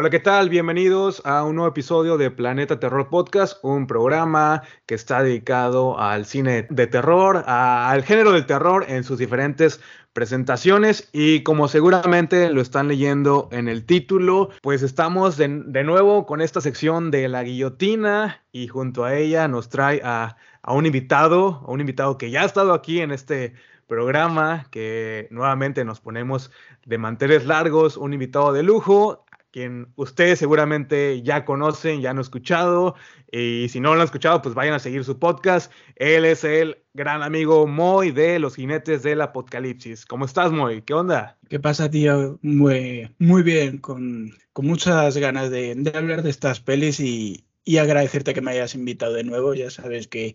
Hola, ¿qué tal? Bienvenidos a un nuevo episodio de Planeta Terror Podcast, un programa que está dedicado al cine de terror, al género del terror en sus diferentes presentaciones y como seguramente lo están leyendo en el título, pues estamos de, nuevo con esta sección de la guillotina y junto a ella nos trae a, a un invitado, a un invitado que ya ha estado aquí en este programa, que nuevamente nos ponemos de manteles largos, un invitado de lujo, quien ustedes seguramente ya conocen, ya han escuchado, y si no lo han escuchado, pues vayan a seguir su podcast. Él es el gran amigo Moy de Los Jinetes del Apocalipsis. ¿Cómo estás, Moy? ¿Qué onda? ¿Qué pasa, tío? Muy, muy bien, con, muchas ganas de, hablar de estas pelis y, agradecerte que me hayas invitado de nuevo. Ya sabes que,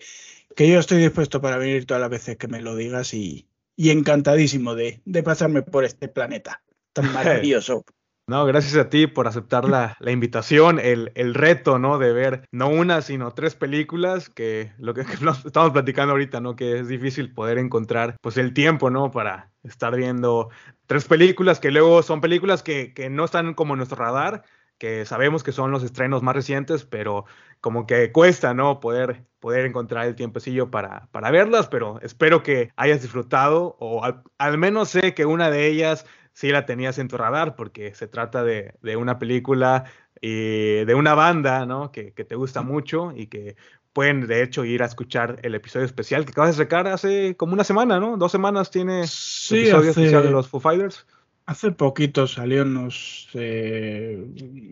que yo estoy dispuesto para venir todas las veces que me lo digas y, encantadísimo de, de pasarme por este planeta tan maravilloso. No, gracias a ti por aceptar la, invitación, el, reto, ¿no? De ver no una, sino tres películas, que lo que, estamos platicando ahorita, ¿no? Que es difícil poder encontrar, pues, el tiempo, ¿no? Para estar viendo tres películas que luego son películas que, no están como en nuestro radar, que sabemos que son los estrenos más recientes, pero como que cuesta, ¿no? Poder, poder encontrar el tiempecillo para, para verlas, pero espero que hayas disfrutado o al menos sé que una de ellas sí la tenías en tu radar, porque se trata de, una película y de una banda, ¿no? Que, te gusta mucho y que pueden de hecho ir a escuchar el episodio especial que acabas de sacar hace como una semana, ¿no? Dos semanas tiene el episodio especial de los Foo Fighters. Hace poquito salió, nos,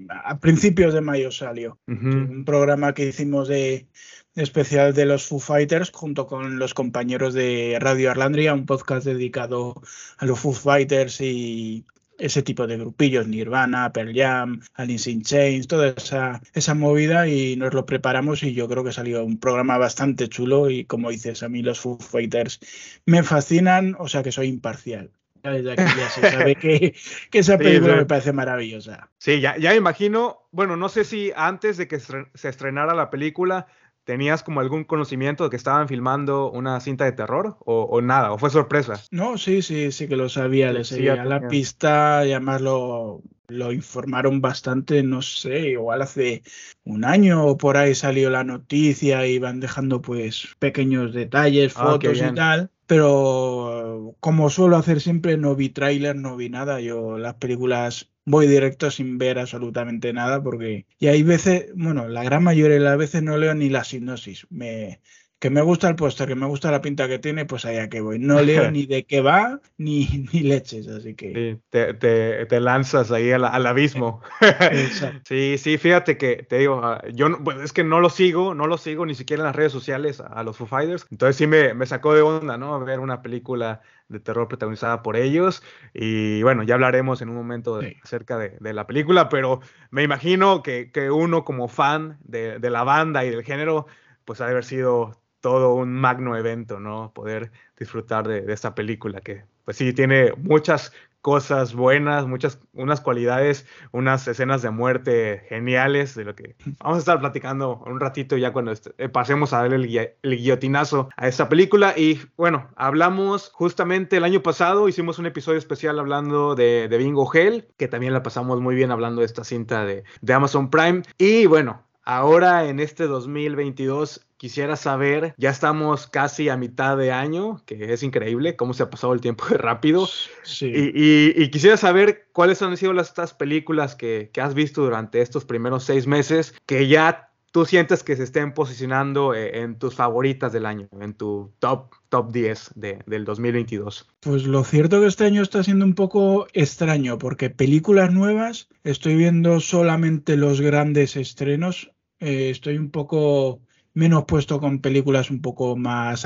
a principios de mayo salió, un programa que hicimos de, especial de los Foo Fighters junto con los compañeros de Radio Arlandria, un podcast dedicado a los Foo Fighters y ese tipo de grupillos, Nirvana, Pearl Jam, Alice in Chains, toda esa, esa movida y nos lo preparamos y yo creo que salió un programa bastante chulo y como dices, a mí los Foo Fighters me fascinan, o sea que soy imparcial. Desde aquí ya se sabe que, esa película me parece maravillosa. Sí, ya, ya imagino, bueno, no sé si antes de que se estrenara la película ¿Tenías como algún conocimiento de que estaban filmando una cinta de terror o, nada? ¿O fue sorpresa? No, sí, sí, sí que lo sabía. Le seguía la pista y además lo, lo informaron bastante, no sé, igual hace un año o por ahí salió la noticia y van dejando pues pequeños detalles, ah, fotos y tal. Pero como suelo hacer siempre, no vi tráiler, no vi nada. Yo las películas voy directo sin ver absolutamente nada porque y hay veces, bueno, la gran mayoría de las veces no leo ni la sinopsis. Me, que me gusta el póster, que me gusta la pinta que tiene, pues allá que voy. No leo ni de qué va, ni, ni leches, así que... te, te, lanzas ahí al, abismo. sí, sí, fíjate que te digo, ah, yo pues es que no lo sigo, no lo sigo ni siquiera en las redes sociales a, los Foo Fighters, entonces sí me, me sacó de onda, ¿no? Ver una película de terror protagonizada por ellos. Y bueno, ya hablaremos en un momento acerca de, de, la película, pero me imagino que, que uno como fan de, de, la banda y del género, pues ha de haber sido todo un magno evento, ¿no? Poder disfrutar de, de esta película que, pues sí, tiene muchas cosas buenas, muchas, unas cualidades, unas escenas de muerte geniales, de lo que vamos a estar platicando un ratito ya cuando eh, pasemos a darle el, el, guillotinazo a esta película. Y bueno, hablamos justamente el año pasado, hicimos un episodio especial hablando de, de Bingo Hell, que también la pasamos muy bien hablando de esta cinta de, de Amazon Prime. Y bueno, Ahora en este 2022 quisiera saber, ya estamos casi a mitad de año, que es increíble cómo se ha pasado el tiempo de rápido. Sí. Y, quisiera saber cuáles han sido las estas películas que, has visto durante estos primeros seis meses que ya tú sientes que se estén posicionando eh, en tus favoritas del año, en tu top, top 10 del 2022? Pues lo cierto que este año está siendo un poco extraño, porque películas nuevas estoy viendo solamente los grandes estrenos. Eh, estoy un poco menos puesto con películas un poco más,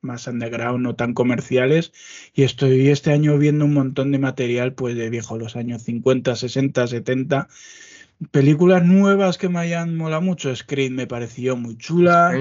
más underground, no tan comerciales. Y estoy este año viendo un montón de material pues de viejo, los años 50, 60, 70 Películas nuevas que me hayan molado mucho. Scream me pareció muy chula.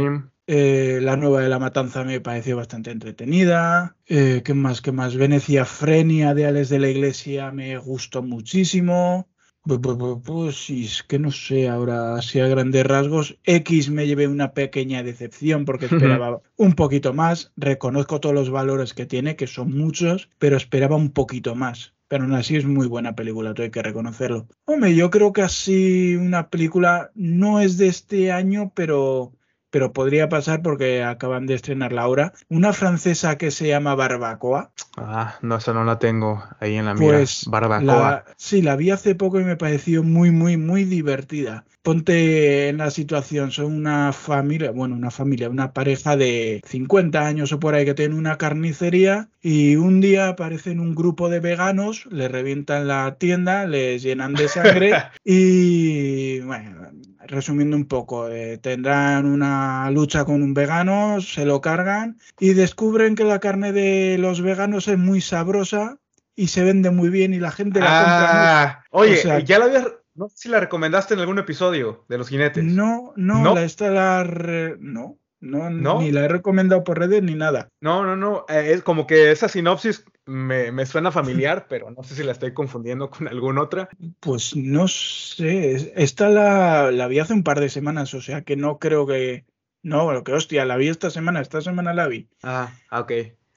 Eh, la nueva de La Matanza me pareció bastante entretenida. Eh, ¿Qué más? ¿Qué más? Venecia Frenia de Alex de la Iglesia me gustó muchísimo. Pues es que no sé ahora si a grandes rasgos. X me llevé una pequeña decepción porque esperaba un poquito más. Reconozco todos los valores que tiene, que son muchos, pero esperaba un poquito más. Pero aún así es muy buena película, tú hay que reconocerlo. Hombre, yo creo que así una película no es de este año, pero pero podría pasar porque acaban de estrenar la hora. Una francesa que se llama Barbacoa. Ah, no, esa no la tengo ahí en la mira. Pues Barbacoa. sí, la vi hace poco y me pareció muy, muy, muy divertida. Ponte en la situación, son una familia, bueno, una familia, una pareja de 50 años o por ahí que tienen una carnicería y un día aparecen un grupo de veganos, le revientan la tienda, les llenan de sangre y, bueno, resumiendo un poco, eh, tendrán una lucha con un vegano, se lo cargan y descubren que la carne de los veganos es muy sabrosa y se vende muy bien y la gente la compra. Ah, oye, ya la habías, no sé si la recomendaste en algún episodio de los jinetes. No, no, la esta la no. No, ni la he recomendado por redes ni nada. No, no, no. Eh, es como que esa sinopsis me, suena familiar, pero no sé si la estoy confundiendo con alguna otra. Pues no sé. Esta la, la vi hace un par de semanas, o sea que no creo que. No, lo que hostia, la vi esta semana, esta semana la vi. Ah, ok.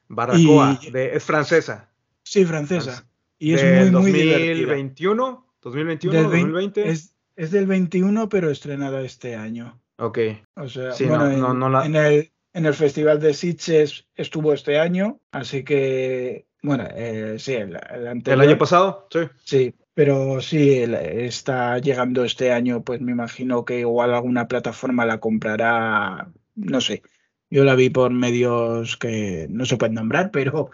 Barracoa, es francesa. Sí, francesa. Y es muy, muy 2021, 2021, 2020. Es, es del 21, pero estrenada este año. Ok. O sea, bueno, en, el, en el Festival de Sitges estuvo este año, así que, bueno, eh, sí, el, el, año pasado, sí. Sí, pero sí, está llegando este año, pues me imagino que igual alguna plataforma la comprará, no sé. Yo la vi por medios que no se pueden nombrar, pero,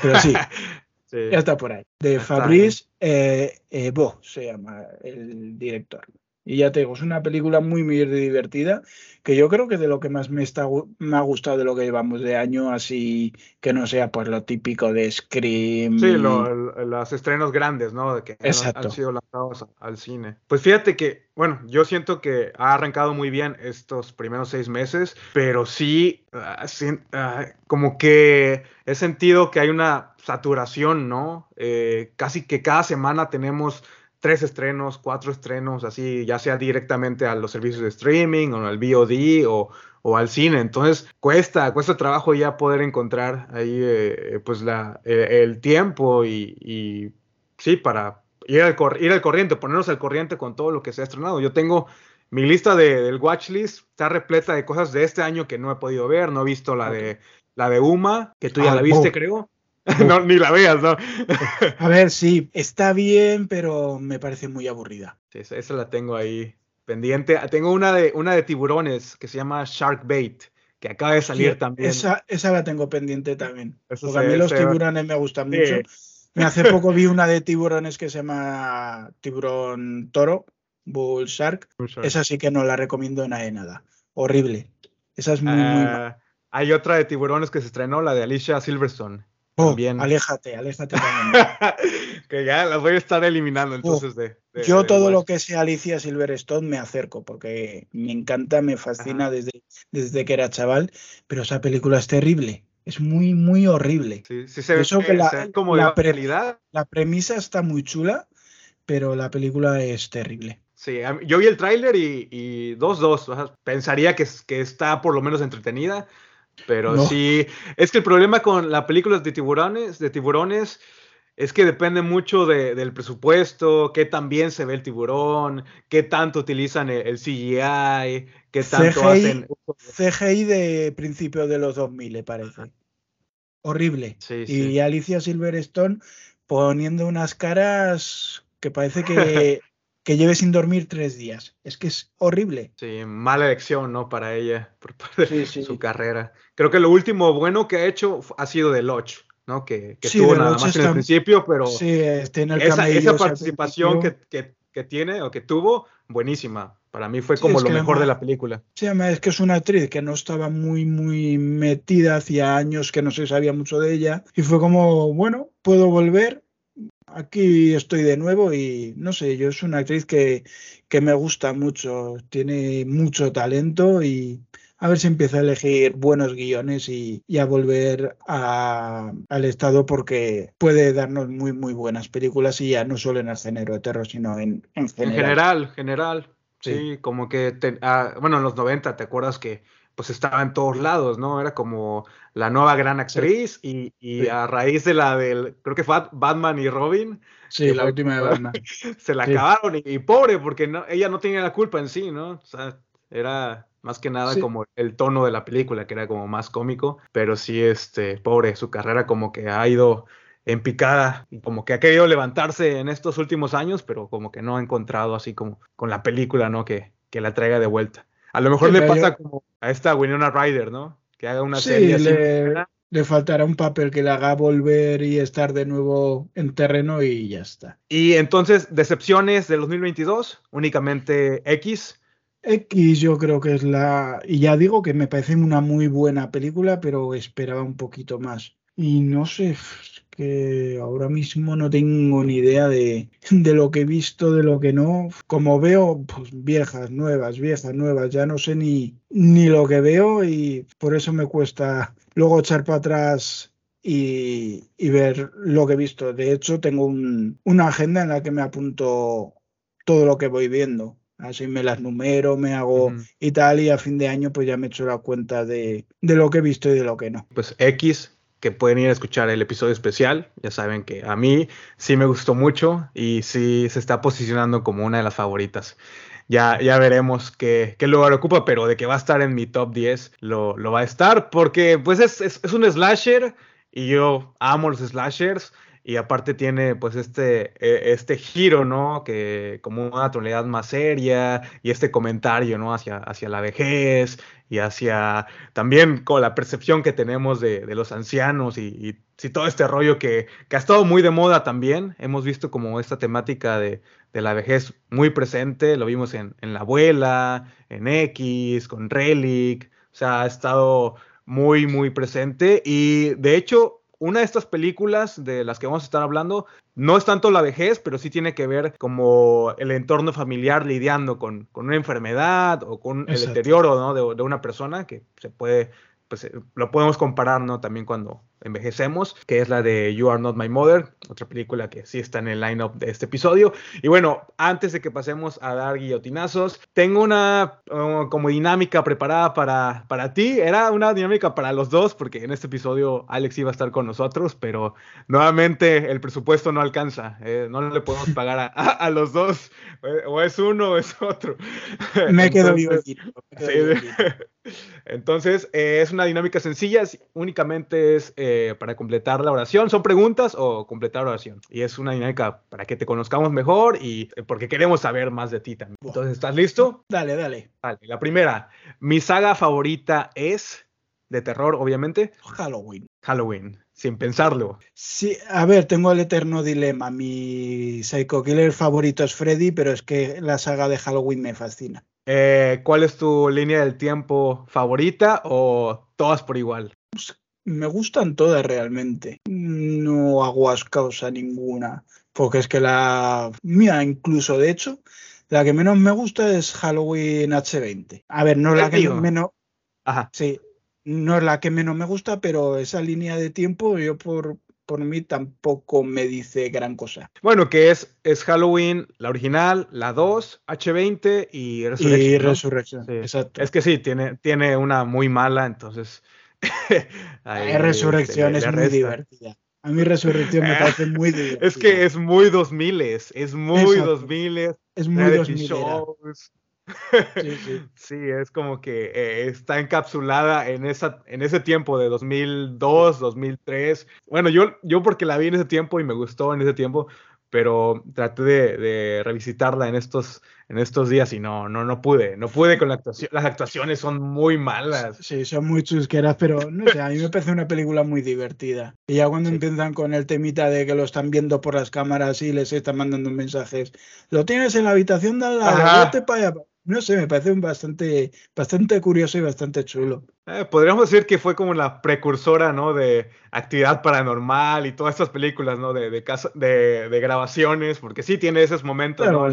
pero sí, ya está por ahí. De Fabrice eh, eh, Bo se llama el director. Y ya te digo, es una película muy, muy divertida, que yo creo que de lo que más me, está, me ha gustado de lo que llevamos de año, así que no sea pues lo típico de Scream. Sí, los estrenos grandes, ¿no? Que han sido lanzados al cine. Pues fíjate que, bueno, yo siento que ha arrancado muy bien estos primeros seis meses, pero sí, ah, como que he sentido que hay una saturación, ¿no? Eh, casi que cada semana tenemos tres estrenos, cuatro estrenos, así, ya sea directamente a los servicios de streaming o al VOD o, o al cine. Entonces, cuesta, cuesta trabajo ya poder encontrar ahí, eh, pues, la, eh, el tiempo y, sí, para ir al, ir al corriente, ponernos al corriente con todo lo que se ha estrenado. Yo tengo mi lista de, del watchlist, está repleta de cosas de este año que no he podido ver, no he visto la de la de Uma, que tú ya ah, la viste, creo. no, ni la veas, ¿no? A ver, sí, está bien, pero me parece muy aburrida. Sí, esa, la tengo ahí pendiente. Tengo una de, una de tiburones que se llama Shark Bait, que acaba de salir también. Esa, esa la tengo pendiente también. porque a mí los tiburones me gustan mucho. Me hace poco vi una de tiburones que se llama Tiburón Toro, Bull Shark. Esa sí que no la recomiendo nada de nada. Horrible. Esa es muy, muy ah. Hay otra de tiburones que se estrenó, la de Alicia Silverstone. Oh, aléjate, aléjate que ya las voy a estar eliminando entonces de, Yo todo lo que sea Alicia Silverstone me acerco porque me encanta, me fascina desde, desde que era chaval, pero esa película es terrible. Es muy, muy horrible. Sí, sí se ve, que la, como la, la premisa está muy chula, pero la película es terrible. Sí, yo vi el tráiler y 2-2. pensaría que, que está por lo menos entretenida, pero sí, es que el problema con las películas de tiburones, de tiburones, es que depende mucho del presupuesto, qué tan bien se ve el tiburón, qué tanto utilizan el, CGI, qué tanto hacen. CGI de principios de los 2000, le parece. Horrible. y Alicia Silverstone poniendo unas caras que parece que que lleve sin dormir tres días. Es que es horrible. Sí, mala elección, ¿no? Para ella, por parte de su carrera. Creo que lo último bueno que ha hecho ha sido de Lodge, ¿no? Que, que tuvo nada más en el principio, pero sí, este, en el esa, esa, participación que, que, tiene o que tuvo, buenísima. Para mí fue como lo mejor de la película. Sí, es que es una actriz que no estaba muy, muy metida, hacía años que no se sabía mucho de ella. Y fue como, bueno, puedo volver aquí estoy de nuevo y no sé, yo es una actriz que, que me gusta mucho, tiene mucho talento y a ver si empieza a elegir buenos guiones y, a volver al estado porque puede darnos muy, muy buenas películas y ya no solo en el género de terror, sino en, general. En general, general. Sí, como que, ah, bueno, en los 90, ¿te acuerdas que pues estaba en todos lados, ¿no? Era como la nueva gran actriz y, a raíz de la del, creo que fue Batman y Robin. Sí, la última de Batman. Se la acabaron y, pobre, porque no, ella no tenía la culpa en sí, ¿no? O sea, era más que nada como el tono de la película, que era como más cómico, pero sí, este, pobre, su carrera como que ha ido en picada y como que ha querido levantarse en estos últimos años, pero como que no ha encontrado así como con la película, ¿no? Que, que la traiga de vuelta. A lo mejor le pasa como a esta Winona Ryder, ¿no? Que haga una serie así. Le, le faltará un papel que le haga volver y estar de nuevo en terreno y ya está. Y entonces, decepciones del 2022, únicamente X. X yo creo que es la... Y ya digo que me parece una muy buena película, pero esperaba un poquito más. Y no sé, que ahora mismo no tengo ni idea de, de, lo que he visto, de lo que no. Como veo, pues viejas, nuevas, viejas, nuevas, ya no sé ni, ni lo que veo y por eso me cuesta luego echar para atrás y, y ver lo que he visto. De hecho, tengo un, una agenda en la que me apunto todo lo que voy viendo. Así me las numero, me hago y tal, y a fin de año pues ya me echo la cuenta de, de lo que he visto y de lo que no. Pues X que pueden ir a escuchar el episodio especial. Ya saben que a mí sí me gustó mucho y sí se está posicionando como una de las favoritas. Ya, ya veremos qué, qué lugar ocupa, pero de que va a estar en mi top 10 lo, lo va a estar, porque pues es, es, es un slasher y yo amo los slashers y aparte tiene pues este, e, este giro, ¿no? Que como una tonalidad más seria y este comentario, ¿no? Hacia, hacia la vejez y hacia también con la percepción que tenemos de, los ancianos y, y, todo este rollo que, que, ha estado muy de moda también. Hemos visto como esta temática de, de la vejez muy presente, lo vimos en, en La Abuela, en X, con Relic, o sea, ha estado muy, muy presente y de hecho una de estas películas de las que vamos a estar hablando no es tanto la vejez, pero sí tiene que ver como el entorno familiar lidiando con, una enfermedad o con el deterioro ¿no? de, de, una persona que se puede, pues eh, lo podemos comparar ¿no? también cuando envejecemos, que es la de You Are Not My Mother, otra película que sí está en el line-up de este episodio. Y bueno, antes de que pasemos a dar guillotinazos, tengo una uh, como dinámica preparada para, para ti. Era una dinámica para los dos, porque en este episodio Alex iba a estar con nosotros, pero nuevamente el presupuesto no alcanza. Eh, no le podemos pagar a, los dos. O es uno o es otro. Me quedo vivo. Entonces, eh, es una dinámica sencilla, únicamente es eh, para completar la oración. Son preguntas o completar oración. Y es una dinámica para que te conozcamos mejor y eh, porque queremos saber más de ti también. Entonces, ¿estás listo? Dale, dale. Vale, la primera. Mi saga favorita es de terror, obviamente. Halloween. Halloween, sin pensarlo. Sí, a ver, tengo el eterno dilema. Mi psycho killer favorito es Freddy, pero es que la saga de Halloween me fascina. Eh, ¿Cuál es tu línea del tiempo favorita o todas por igual? Pues, me gustan todas realmente. No hago ascausa ninguna. Porque es que la mía, incluso de hecho, la que menos me gusta es Halloween H20. A ver, no es la que menos. Ajá. Sí, no es la que menos me gusta, pero esa línea de tiempo, yo por, por mí tampoco me dice gran cosa. Bueno, que es, es Halloween, la original, la 2, H20 y Resurrection. Y Resurrection, exacto. Es que sí, tiene, tiene una muy mala, entonces... ahí, Resurrección es muy divertida. A mí Resurrección me parece muy divertida. Es que es muy 2000, es muy 2000. Es muy 2000. Sí, es como que eh, está encapsulada en, esa, en ese tiempo de 2002, 2003. Bueno, yo, yo porque la vi en ese tiempo y me gustó en ese tiempo, pero traté de, revisitarla en estos, en estos días y no, no, no pude, no pude con la actuación. Las actuaciones son muy malas. Sí, son muy chusqueras, pero no sé, a mí me parece una película muy divertida. Y ya cuando empiezan con el temita de que lo están viendo por las cámaras y les están mandando mensajes, lo tienes en la habitación de al lado, para allá no sé, me parece bastante, bastante curioso y bastante chulo. Eh, podríamos decir que fue como la precursora, ¿no? De actividad paranormal y todas estas películas, ¿no? De, de, de, de grabaciones, porque sí tiene esos momentos, ¿no?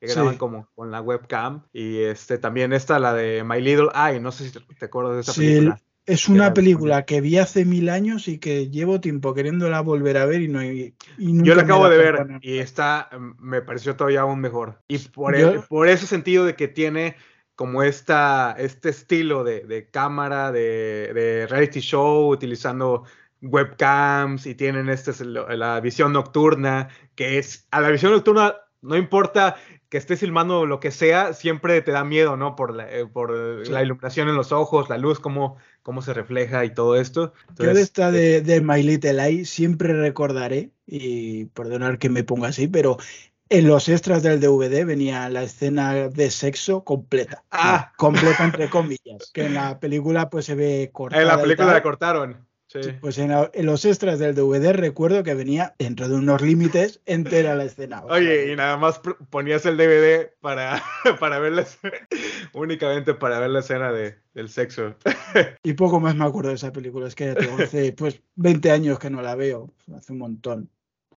Que graban como con la webcam. Y este también está la de My Little Eye, no sé si te, acuerdas de esa película. Es una película que vi hace mil años y que llevo tiempo queriéndola volver a ver y no hay. Yo la acabo de ver y está, me pareció todavía aún mejor. Y por, por ese sentido de que tiene como esta, este estilo de, cámara, de, reality show, utilizando webcams y tienen este, la visión nocturna, que es, a la visión nocturna no importa que estés filmando lo que sea, siempre te da miedo, ¿no? Por la, eh, por la iluminación en los ojos, la luz, cómo, cómo se refleja y todo esto. Yo de esta de, de My Little Eye siempre recordaré, y perdonar que me ponga así, pero en los extras del DVD venía la escena de sexo completa. Ah. Completa entre comillas. Que en la película pues se ve cortada. En la película la cortaron. Sí. Pues en, los extras del DVD recuerdo que venía dentro de unos límites entera la escena. Oye, y nada más ponías el DVD para, para ver únicamente para ver la escena de, del sexo. Y poco más me acuerdo de esa película. Es que hace pues 20 años que no la veo. Hace un montón.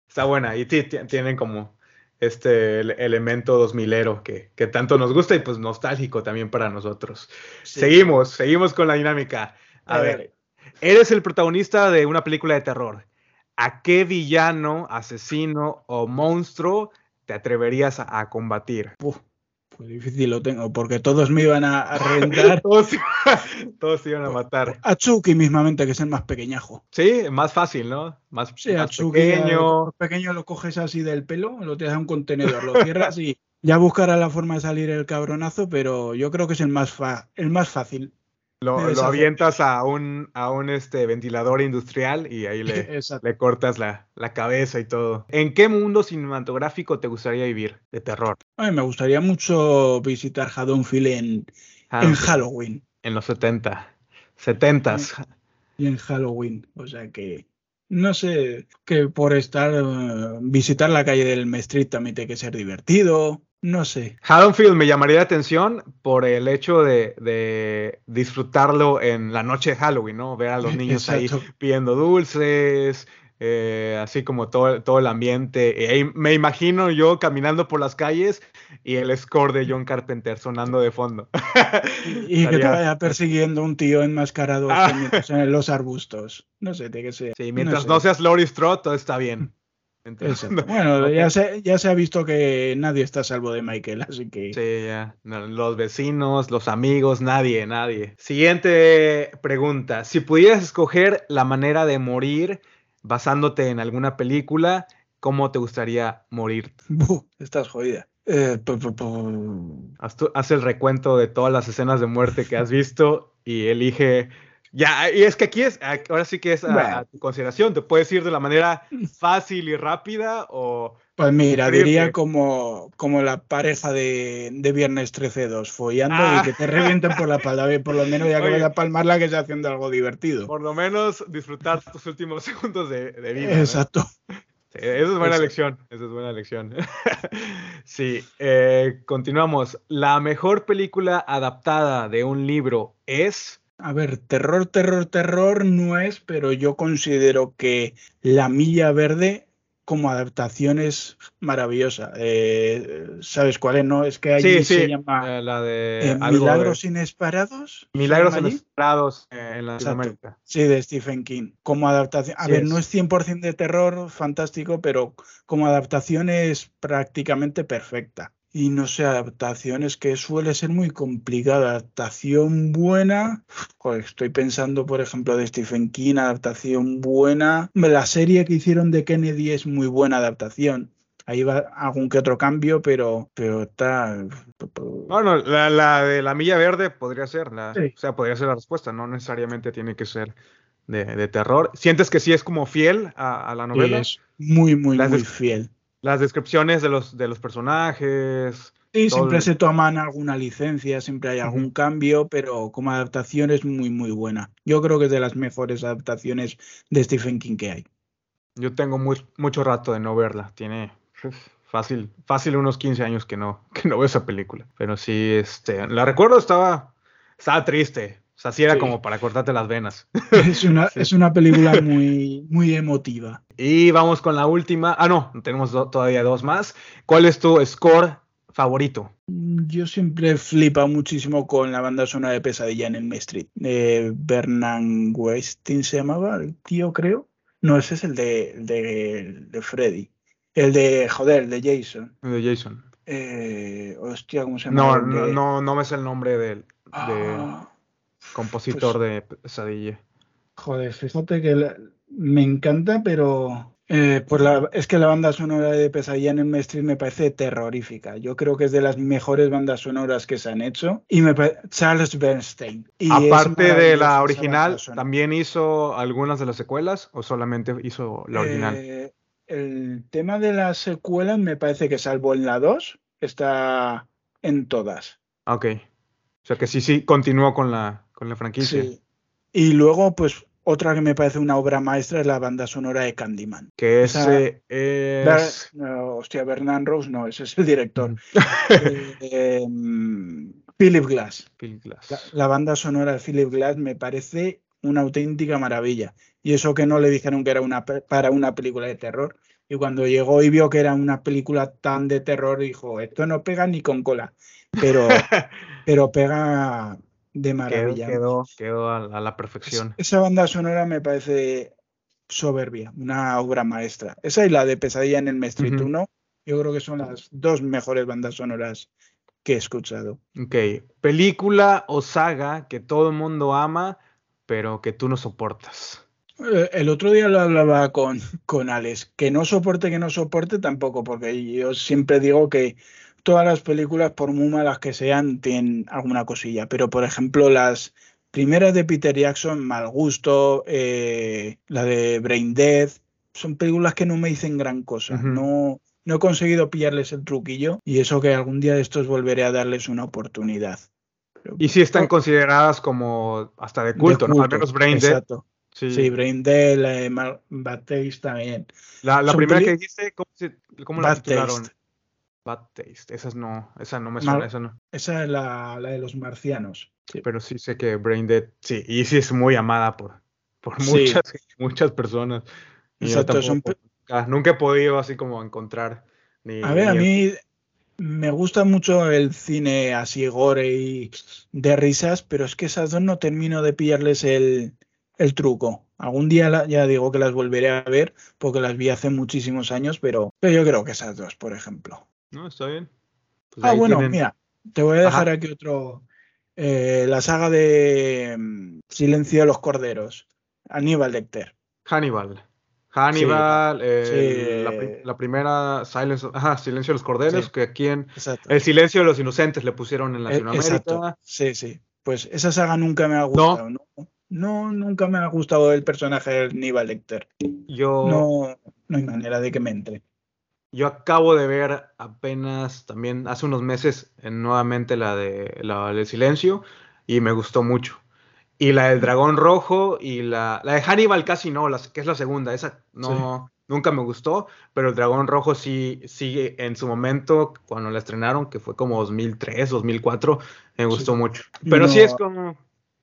Está buena. Y tienen como este elemento 2000ero que, que tanto nos gusta y pues nostálgico también para nosotros. Seguimos, seguimos con la dinámica. A, ver, eres el protagonista de una película de terror. ¿A qué villano, asesino o monstruo te atreverías a, combatir? Pues difícil lo tengo, porque todos me iban a, reventar. todos, todos se iban a matar. A Chucky mismamente, que es el más pequeñajo. Sí, más fácil, ¿no? Más, sí, a Chucky, pequeño. pequeño lo coges así del pelo, lo tiras a un contenedor, lo cierras y ya buscará la forma de salir el cabronazo, pero yo creo que es el más, el más fácil. Lo, avientas a un, a un este, ventilador industrial y ahí le, le cortas la, la, cabeza y todo. ¿En qué mundo cinematográfico te gustaría vivir de terror? A me gustaría mucho visitar Haddonfield en, en Halloween. En los 70. 70 Y en Halloween. O sea que no sé, que por estar, eh, visitar la calle del Street también tiene que ser divertido. No sé. Haddonfield me llamaría la atención por el hecho de, disfrutarlo en la noche de Halloween, ¿no? Ver a los niños ahí pidiendo dulces, eh, así como todo, todo el ambiente. me imagino yo caminando por las calles y el score de John Carpenter sonando de fondo. y, que te vaya persiguiendo un tío enmascarado ah. en los arbustos. No sé, de qué sea. Sí, mientras no, seas Laurie Strode, todo está bien. Bueno, ya, se, ya se ha visto que nadie está a salvo de Michael, así que. Sí, ya. Los vecinos, los amigos, nadie, nadie. Siguiente pregunta. Si pudieras escoger la manera de morir basándote en alguna película, ¿cómo te gustaría morir? estás jodida. Eh, haz el recuento de todas las escenas de muerte que has visto y elige ya, y es que aquí es, ahora sí que es a, tu consideración, te puedes ir de la manera fácil y rápida o... Pues mira, diría como, como la pareja de, de Viernes 13-2, follando y ah. que te revienten por la espalda, por lo menos ya que vaya a palmarla que está haciendo algo divertido. Por lo menos disfrutar tus últimos segundos de, vida. Exacto. Sí, esa es buena lección, esa es buena lección. sí, eh, continuamos. La mejor película adaptada de un libro es... A ver, terror, terror, terror no es, pero yo considero que La Milla Verde como adaptación es maravillosa. Eh, ¿Sabes cuál es? No, es que allí se llama eh, la de eh, Milagros Inesperados. Milagros Inesperados en Latinoamérica. Sí, de Stephen King. Como adaptación. A ver, no es 100% de terror, fantástico, pero como adaptación es prácticamente perfecta. Y no sé, adaptaciones que suele ser muy complicada. Adaptación buena. estoy pensando, por ejemplo, de Stephen King, adaptación buena. La serie que hicieron de Kennedy es muy buena adaptación. Ahí va algún que otro cambio, pero, pero está. Bueno, la, de la milla verde podría ser, la, o sea, podría ser la respuesta, no necesariamente tiene que ser de, terror. ¿Sientes que sí es como fiel a, la novela? es muy, muy, muy fiel las descripciones de los, de los personajes. Sí, siempre se toman alguna licencia, siempre hay algún cambio, pero como adaptación es muy, muy buena. Yo creo que es de las mejores adaptaciones de Stephen King que hay. Yo tengo mucho rato de no verla. Tiene fácil, fácil unos 15 años que no, que no veo esa película. Pero sí, este, la recuerdo, estaba, estaba triste. O sea, sí era como para cortarte las venas. Es una, es una película muy, muy emotiva. Y vamos con la última. Ah, no, tenemos todavía dos más. ¿Cuál es tu score favorito? Yo siempre flipa muchísimo con la banda sonora de Pesadilla en el Street. De Bernard Westin se llamaba, el tío, creo. No, ese es el de, de, de Freddy. El de, joder, el de Jason. El de Jason. Eh, hostia, ¿cómo se llama? No, no, no, no me sé el nombre del Ah, compositor pues de Pesadilla. Joder, fíjate que la- me encanta, pero eh, pues la- es que la banda sonora de Pesadilla en el mainstream me parece terrorífica. Yo creo que es de las mejores bandas sonoras que se han hecho. Y me Charles Bernstein. Y Aparte de la original. ¿también hizo algunas de las secuelas o solamente hizo la original? Eh, el tema de las secuelas me parece que salvo en la 2 está en todas. Ah, Ok. O sea que sí, sí, continuó con la, con la franquicia. Sí. Y luego, pues, otra que me parece una obra maestra es la banda sonora de Candyman. Que ese es... no, hostia, Bernard Rose, no, ese es el director. Eh, em, Philip Glass. Phil Glass. La, la banda sonora de Philip Glass me parece una auténtica maravilla. Y eso que no le dijeron que era una, para una película de terror. Y cuando llegó y vio que era una película tan de terror, dijo, esto no pega ni con cola. Pero, pero pega de maravilla. quedó, quedó a, a la perfección. Es- Esa banda sonora me parece soberbia, una obra maestra. Esa y la de Pesadilla en el Ujú. 1, yo creo que son las dos mejores bandas sonoras que he escuchado. Ok. Película o saga que todo el mundo ama, pero que tú no soportas. Eh, El otro día lo hablaba con, con Alex, que no soporte, que no soporte tampoco, porque yo siempre digo que todas las películas, por muy malas que sean, tienen alguna cosilla, pero por ejemplo las primeras de Peter Jackson, Mal Gusto, eh, la de Brain Dead, son películas que no me dicen gran cosa, no, no he conseguido pillarles el truquillo y eso que algún día de estos volveré a darles una oportunidad. Pero- Y sí están consideradas como hasta de culto, de ¿no? Al menos Brain Dead. exacto. Sí. Sí, Brain Dead, la de Bad Taste también. La, primera que dijiste, ¿cómo, se- cómo la titularon? Taste. Bad Taste. Esa no, esa no me suena, esa no. Esa es la, la de los marcianos. Sí. Pero sí sé que Brain Dead, sí, y sí es muy amada por, por Sí. muchas, muchas personas. Y yo Exacto, son tampoco, nunca, nunca he podido así como encontrar ni, A ver, a mí me gusta mucho el cine así gore y de risas, pero es que esas dos no termino de pillarles el, el truco. Algún día la- ya digo que las volveré a ver porque las vi hace muchísimos años, pero, pero yo creo que esas dos, por ejemplo. No, está bien. Pues Ah, bueno, tienen- mira, te voy a dejar Ajá. aquí otro. eh, la saga de mm, Silencio de los Corderos, Aníbal Lecter. Hannibal. Hannibal, eh, sí. la, pri- la primera Silence, ajá, Silencio de los Corderos, Sí. que aquí en Exacto. El Silencio de los Inocentes le pusieron en Eh, Latinoamérica. Exacto. Sí, sí. Pues esa saga nunca me ha gustado. No, no, nunca me ha gustado el personaje de Aníbal Lecter. Yo, No, no hay manera de que me entre. Yo acabo de ver apenas también hace unos meses en nuevamente la de la del Silencio y me gustó mucho. Y la del Dragón Rojo y la, la de Hannibal casi no, la, que es la segunda, esa no, nunca me gustó, pero el Dragón Rojo sí, sí en su momento, cuando la estrenaron, que fue como 2003, 2004, me gustó mucho. Pero No- sí es como...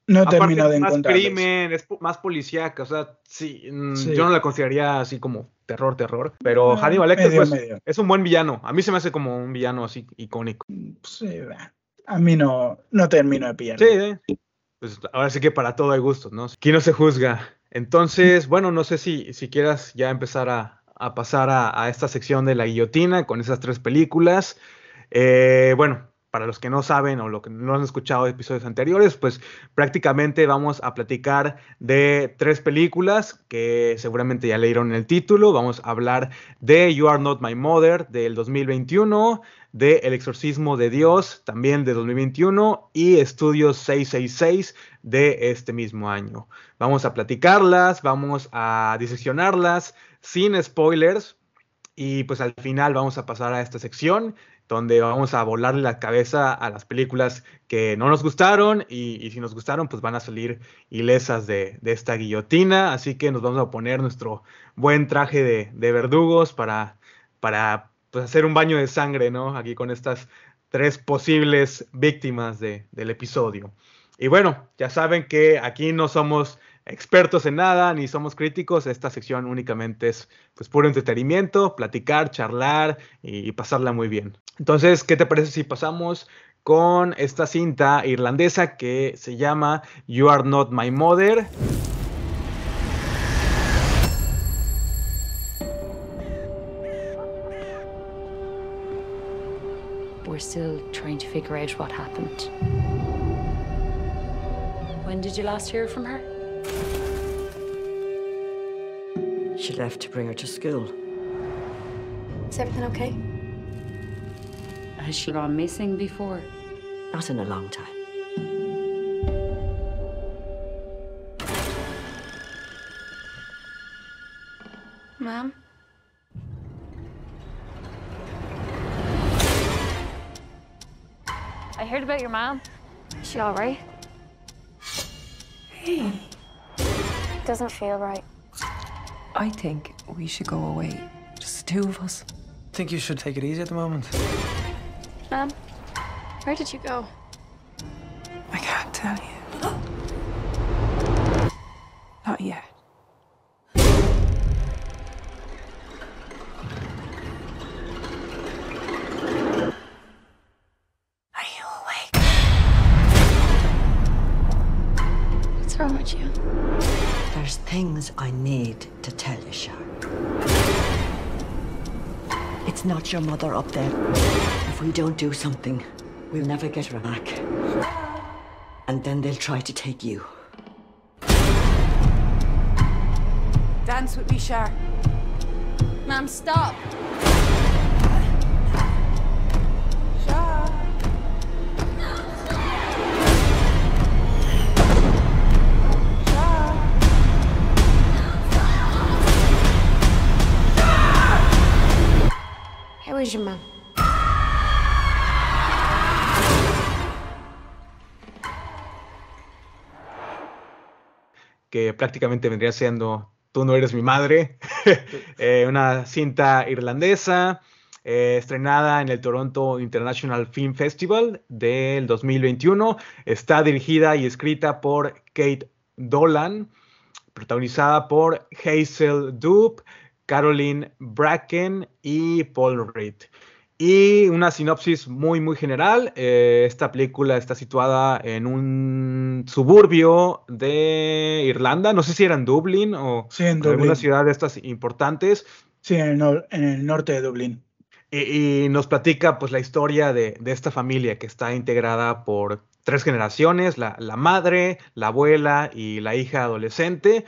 No termino de es más crimen, es más policíaca, o sea, sí, mm, Sí. yo no la consideraría así como terror, terror, pero Ah, Hannibal Lecter medio, pues, medio. es un buen villano, a mí se me hace como un villano así icónico. Sí, bah, a mí no, no termino de pillar. Sí, ¿eh? pues ahora sí que para todo hay gustos, ¿no? Aquí no se juzga. Entonces, bueno, no sé si, si quieras ya empezar a, a pasar a, a esta sección de la guillotina con esas tres películas. Eh, bueno, para los que no saben o lo que no han escuchado episodios anteriores, pues prácticamente vamos a platicar de tres películas que seguramente ya leyeron el título. Vamos a hablar de You Are Not My Mother del 2021, de El Exorcismo de Dios también de 2021 y Estudios 666 de este mismo año. Vamos a platicarlas, vamos a diseccionarlas sin spoilers y pues al final vamos a pasar a esta sección donde vamos a volarle la cabeza a las películas que no nos gustaron y, si nos gustaron pues van a salir ilesas de, de, esta guillotina, así que nos vamos a poner nuestro buen traje de, de verdugos para, para pues, hacer un baño de sangre, ¿no? Aquí con estas tres posibles víctimas de, del episodio. Y bueno, ya saben que aquí no somos expertos en nada, ni somos críticos. Esta sección únicamente es pues puro entretenimiento, platicar, charlar y, pasarla muy bien. Entonces, ¿qué te parece si pasamos con esta cinta irlandesa que se llama You Are Not My Mother? we're still trying to figure out what happened. When did you last hear from her? She left to bring her to school. Is everything okay? Has she gone missing before? Not in a long time. Ma'am? I heard about your mom. Is she all right? Hey. Doesn't feel right. I think we should go away. Just the two of us. I think you should take it easy at the moment. Ma'am, where did you go? I can't tell you. Not yet. Are you awake? What's wrong with you? There's things I need It's not your mother up there. If we don't do something, we'll never get her back. And then they'll try to take you. Dance with me, Shar. Ma'am, stop. Que prácticamente vendría siendo Tú no eres mi madre, eh, una cinta irlandesa eh, estrenada en el Toronto International Film Festival del 2021. Está dirigida y escrita por Kate Dolan, protagonizada por Hazel Dupe, Caroline Bracken y Paul Reed. Y una sinopsis muy, muy general. Eh, esta película está situada en un suburbio de Irlanda. No sé si era en Dublín o Sí, en alguna ciudad de estas importantes. Sí, en el, en el norte de Dublín. Y, y nos platica pues la historia de, de esta familia que está integrada por tres generaciones, la, la madre, la abuela y la hija adolescente.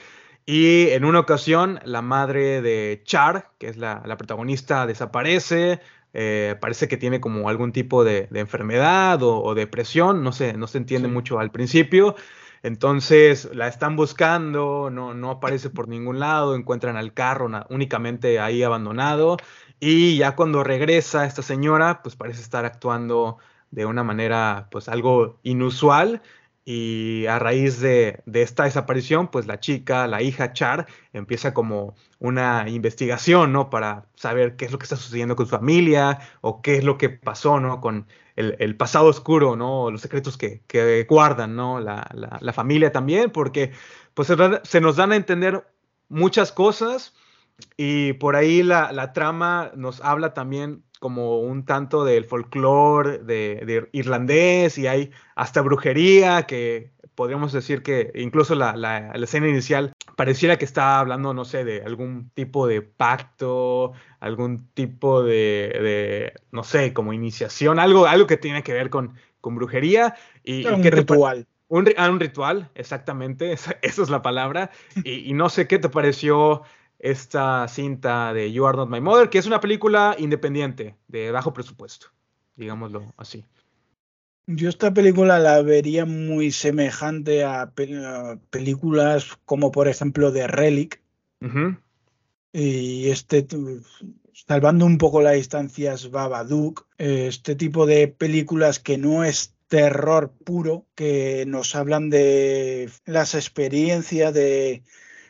Y en una ocasión la madre de Char, que es la, la protagonista, desaparece. eh, parece que tiene como algún tipo de, de enfermedad o, o depresión, no se, no se entiende Sí. mucho al principio. Entonces la están buscando, no, no aparece por ningún lado, encuentran al carro únicamente ahí abandonado. Y ya cuando regresa esta señora, pues parece estar actuando de una manera pues algo inusual. Y a raíz de, de esta desaparición, pues la chica, la hija Char, empieza como una investigación, ¿no? Para saber qué es lo que está sucediendo con su familia o qué es lo que pasó, ¿no? Con el, el pasado oscuro, ¿no? Los secretos que, que guardan, ¿no? La, la- la familia también, porque pues se, nos dan a entender muchas cosas y por ahí la, la trama nos habla también como un tanto del folclore de, de irlandés y hay hasta brujería que podríamos decir que incluso la, la- la escena inicial pareciera que está hablando, no sé, de algún tipo de pacto, algún tipo de, de, no sé, como iniciación, algo, algo que tiene que ver con, con brujería. Y, y un ritual. un, ah, un ritual, exactamente, esa, esa es la palabra. Y, y no sé qué te pareció esta cinta de You Are Not My Mother, que es una película independiente, de bajo presupuesto, digámoslo así. Yo esta película la vería muy semejante a, pe- a películas como por ejemplo de Relic. Y este salvando un poco las distancias Babadook, este tipo de películas que no es terror puro, que nos hablan de las experiencias, de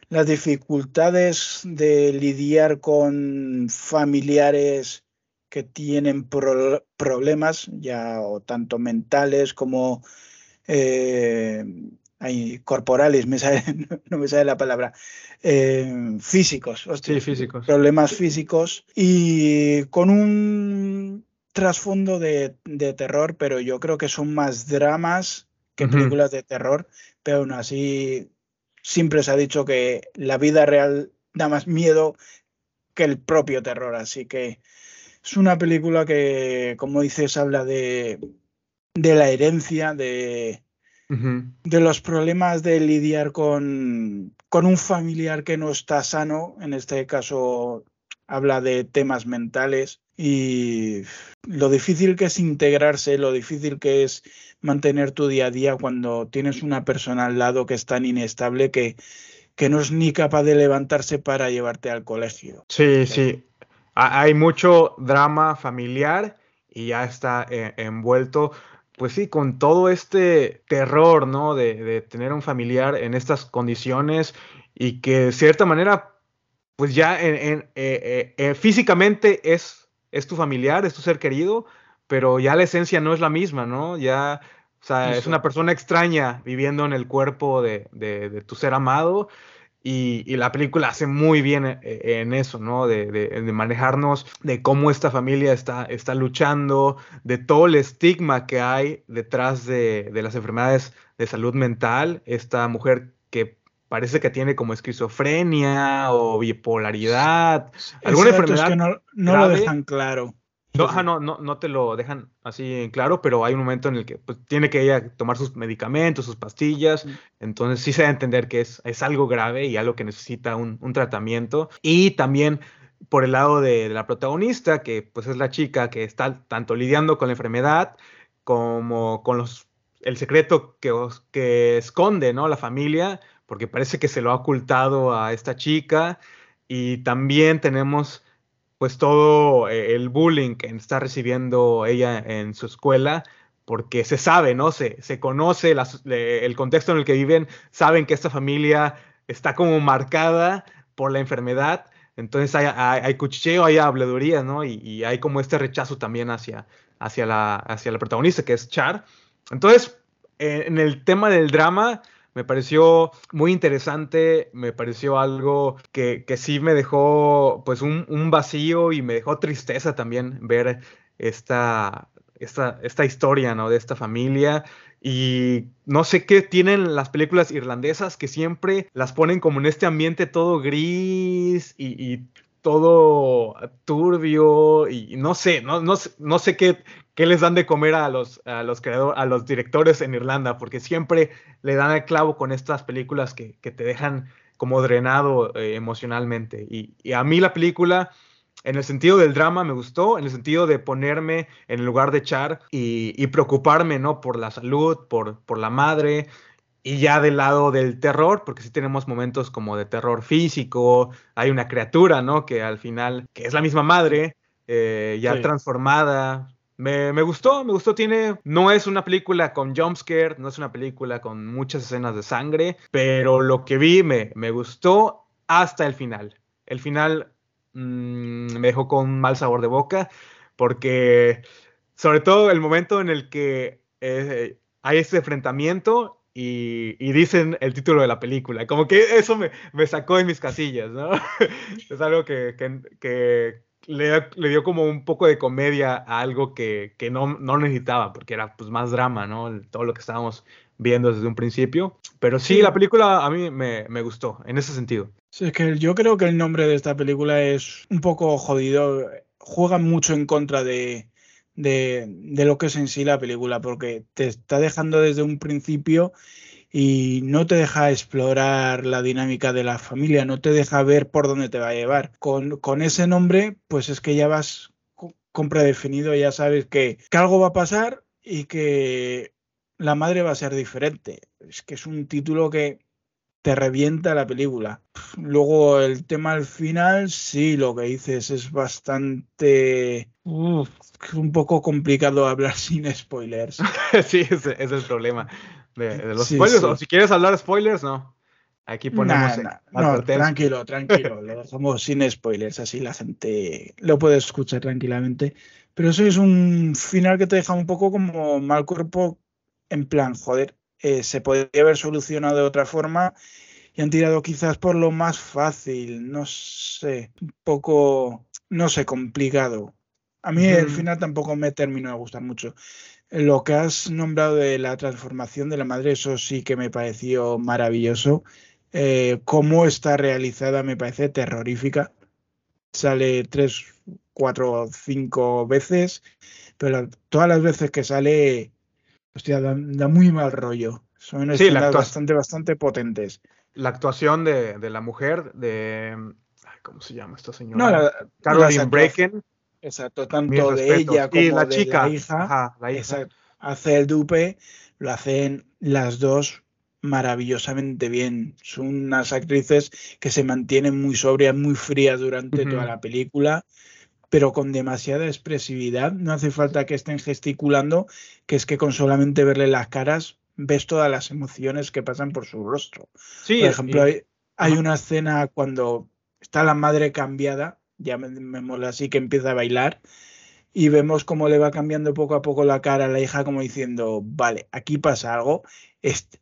las dificultades de lidiar con familiares que tienen pro- problemas, ya o tanto mentales como eh, ay, corporales, me sale- no me sale la palabra, eh, físicos, hostia, Sí, físicos. problemas físicos y con un trasfondo de, de terror, pero yo creo que son más dramas que películas de terror, pero aún así siempre se ha dicho que la vida real da más miedo que el propio terror, así que Es una película que, como dices, habla de, de la herencia, de, de los problemas de lidiar con, con un familiar que no está sano. En este caso habla de temas mentales y lo difícil que es integrarse, lo difícil que es mantener tu día a día cuando tienes una persona al lado que es tan inestable que, que no es ni capaz de levantarse para llevarte al colegio. Sí, sí. Hay mucho drama familiar y ya está eh, envuelto, pues sí, con todo este terror, ¿no? De, tener un familiar en estas condiciones y que de cierta manera, pues ya en, eh, eh, físicamente es, es tu familiar, es tu ser querido, pero ya la esencia no es la misma, ¿no? Ya, o sea, es una persona extraña viviendo en el cuerpo de, de tu ser amado y, la película hace muy bien eh, en, eso, ¿no? De, manejarnos, de cómo esta familia está, está luchando, de todo el estigma que hay detrás de, las enfermedades de salud mental. Esta mujer que parece que tiene como esquizofrenia o bipolaridad, alguna enfermedad. que no, no lo dejan claro. No, no, no, no te lo dejan así en claro, pero hay un momento en el que pues, tiene que ella tomar sus medicamentos, sus pastillas, entonces sí se da a entender que es, es algo grave y algo que necesita un, tratamiento. Y también por el lado de, la protagonista, que pues es la chica que está tanto lidiando con la enfermedad como con los, el secreto que, que esconde ¿no? la familia, porque parece que se lo ha ocultado a esta chica. Y también tenemos pues todo eh, el bullying que está recibiendo ella en su escuela, porque se sabe, ¿no? Se, se conoce el contexto en el que viven, saben que esta familia está como marcada por la enfermedad, entonces hay, hay, cuchilleo, hay habladuría, ¿no? Y, hay como este rechazo también hacia, hacia, la, hacia la protagonista, que es Char. Entonces, en el tema del drama, me pareció muy interesante, me pareció algo que, sí me dejó pues un, vacío y me dejó tristeza también ver esta, esta, esta historia, ¿no? De esta familia. Y no sé qué tienen las películas irlandesas que siempre las ponen como en este ambiente todo gris y, todo turbio y no sé, no, no, no sé qué, qué les dan de comer a los, a los, creadores, a los directores en Irlanda, porque siempre le dan el clavo con estas películas que, te dejan como drenado eh, emocionalmente. Y, a mí la película, en el sentido del drama, me gustó, en el sentido de ponerme en el lugar de Char y, preocuparme, ¿no? Por la salud, por, por la madre, y ya del lado del terror, porque sí tenemos momentos como de terror físico, hay una criatura, ¿no? Que al final, que es la misma madre, eh, ya transformada, me, gustó, me gustó. Tiene. No es una película con jumpscare, no es una película con muchas escenas de sangre, pero lo que vi me, me gustó hasta el final. El final mm, me dejó con mal sabor de boca, porque sobre todo el momento en el que eh, hay este enfrentamiento y, dicen el título de la película. Como que eso me, me sacó de mis casillas, ¿no? es algo que, que, le, dio como un poco de comedia a algo que, no, necesitaba, porque era pues más drama, ¿no? Todo lo que estábamos viendo desde un principio. Pero sí, la película a mí me, gustó, en ese sentido. Sí, es que yo creo que el nombre de esta película es un poco jodido. Juega mucho en contra de, de, de lo que es en sí la película, porque te está dejando desde un principio y no te deja explorar la dinámica de la familia, no te deja ver por dónde te va a llevar. Con, con ese nombre, pues es que ya vas con predefinido, ya sabes que, que algo va a pasar y que la madre va a ser diferente. Es que es un título que te revienta la película. Luego el tema al final, sí, lo que dices es bastante... un poco complicado hablar sin spoilers. sí, ese es el problema de, los spoilers. O si quieres hablar spoilers, no. Aquí ponemos. no, tranquilo, tranquilo. lo dejamos sin spoilers, así la gente lo puede escuchar tranquilamente. Pero eso es un final que te deja un poco como mal cuerpo, en plan, joder, eh, se podría haber solucionado de otra forma y han tirado quizás por lo más fácil, no sé, un poco, no sé, complicado. A mí el final tampoco me terminó de gustar mucho. Lo que has nombrado de la transformación de la madre, eso sí que me pareció maravilloso. Eh, cómo está realizada me parece terrorífica. Sale tres, cuatro cinco veces, pero todas las veces que sale, hostia, da, da muy mal rollo. Son Sí, la bastante, bastante potentes. La actuación de, de la mujer, de. ¿Cómo se llama esta señora? No, la- Caroline las Bracken. Exacto, tanto de ella como y la de chica. la hija. Ajá, la hija. Exacto. Hace el dupe, lo hacen las dos maravillosamente bien. Son unas actrices que se mantienen muy sobrias, muy frías durante toda la película, pero con demasiada expresividad. No hace falta que estén gesticulando, que es que con solamente verle las caras ves todas las emociones que pasan por su rostro. Sí, Por ejemplo, y- hay, una escena cuando está la madre cambiada, llamémosla así, que empieza a bailar, y vemos cómo le va cambiando poco a poco la cara a la hija, como diciendo, vale, aquí pasa algo, est-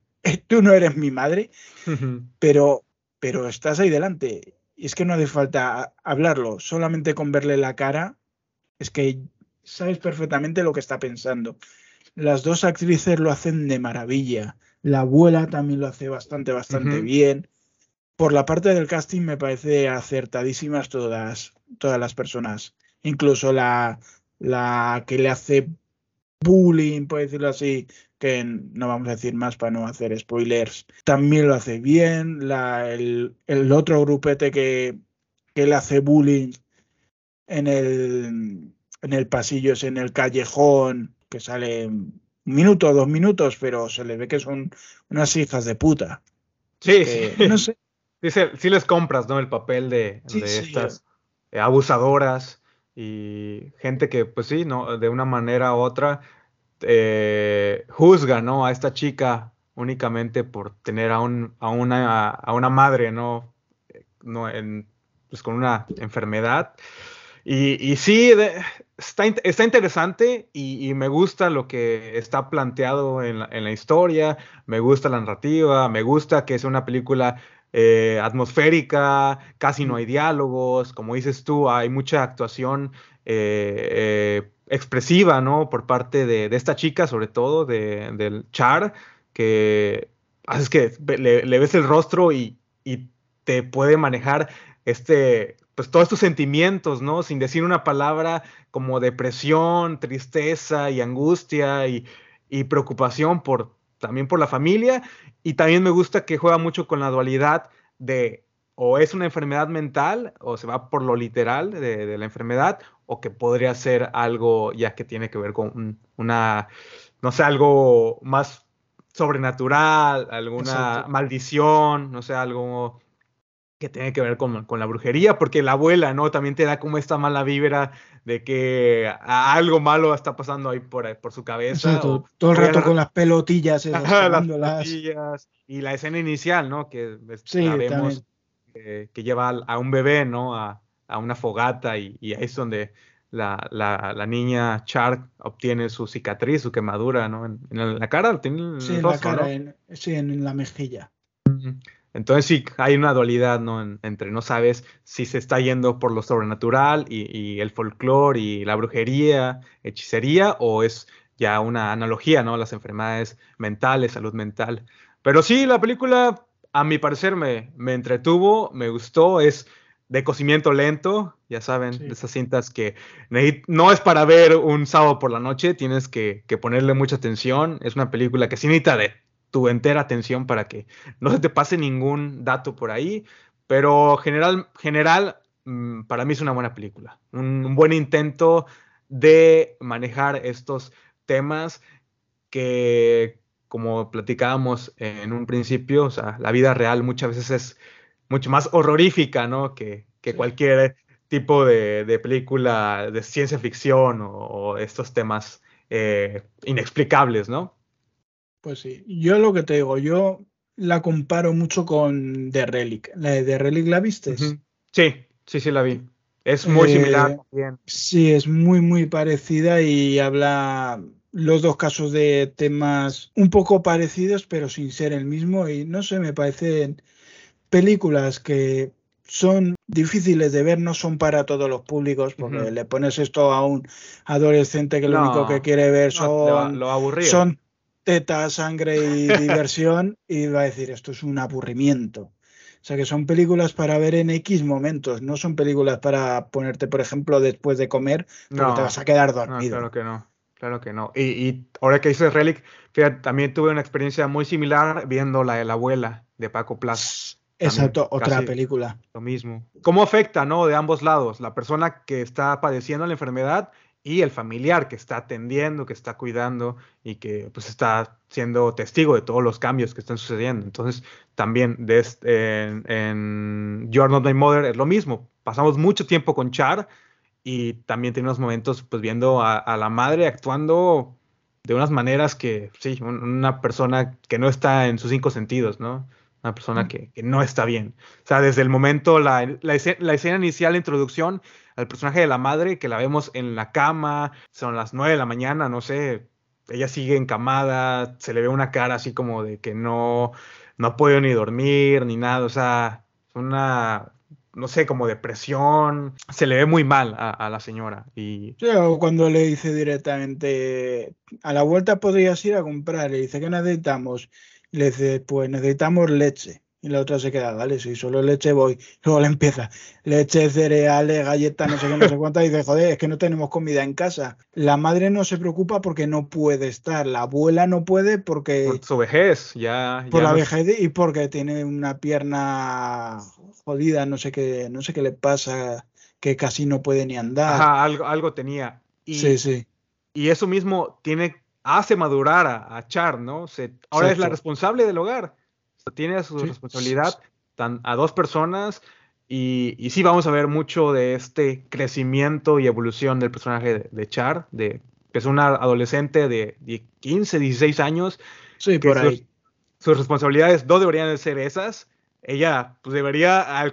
tú no eres mi madre, pero, pero estás ahí delante. Y es que no hace falta hablarlo, solamente con verle la cara, es que sabes perfectamente lo que está pensando. Las dos actrices lo hacen de maravilla. La abuela también lo hace bastante, bastante bien. Por la parte del casting me parece acertadísimas todas, todas las personas. Incluso la, la que le hace bullying, por decirlo así, que no vamos a decir más para no hacer spoilers, también lo hace bien. La, el, el otro grupete que, que le hace bullying en el, en el pasillo, es en el callejón, que sale un minuto o dos minutos, pero se le ve que son unas hijas de puta. Sí, que, sí. no sé, Sí, se- sí les compras, ¿no? El papel de, Sí, de sí. estas eh, abusadoras y gente que, pues sí, ¿no? De una manera u otra eh, juzga, ¿no? A esta chica únicamente por tener a, un, a, una, a una madre, ¿no? Eh, no en, pues con una enfermedad. Y, y sí, de- está, está interesante y, y me gusta lo que está planteado en la, en la historia, me gusta la narrativa, me gusta que es una película eh, atmosférica, casi no hay diálogos, como dices tú, hay mucha actuación eh, eh, expresiva, ¿no? Por parte de, de esta chica, sobre todo, de, del Char, que haces que le, le ves el rostro y, y te puede manejar este, pues todos estos sentimientos, ¿no? Sin decir una palabra como depresión, tristeza y angustia y, y preocupación por también por la familia. Y también me gusta que juega mucho con la dualidad de o es una enfermedad mental o se va por lo literal de, de la enfermedad o que podría ser algo ya que tiene que ver con un- una, no sé, algo más sobrenatural, alguna Exacto. maldición, no sé, algo que tiene que ver con, con la brujería, porque la abuela, ¿no? También te da como esta mala vibra de que algo malo está pasando ahí por, por su cabeza. Exacto, o- todo el rato la- con las pelotillas esas las y la escena inicial, ¿no? Que Sí, la vemos también. eh, que lleva a un bebé, ¿no? A, a una fogata y, y ahí es donde la, la- la niña Char obtiene su cicatriz, su quemadura, ¿no? En, en la cara, tiene en Sí, en la cara, ¿no? en- sí, en la mejilla. Entonces sí, hay una dualidad, ¿no? En- entre no sabes si se está yendo por lo sobrenatural y, y el folclore y la brujería, hechicería, o es ya una analogía, ¿no? Las enfermedades mentales, salud mental. Pero sí, la película, a mi parecer, me, me entretuvo, me gustó, es de cocimiento lento, ya saben, Sí. de esas cintas que no es para ver un sábado por la noche, tienes que, que ponerle mucha atención, es una película que sí necesita de tu entera atención para que no se te pase ningún dato por ahí, pero general, general mm, para mí es una buena película, un, un buen intento de manejar estos temas que, como platicábamos en un principio, o sea, la vida real muchas veces es mucho más horrorífica, ¿no? Que, que Sí. cualquier tipo de, de película de ciencia ficción o, o estos temas eh, inexplicables, ¿no? Pues sí, yo lo que te digo, yo la comparo mucho con The Relic. ¿La de The Relic la viste? Ujú. Sí, sí, sí la vi. Es muy Eh, similar también. Sí, es muy, muy parecida y habla los dos casos de temas un poco parecidos, pero sin ser el mismo. Y no sé, me parecen películas que son difíciles de ver, no son para todos los públicos, porque le pones esto a un adolescente que lo No, único que quiere ver No, son, lo aburrido. son tetas, sangre y diversión, y va a decir, esto es un aburrimiento. O sea que son películas para ver en X momentos, no son películas para ponerte, por ejemplo, después de comer, porque No, te vas a quedar No, dormido. claro que no. Claro que no. Y, y ahora que dices Relic, fíjate, también tuve una experiencia muy similar viendo la de la abuela de Paco Plaza. Exacto, otra película. Lo mismo. ¿Cómo afecta, no? De ambos lados, la persona que está padeciendo la enfermedad y el familiar que está atendiendo, que está cuidando y que pues está siendo testigo de todos los cambios que están sucediendo. Entonces, también de este- en, en You Are Not My Mother es lo mismo. Pasamos mucho tiempo con Char y también tenemos momentos pues viendo a, a la madre actuando de unas maneras que, sí, un- una persona que no está en sus cinco sentidos, ¿no? Una persona que, que no está bien. O sea, desde el momento, la, la escena, la escena inicial, la introducción al personaje de la madre, que la vemos en la cama, son las nueve de la mañana, no sé, ella sigue encamada, se le ve una cara así como de que no, no ha podido ni dormir, ni nada, o sea, una, no sé, como depresión, se le ve muy mal a, la señora. Y Sí, o cuando le dice directamente, a la vuelta podrías ir a comprar, le dice, ¿qué necesitamos? Le dice, pues necesitamos leche. Y la otra se queda, vale, si solo leche voy. Luego le empieza, leche, cereales, galletas, no sé qué, no sé cuántas. Y dice, joder, es que no tenemos comida en casa. La madre no se preocupa porque no puede estar. La abuela no puede porque por su vejez, ya... por la no- vejez y porque tiene una pierna jodida, no sé qué, no sé qué le pasa, que casi no puede ni andar. Ajá, algo, algo tenía. Y, Sí, sí. y eso mismo tiene, hace madurar a, a Char, ¿no? Se, ahora es la responsable del hogar. Tiene su Sí. responsabilidad tan, a dos personas y, y sí vamos a ver mucho de este crecimiento y evolución del personaje de, de Char, de que es una adolescente de, de 15, 16 años. Sí, por sus- ahí. Sus responsabilidades no deberían de ser esas. Ella pues debería, al,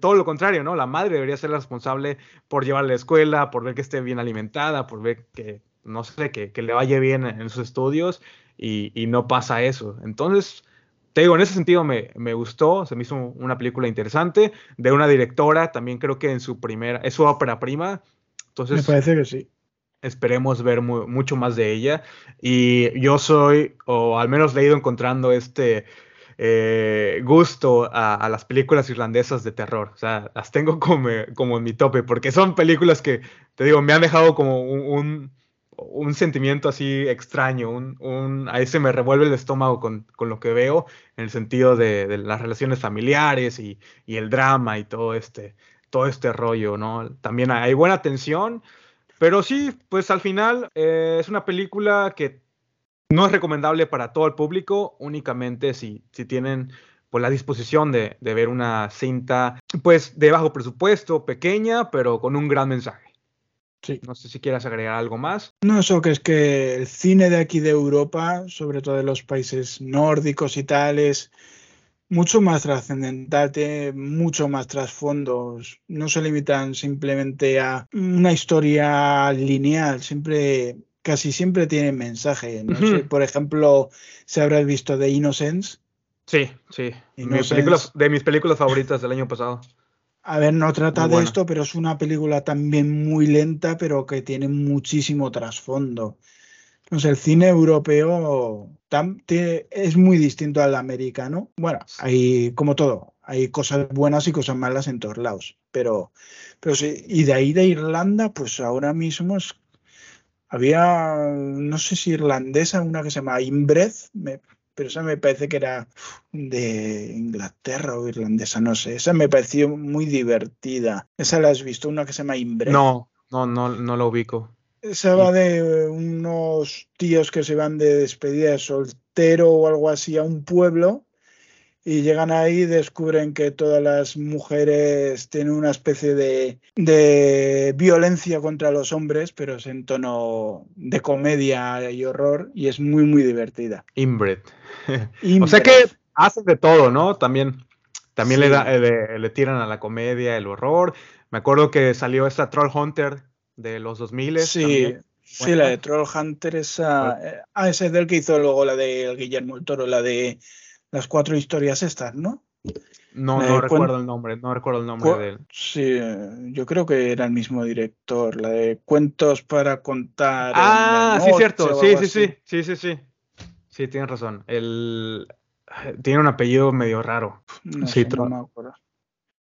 todo lo contrario, ¿no? La madre debería ser la responsable por llevarla a la escuela, por ver que esté bien alimentada, por ver que, no sé, que, que le vaya bien en, en sus estudios y, y no pasa eso. Entonces, te digo, en ese sentido me, me gustó, se me hizo una película interesante de una directora, también creo que en su primera, es su ópera prima. Me Entonces, parece que sí. esperemos ver mu- mucho más de ella. Y yo soy, o al menos le he ido encontrando este eh, gusto a, a las películas irlandesas de terror. O sea, las tengo como, como en mi tope, porque son películas que, te digo, me han dejado como un, un, un sentimiento así extraño. Un, un, ahí se me revuelve el estómago con, con lo que veo, en el sentido de, de las relaciones familiares y, y el drama y todo este, todo este rollo, ¿no? También hay buena tensión. Pero sí, pues al final eh, es una película que no es recomendable para todo el público, únicamente si, si tienen pues, la disposición de, de ver una cinta pues de bajo presupuesto, pequeña, pero con un gran mensaje. Sí. No sé si quieras agregar algo más. No, eso que es que el cine de aquí de Europa, sobre todo de los países nórdicos y tal, es mucho más trascendental, tiene mucho más trasfondos. No se limitan simplemente a una historia lineal, siempre, casi siempre tienen mensaje. No por ejemplo, si habrás visto The Innocence. Sí, sí. Mi Innocence. película- de mis películas favoritas del año pasado. A ver, no trata de esto, pero es una película también muy lenta, pero que tiene muchísimo trasfondo. Sé, el cine europeo es muy distinto al americano. Bueno, hay, como todo, hay cosas buenas y cosas malas en todos lados. Pero, pero sí, y de ahí de Irlanda, pues ahora mismo es- había, no sé si irlandesa, una que se llama Inbred, me- pero esa me parece que era de Inglaterra o irlandesa, no sé. Esa me pareció muy divertida. Esa la has visto, una que se llama Inbred. No, no, no, no lo ubico. Esa va de unos tíos que se van de despedida de soltero o algo así a un pueblo y llegan ahí y descubren que todas las mujeres tienen una especie de, de violencia contra los hombres, pero es en tono de comedia y horror y es muy, muy divertida. Inbred. O sea Inbred. que hacen de todo, ¿no? También, también le, Sí. da- eh, le, le tiran a la comedia, el horror. Me acuerdo que salió esta Troll Hunter de los 2000 Sí, también. sí, la de Troll Hunter, esa. eh, Ah, ese es del que hizo luego la de Guillermo el Toro, la de las cuatro historias estas, ¿no? No, Eh, no recuerdo el nombre, no recuerdo el nombre de él. Sí, yo creo que era el mismo director, la de cuentos para contar. Ah, sí, cierto. Sí, sí, sí, sí, sí, sí. Sí, tienes razón. El... Tiene un apellido medio raro. No, sé, no me acuerdo.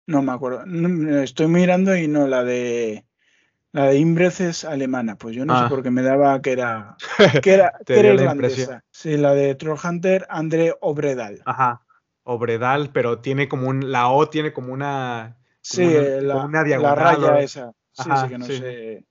No me acuerdo. Estoy mirando y no, la de. La de Imbrex es alemana, pues yo no sé ah. por qué me daba que era, que era, que era irlandesa. Sí, la de Trollhunter, André Obredal. Ajá, Obredal, pero tiene como un, la O tiene como una, sí, la, la, raya esa. Sí, sí, que no sé,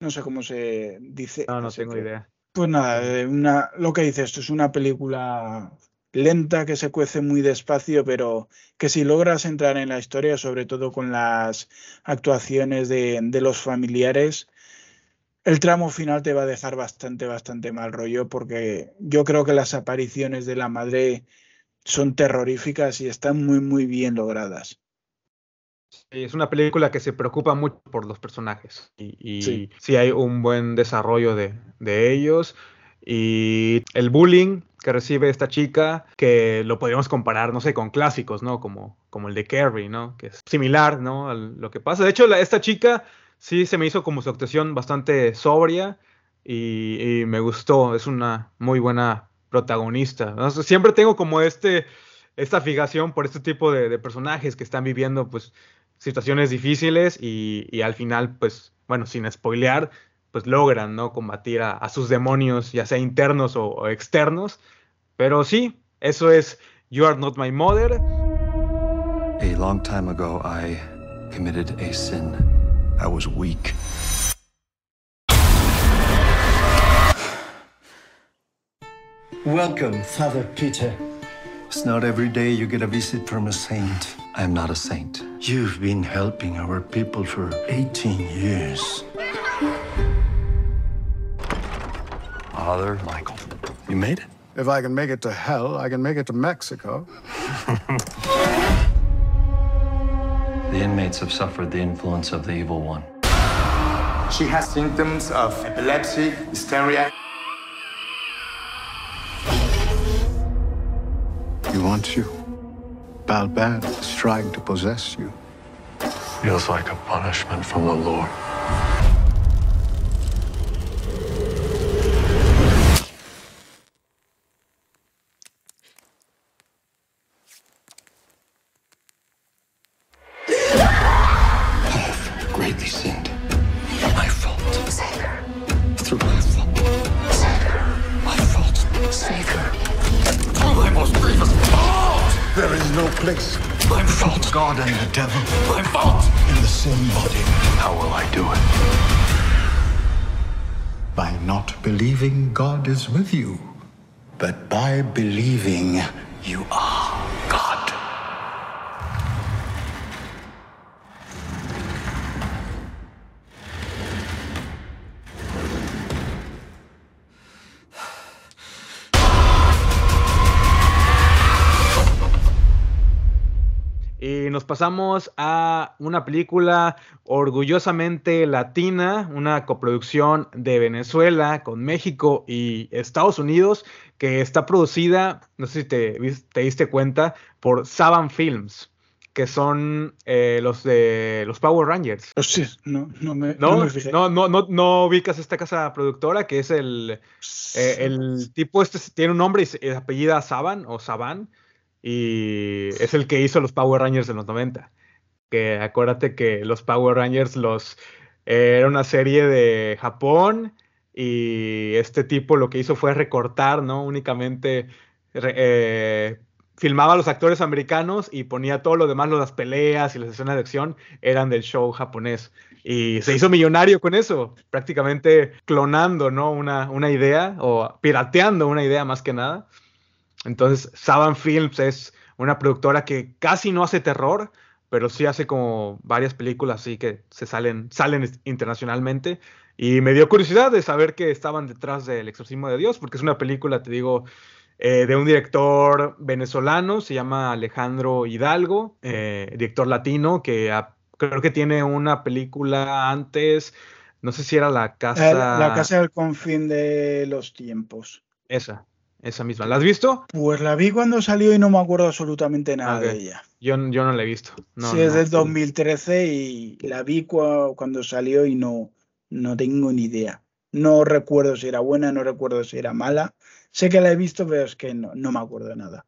no sé cómo se dice. No, no tengo idea. Pues nada, una, lo que dice esto es una película lenta que se cuece muy despacio, pero que si logras entrar en la historia, sobre todo con las actuaciones de, de los familiares, el tramo final te va a dejar bastante, bastante mal rollo, porque yo creo que las apariciones de la madre son terroríficas y están muy, muy bien logradas. Es una película que se preocupa mucho por los personajes y, sí. hay un buen desarrollo de, de, ellos. Y el bullying que recibe esta chica, que lo podríamos comparar, no sé, con clásicos, ¿no? Como, como el de Carrie, ¿no? Que es similar, ¿no? A lo que pasa. De hecho, esta chica sí se me hizo como su actuación bastante sobria y, me gustó. Es una muy buena protagonista. Siempre tengo como este esta fijación por este tipo de, personajes que están viviendo pues situaciones difíciles y, al final, pues, bueno, sin spoilear, pues logran, ¿no? Combatir a, sus demonios, ya sea internos o, externos. Pero sí, eso es You Are Not My Mother. A long time ago, I committed a sin. I was weak. Welcome, Father Peter. It's not every day you get a visit from a saint. I'm not a saint. You've been helping our people for 18 years. Father Michael, you made it? If I can make it to hell, I can make it to Mexico. the inmates have suffered the influence of the evil one. She has symptoms of epilepsy, hysteria. He wants you. Balban is trying to possess you. Feels like a punishment from the Lord. Believing God is with you, but by believing you are pasamos a una película orgullosamente latina, una coproducción de Venezuela con México y Estados Unidos, que está producida, no sé si te, diste cuenta, por Saban Films que son eh, los de los Power Rangers. Oh, sí, no, no me, ¿No? No, no, no, no, ubicas esta casa productora que es el, eh, el tipo este tiene un nombre y se apellida Saban o Saban y es el que hizo los Power Rangers en los 90. Que acuérdate que los Power Rangers los era una serie de Japón y este tipo lo que hizo fue recortar, ¿no? Únicamente eh, filmaba a los actores americanos y ponía todo lo demás, las peleas y las escenas de acción eran del show japonés. Y se hizo millonario con eso, prácticamente clonando, ¿no? Una, una idea o pirateando una idea más que nada. Entonces, Saban Films es una productora que casi no hace terror, pero sí hace como varias películas así que se salen, salen internacionalmente. Y me dio curiosidad de saber que estaban detrás del Exorcismo de Dios, porque es una película, te digo, eh, de un director venezolano, se llama Alejandro Hidalgo, eh, director latino, que creo que tiene una película antes, no sé si era La Casa... La Casa del Confín de los Tiempos. Esa, esa misma. ¿La has visto? Pues la vi cuando salió y no me acuerdo absolutamente nada de ella. Yo, yo, no la he visto. sí, es del 2013 y la vi cuando salió y no, no tengo ni idea. No recuerdo si era buena, no recuerdo si era mala. Sé que la he visto, pero es que no, no me acuerdo de nada.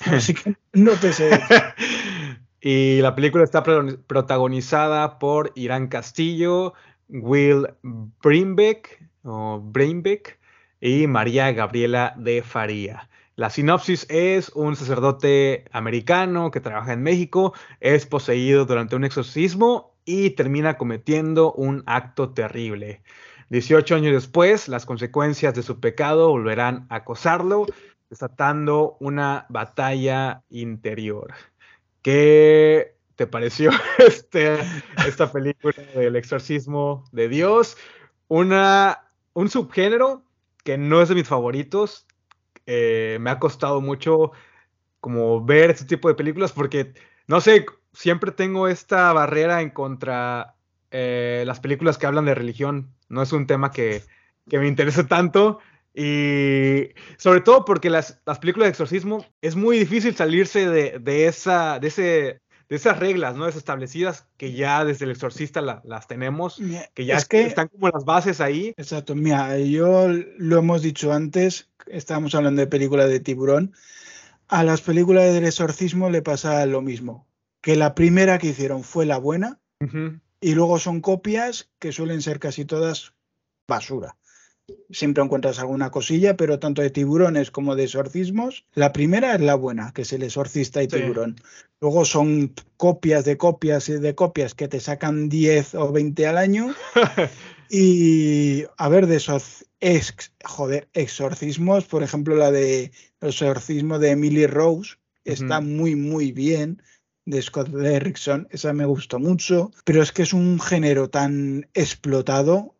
Así que no te sé. y la película está protagonizada por Irán Castillo, Will Brainbeck, o Brainbeck y María Gabriela de Faría. La sinopsis es un sacerdote americano que trabaja en México, es poseído durante un exorcismo y termina cometiendo un acto terrible. 18 años después, las consecuencias de su pecado volverán a acosarlo, desatando una batalla interior. ¿Qué te pareció este, esta película del exorcismo de Dios? Una, un subgénero que no es de mis favoritos. Eh, me ha costado mucho como ver este tipo de películas porque, no sé, siempre tengo esta barrera en contra eh, las películas que hablan de religión. No es un tema que, me interese tanto. Y sobre todo porque las, películas de exorcismo es muy difícil salirse de, esa, de, ese, de esas reglas ¿no? establecidas que ya desde el exorcista las tenemos, que ya están como las bases ahí. Exacto, mira, yo lo hemos dicho antes, estábamos hablando de películas de tiburón, a las películas del exorcismo le pasa lo mismo, que la primera que hicieron fue la buena y luego son copias que suelen ser casi todas basura. Siempre encuentras alguna cosilla, pero tanto de tiburones como de exorcismos, la primera es la buena, que es el exorcista y tiburón. Luego son copias de copias y de copias que te sacan 10 o 20 al año. y a ver, de esos ex, joder, exorcismos, por ejemplo, la de el exorcismo de Emily Rose, está muy, muy bien de Scott Derrickson, esa me gustó mucho, pero es que es un género tan explotado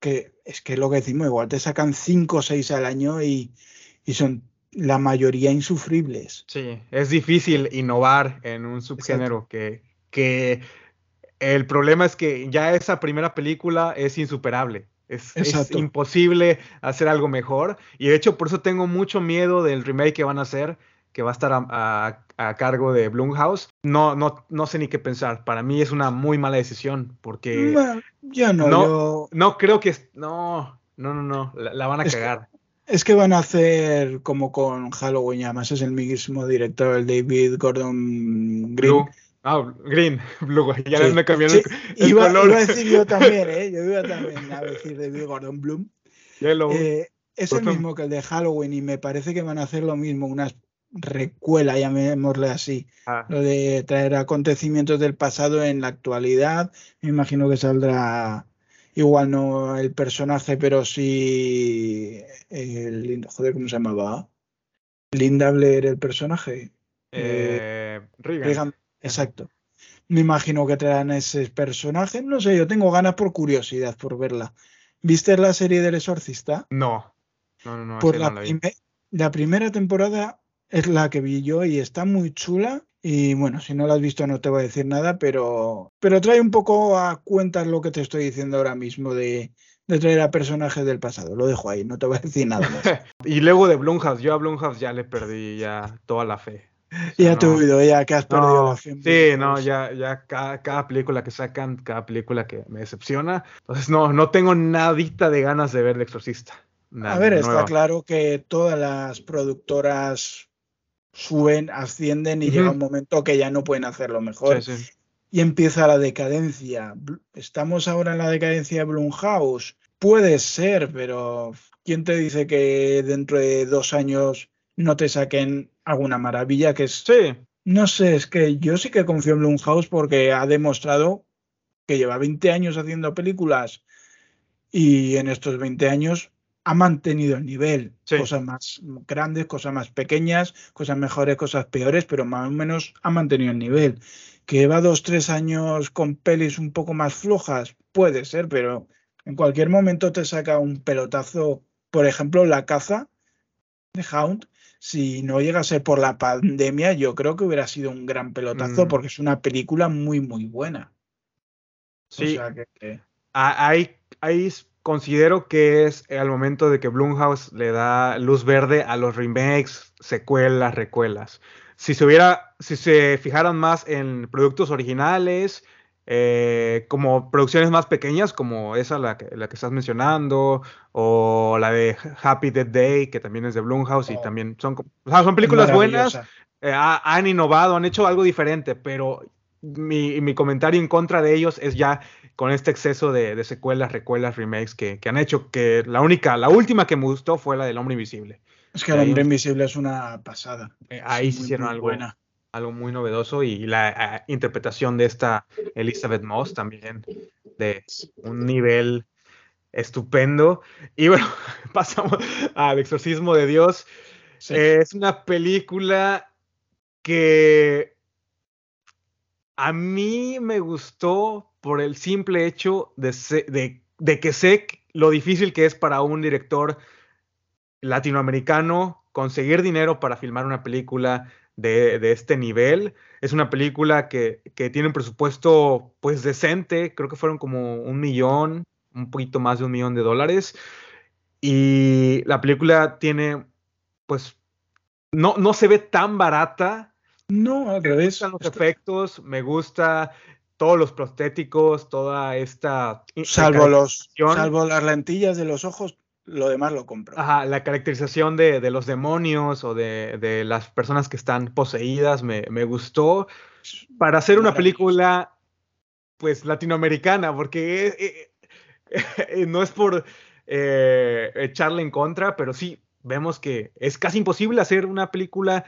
que es que lo que decimos, igual te sacan 5 o 6 al año y, son la mayoría insufribles. Sí, es difícil innovar en un subgénero que, que el problema es que ya esa primera película es insuperable. Es, es, imposible hacer algo mejor. Y de hecho, por eso tengo mucho miedo del remake que van a hacer, que va a estar a, cargo de Blumhouse, no, no, no sé ni qué pensar. Para mí es una muy mala decisión porque ya no, no, no creo que no, no, no, no, la, van a cagar. es que van a hacer como con Halloween, además es el mismo director, el David Gordon Green. Ah, Green, Blue, ya me cambió el, iba, color. Iba a decir yo también, ¿eh? Yo iba también a decir David Gordon Bloom. Eh, es el mismo que el de Halloween y me parece que van a hacer lo mismo, unas recuela, llamémosle así, ah. lo de traer acontecimientos del pasado en la actualidad. Me imagino que saldrá igual no el personaje, pero sí el joder, ¿cómo se llamaba? Linda Blair, el personaje. Eh, exacto. Me imagino que traerán ese personaje. No sé, yo tengo ganas por curiosidad, por verla. ¿Viste la serie del exorcista? No. No, no, no. Por la, la primera temporada es la que vi yo y está muy chula. Y bueno, si no la has visto no te voy a decir nada, pero, pero trae un poco a cuenta lo que te estoy diciendo ahora mismo de, traer a personajes del pasado. Lo dejo ahí, no te voy a decir nada más. y luego de Blumhouse, yo a Blumhouse ya le perdí ya toda la fe. ya te he oído, ya que has perdido la fe. Sí, no, ya, ya cada, película que sacan, cada película que me decepciona. Entonces no, no tengo nadita de ganas de ver El Exorcista. a ver, está claro que todas las productoras suben, ascienden y llega un momento que ya no pueden hacerlo mejor. Y empieza la decadencia. ¿Estamos ahora en la decadencia de Blumhouse? Puede ser, pero ¿quién te dice que dentro de dos años no te saquen alguna maravilla? Que es, sí. No sé, es que yo sí que confío en Blumhouse porque ha demostrado que lleva 20 años haciendo películas y en estos 20 años ha mantenido el nivel. Cosas más grandes, cosas más pequeñas, cosas mejores, cosas peores, pero más o menos ha mantenido el nivel. Que va dos, tres años con pelis un poco más flojas, puede ser, pero en cualquier momento te saca un pelotazo, por ejemplo, La caza de Hound. Si no llega a ser por la pandemia, yo creo que hubiera sido un gran pelotazo mm. porque es una película muy, muy buena. Sí. O sea que, hay, hay considero que es al momento de que Blumhouse le da luz verde a los remakes, secuelas, recuelas. Si se hubiera, si se fijaran más en productos originales, eh, como producciones más pequeñas, como esa la que, la que estás mencionando, o la de Happy Dead Day, que también es de Blumhouse, y oh. también son, son películas buenas, eh, han innovado, han hecho algo diferente, pero mi, mi, comentario en contra de ellos es ya con este exceso de, de secuelas, recuelas, remakes que, que, han hecho, que la única, la última que me gustó fue la del Hombre Invisible. Es que el Hombre Invisible es una pasada. Eh, ahí se hicieron algo, buena. algo muy novedoso y la interpretación de esta Elizabeth Moss también de un nivel estupendo. Y bueno, pasamos al exorcismo de Dios. Sí. Es una película que a mí me gustó por el simple hecho de, de, de, que sé lo difícil que es para un director latinoamericano conseguir dinero para filmar una película de, de este nivel. Es una película que, que, tiene un presupuesto pues decente, creo que fueron como un millón, un poquito más de un millón de dólares. Y la película tiene pues no, no se ve tan barata. No, al revés. Me gustan los efectos, me gusta todos los prostéticos, toda esta. Salvo, los, salvo las lentillas de los ojos, lo demás lo compro. Ajá, la caracterización de, de los demonios o de, de, las personas que están poseídas me, me gustó. Para hacer una película, pues latinoamericana, porque eh, eh, no es por eh, echarle en contra, pero sí vemos que es casi imposible hacer una película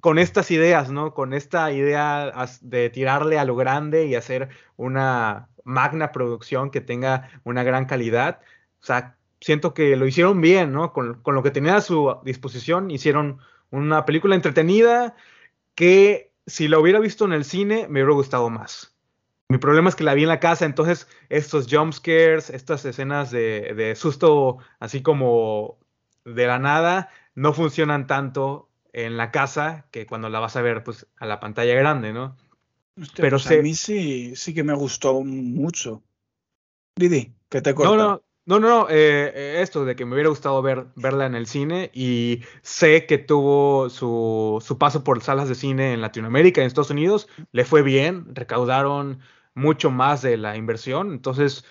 con estas ideas, ¿no? Con esta idea de tirarle a lo grande y hacer una magna producción que tenga una gran calidad. O sea, siento que lo hicieron bien, ¿no? Con, lo que tenía a su disposición, hicieron una película entretenida que si la hubiera visto en el cine me hubiera gustado más. Mi problema es que la vi en la casa, entonces estos jump scares, estas escenas de susto así como de la nada no funcionan tanto en la casa que cuando la vas a ver pues a la pantalla grande, ¿no? Pero pues se... a mí sí, sí que me gustó mucho. Didi, que te corta. No, no, no, no, no eh, esto de que me hubiera gustado ver, verla en el cine y sé que tuvo su, su paso por salas de cine en Latinoamérica, en Estados Unidos, le fue bien, recaudaron mucho más de la inversión, entonces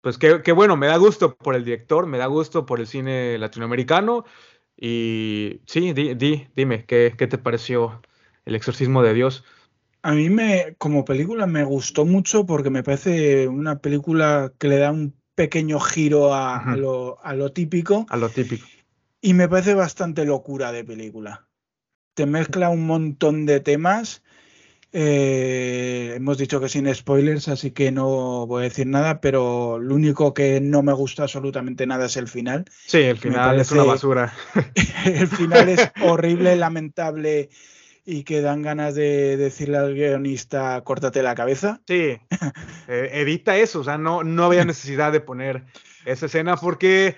pues qué, qué, bueno, me da gusto por el director, me da gusto por el cine latinoamericano. Y sí, di, di, dime, ¿qué, ¿qué, te pareció El exorcismo de Dios? A mí me, como película me gustó mucho porque me parece una película que le da un pequeño giro a, lo, a lo típico. A lo típico. Y me parece bastante locura de película. Te mezcla un montón de temas eh, hemos dicho que sin spoilers, así que no voy a decir nada, pero lo único que no me gusta absolutamente nada es el final. Sí, el final parece, es una basura. el final es horrible, lamentable y que dan ganas de decirle al guionista, córtate la cabeza. Sí, eh, edita eso, o sea, no, no había necesidad de poner esa escena porque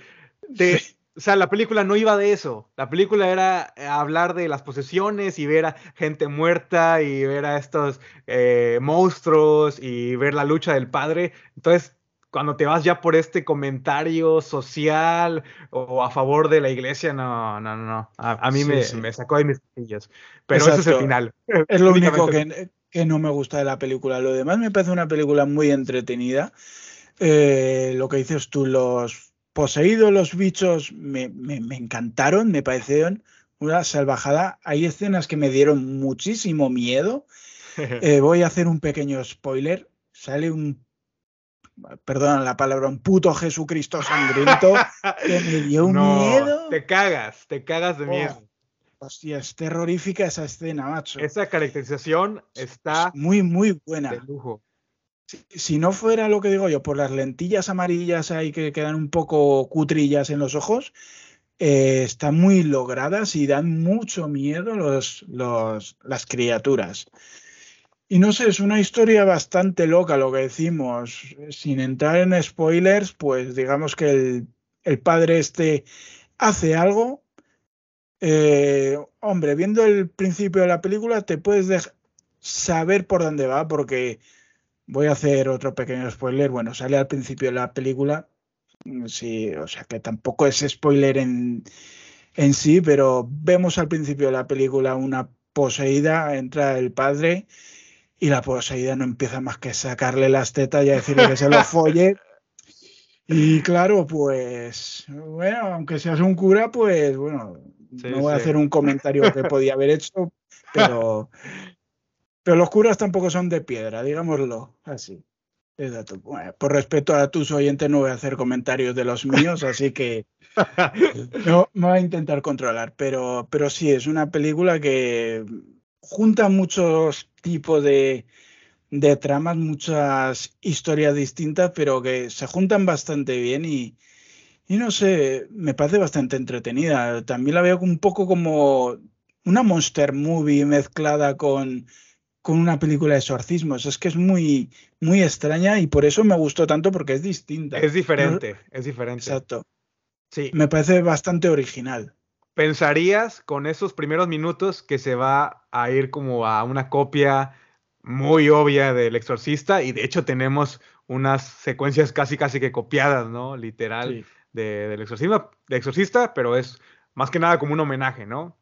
te, sí o sea, la película no iba de eso. La película era eh, hablar de las posesiones y ver a gente muerta y ver a estos eh, monstruos y ver la lucha del padre. Entonces, cuando te vas ya por este comentario social o a favor de la iglesia, no, no, no. A, a mí sí, me, sí. me, sacó de mis casillas. Pero Exacto. ese es el final. Es lo único que, que, no me gusta de la película. Lo demás me parece una película muy entretenida. Eh, lo que dices tú, los Poseído los bichos me, me, me, encantaron, me parecieron una salvajada. Hay escenas que me dieron muchísimo miedo. Eh, voy a hacer un pequeño spoiler. Sale un, perdón la palabra, un puto Jesucristo sangriento que me dio un no, miedo. Te cagas, te cagas de miedo. Oh, hostia, es terrorífica esa escena, macho. Esa caracterización está es muy, muy buena. De lujo si no fuera lo que digo yo, por las lentillas amarillas ahí que quedan un poco cutrillas en los ojos, eh, están muy logradas y dan mucho miedo los, los, las criaturas. Y no sé, es una historia bastante loca lo que decimos. Sin entrar en spoilers, pues digamos que el, el padre este hace algo. Eh, hombre, viendo el principio de la película te puedes saber por dónde va porque Voy a hacer otro pequeño spoiler. Bueno, sale al principio de la película. Mm, sí, o sea que tampoco es spoiler en, en sí, pero vemos al principio de la película una poseída, entra el padre y la poseída no empieza más que sacarle las tetas y a decirle que se lo folle. Y claro, pues, bueno, aunque seas un cura, pues bueno, no voy a hacer un comentario que podía haber hecho, pero, pero los curas tampoco son de piedra, digámoslo así. por respeto a tus oyentes no voy a hacer comentarios de los míos, así que no, me voy a intentar controlar. Pero, pero sí, es una película que junta muchos tipos de, de tramas, muchas historias distintas, pero que se juntan bastante bien y, y no sé, me parece bastante entretenida. También la veo un poco como una monster movie mezclada con, con una película de exorcismos. Es que es muy, muy extraña y por eso me gustó tanto porque es distinta. Es diferente, es diferente. Exacto. Sí. Me parece bastante original. Pensarías con esos primeros minutos que se va a ir como a una copia muy obvia del exorcista y de hecho tenemos unas secuencias casi casi que copiadas, ¿no? Literal del exorcismo, de exorcista, pero es más que nada como un homenaje, ¿no?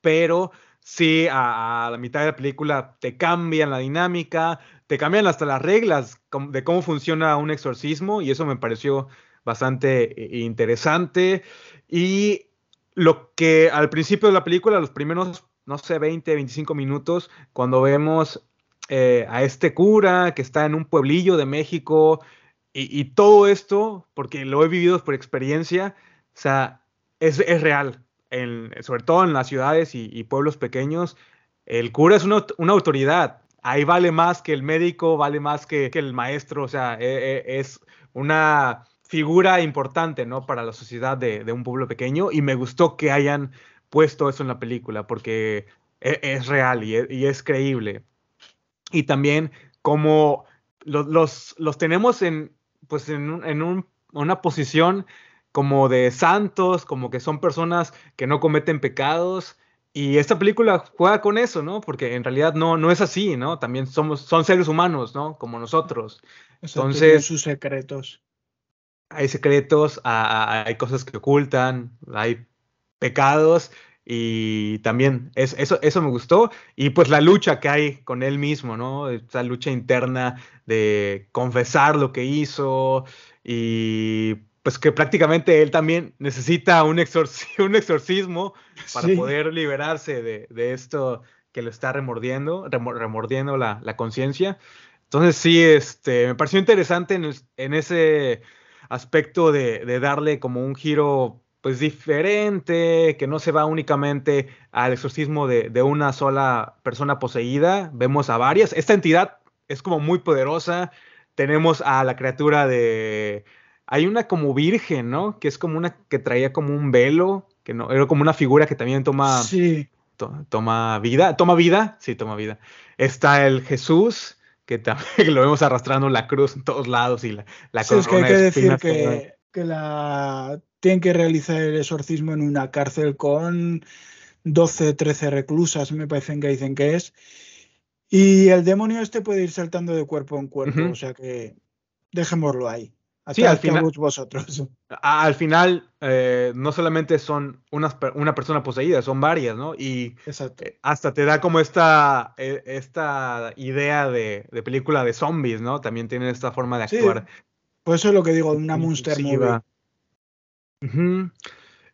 Pero sí, a, la mitad de la película te cambian la dinámica, te cambian hasta las reglas de cómo funciona un exorcismo y eso me pareció bastante eh, interesante. Y lo que al principio de la película, los primeros no sé, 20, 25 minutos, cuando vemos eh, a este cura que está en un pueblillo de México y, todo esto, porque lo he vivido por experiencia, o sea, es, real, sobre todo en las ciudades y, pueblos pequeños, el cura es una, autoridad, ahí vale más que el médico, vale más que, el maestro, o sea, e, e, es una figura importante, ¿no? Para la sociedad de, un pueblo pequeño y me gustó que hayan puesto eso en la película porque e, es, real y es, creíble. Y también como los, los, tenemos en, pues en, en una posición como de santos, como que son personas que no cometen pecados. Y esta película juega con eso, ¿no? Porque en realidad no, no es así, ¿no? También somos, son seres humanos, ¿no? Como nosotros. Entonces, sus secretos. Hay secretos, hay cosas que ocultan, hay pecados y también es, eso, eso me gustó y pues la lucha que hay con él mismo, ¿no? Esa lucha interna de confesar lo que hizo y pues que prácticamente él también necesita un, un exorcismo para poder liberarse de, de, esto que lo está remordiendo, remordiendo la, la conciencia. Entonces sí, este, me pareció interesante en, en ese aspecto de, de darle como un giro pues diferente, que no se va únicamente al exorcismo de, una sola persona poseída, vemos a varias. Esta entidad es como muy poderosa. Tenemos a la criatura de... Hay una como virgen, ¿no? Que es como una que traía como un velo, que no, era como una figura que también toma... Sí. toma vida, toma vida, sí, toma vida. Está el Jesús, que también lo vemos arrastrando la cruz en todos lados y la, la sí, es que hay que decir que, que la tienen que realizar el exorcismo en una cárcel con 12, 13 reclusas, me parecen que dicen que es. Y el demonio este puede ir saltando de cuerpo en cuerpo, o sea que dejémoslo ahí. Sí, al final, vosotros. Al final, eh, no solamente son una, una, persona poseída, son varias, ¿no? Y eh, hasta te da como esta, eh, esta idea de, de, película de zombies, ¿no? También tiene esta forma de actuar. Pues eso es lo que digo, una monster movie.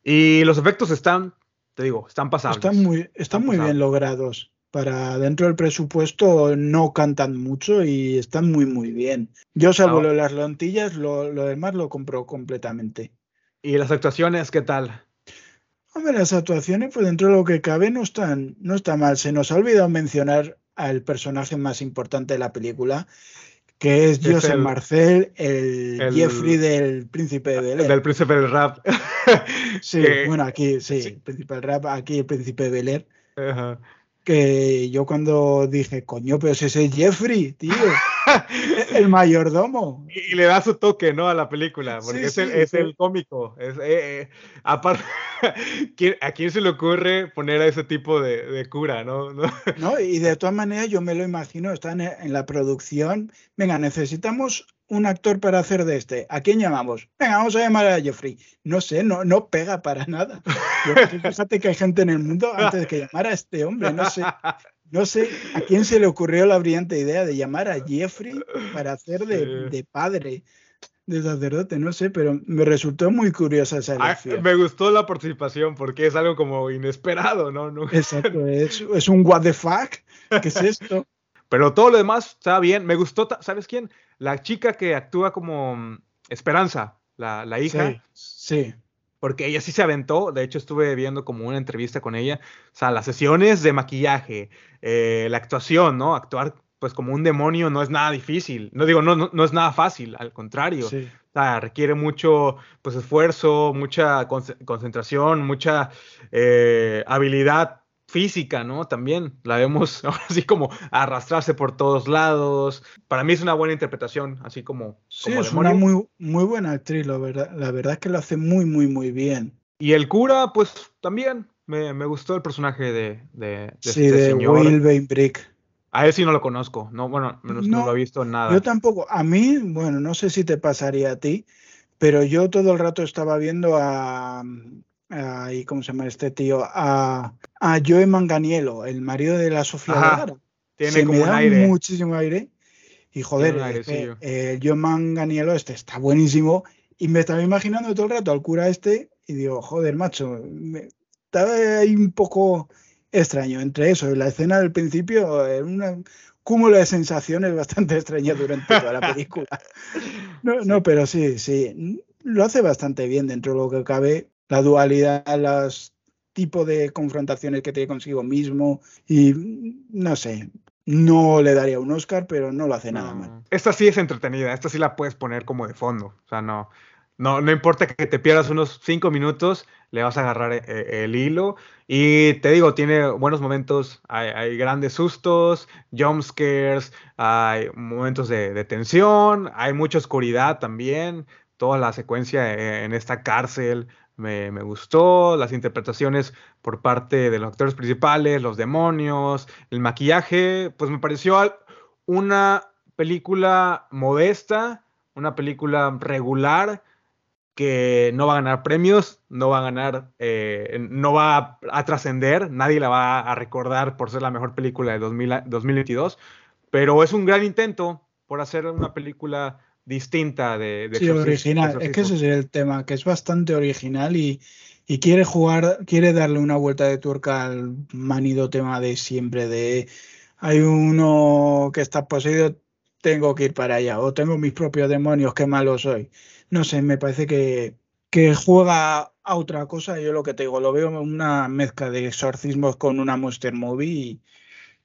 Y los efectos están, te digo, están pasables. Están muy, están, muy bien logrados. Para dentro del presupuesto no cantan mucho y están muy, muy bien. Yo salvo de las lentillas, lo, demás lo compro completamente. ¿Y las actuaciones qué tal? Hombre, las actuaciones, pues dentro de lo que cabe, no están, no está mal. Se nos ha olvidado mencionar al personaje más importante de la película, que es Joseph Marcel, el, Jeffrey del Príncipe de Bel Del Príncipe del Rap. sí, bueno, aquí sí, el Príncipe del Rap, aquí el Príncipe de Bel Que yo cuando dije, coño, pero ese es Jeffrey, tío. el mayordomo. Y, le da su toque, ¿no? A la película, porque es, el, cómico. Es, eh, eh, aparte, ¿a quién se le ocurre poner a ese tipo de, cura, ¿no? ¿no? y de todas maneras yo me lo imagino, están en la producción. Venga, necesitamos un actor para hacer de este. ¿A quién llamamos? Venga, vamos a llamar a Jeffrey. No sé, no, no pega para nada. fíjate que hay gente en el mundo antes de que llamara a este hombre, no sé. No sé a quién se le ocurrió la brillante idea de llamar a Jeffrey para hacer de, padre de sacerdote, no sé, pero me resultó muy curiosa esa Ah, elección. me gustó la participación porque es algo como inesperado, ¿no? No- Exacto, es, es un what the fuck. ¿Qué es esto? Pero todo lo demás está bien. Me gustó, ¿sabes quién? La chica que actúa como mm, Esperanza, la, la hija. Sí, sí. Porque ella sí se aventó, de hecho estuve viendo como una entrevista con ella, o sea, las sesiones de maquillaje, eh, la actuación, ¿no? Actuar pues como un demonio no es nada difícil, no digo, no, no, no es nada fácil, al contrario, sí. o sea, requiere mucho pues esfuerzo, mucha conce- concentración, mucha eh, habilidad física, ¿no? También la vemos así como arrastrarse por todos lados. Para mí es una buena interpretación, así como, Sí, como es demonio. una muy, muy buena actriz, la verdad. La verdad es que lo hace muy, muy, muy bien. Y el cura, pues también me, me gustó el personaje de, de, de Sí, este de señor. Will Bainbrick. A él sí no lo conozco, no, bueno, no, no No, lo he visto en nada. Yo tampoco. A mí, bueno, no sé si te pasaría a ti, pero yo todo el rato estaba viendo a. a- ¿y ¿Cómo se llama este tío? A, a Joe Manganiello, el marido de la Sofía Vergara. Tiene Se como me un da aire. muchísimo aire. Y joder, un es que, airecillo. eh, Joe Manganiello este está buenísimo. Y me estaba imaginando todo el rato al cura este y digo, joder, macho, me- estaba ahí un poco extraño entre eso y la escena del principio, eh, un cúmulo de sensaciones bastante extrañas durante toda la película. No, no, pero sí, sí, lo hace bastante bien dentro de lo que cabe, la dualidad, los tipos de confrontaciones que tiene consigo mismo y no sé, no le daría un Oscar, pero no lo hace nada mal. No. Esta sí es entretenida, esta sí la puedes poner como de fondo. O sea, no, no, no importa que te pierdas unos cinco minutos, le vas a agarrar eh, el hilo. Y te digo, tiene buenos momentos, hay, hay grandes sustos, jump scares, hay momentos de, de tensión, hay mucha oscuridad también. Toda la secuencia eh, en esta cárcel me, gustó, las interpretaciones por parte de los actores principales, los demonios, el maquillaje, pues me pareció una película modesta, una película regular que no va a ganar premios, no va a ganar, eh, no va a, trascender, nadie la va a recordar por ser la mejor película de 2000 a- 2022, pero es un gran intento por hacer una película distinta de, de Sí, original. Es que ese es el tema, que es bastante original y, y quiere jugar, quiere darle una vuelta de tuerca al manido tema de siempre de hay uno que está poseído, tengo que ir para allá, o tengo mis propios demonios, qué malo soy. No sé, me parece que, que juega a otra cosa. Yo lo que te digo, lo veo una mezcla de exorcismos con una monster movie y,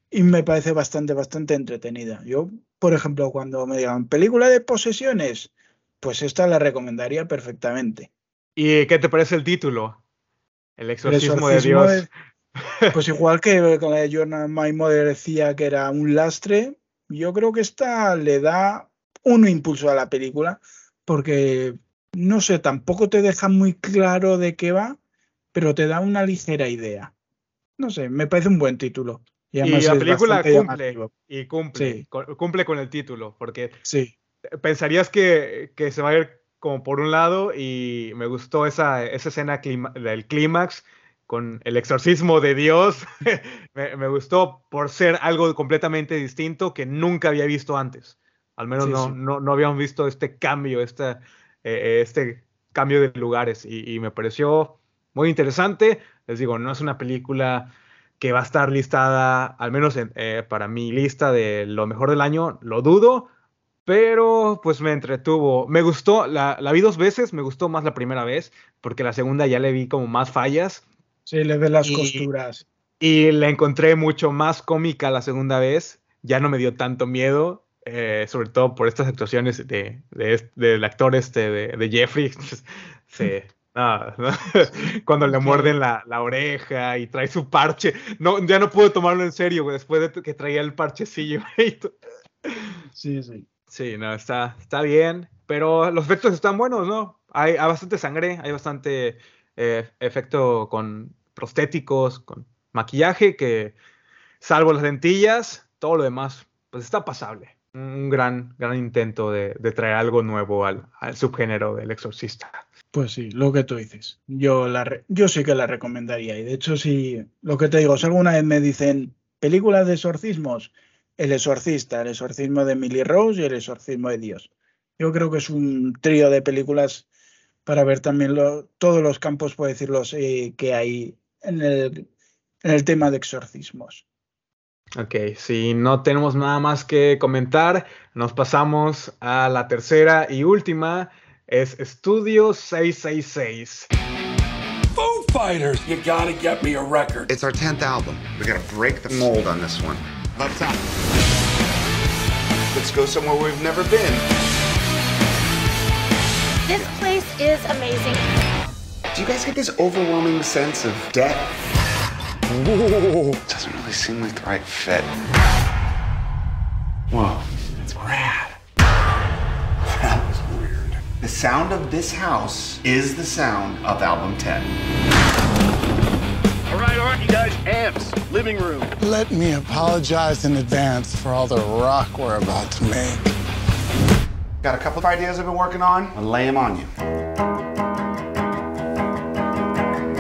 y me parece bastante, bastante entretenida. Yo, por ejemplo, cuando me digan película de posesiones, pues esta la recomendaría perfectamente. ¿Y qué te parece el título? El El exorcismo, de Dios. es- pues igual que con la de Jordan My Mother decía que era un lastre, yo creo que esta le da un impulso a la película, porque no sé, tampoco te deja muy claro de qué va, pero te da una ligera idea. No sé, me parece un buen título. Y, la película cumple, llamativo. y cumple, Sí. cumple con el título, porque Sí, pensarías que, que se va a ir como por un lado y me gustó esa, esa escena clima- del clímax con el exorcismo de Dios. me, me gustó por ser algo completamente distinto que nunca había visto antes. Al menos Sí, no. No, no habíamos visto este cambio, esta, eh, este cambio de lugares y, y me pareció muy interesante. Les digo, no es una película que va a estar listada, al menos en- eh, para mi lista de lo mejor del año, lo dudo, pero pues me entretuvo. Me gustó, la, la vi dos veces, me gustó más la primera vez, porque la segunda ya le vi como más fallas sí, le ves las Y- costuras. y la encontré mucho más cómica la segunda vez, ya no me dio tanto miedo. eh, sobre todo por estas actuaciones de, de est- del actor este de, de Jeffrey. Sí, no, no. Cuando le muerden la, la oreja y trae su parche. No, ya no puedo tomarlo en serio, güey, después de que traía el parchecillo. Sí, sí. Sí, no, está, está bien, pero los efectos están buenos, ¿no? Hay, hay bastante sangre, hay bastante eh, efecto con prostéticos, con maquillaje, que salvo las lentillas, todo lo demás, pues está pasable. Un gran, gran intento de, de traer algo nuevo al, al subgénero del exorcista. Pues sí, lo que tú dices. Yo, la yo sí que la recomendaría. Y de hecho, si lo que te digo, si alguna vez me dicen películas de exorcismos, El exorcista, el exorcismo de Emily Rose y el exorcismo de Dios. Yo creo que es un trío de películas para ver también todos los campos, por decirlo así, que hay en el, en el tema de exorcismos. Ok, si no tenemos nada más que comentar, nos pasamos a la tercera y última, es Estudio 666. Foo Fighters, you gotta get me a record. It's our 10th album. We gotta break the mold on this one. Let's out. Let's go somewhere we've never been. This place is amazing. Do you guys get this overwhelming sense of death? Whoa. Doesn't really seem like the right fit. Whoa, that's rad. That was weird. The sound of this house is the sound of album 10. All right, all right, you guys, amps, living room. Let me apologize in advance for all the rock we're about to make. Got a couple of ideas I've been working on. I'll lay them on you.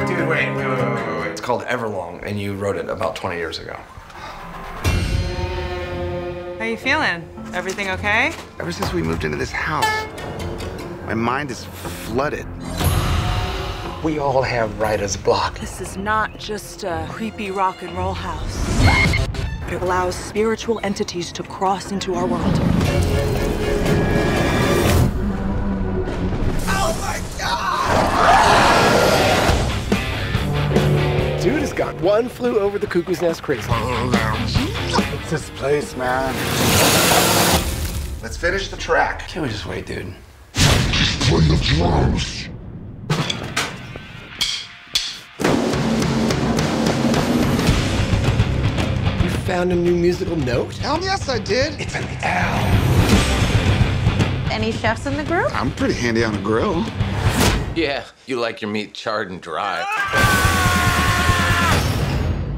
Dude, wait, wait, wait, wait, wait, wait. It's called Everlong, and you wrote it about 20 years ago. How you feeling? Everything okay? Ever since we moved into this house, my mind is flooded. We all have writer's block. This is not just a creepy rock and roll house. But it allows spiritual entities to cross into our world. Oh my god! Dude has got one flew over the cuckoo's nest crazy. It's this place, man. Let's finish the track. Can't we just wait, dude? Play the drums. You found a new musical note? Hell yes, I did. It's an L. Any chefs in the group? I'm pretty handy on a grill. Yeah, you like your meat charred and dry.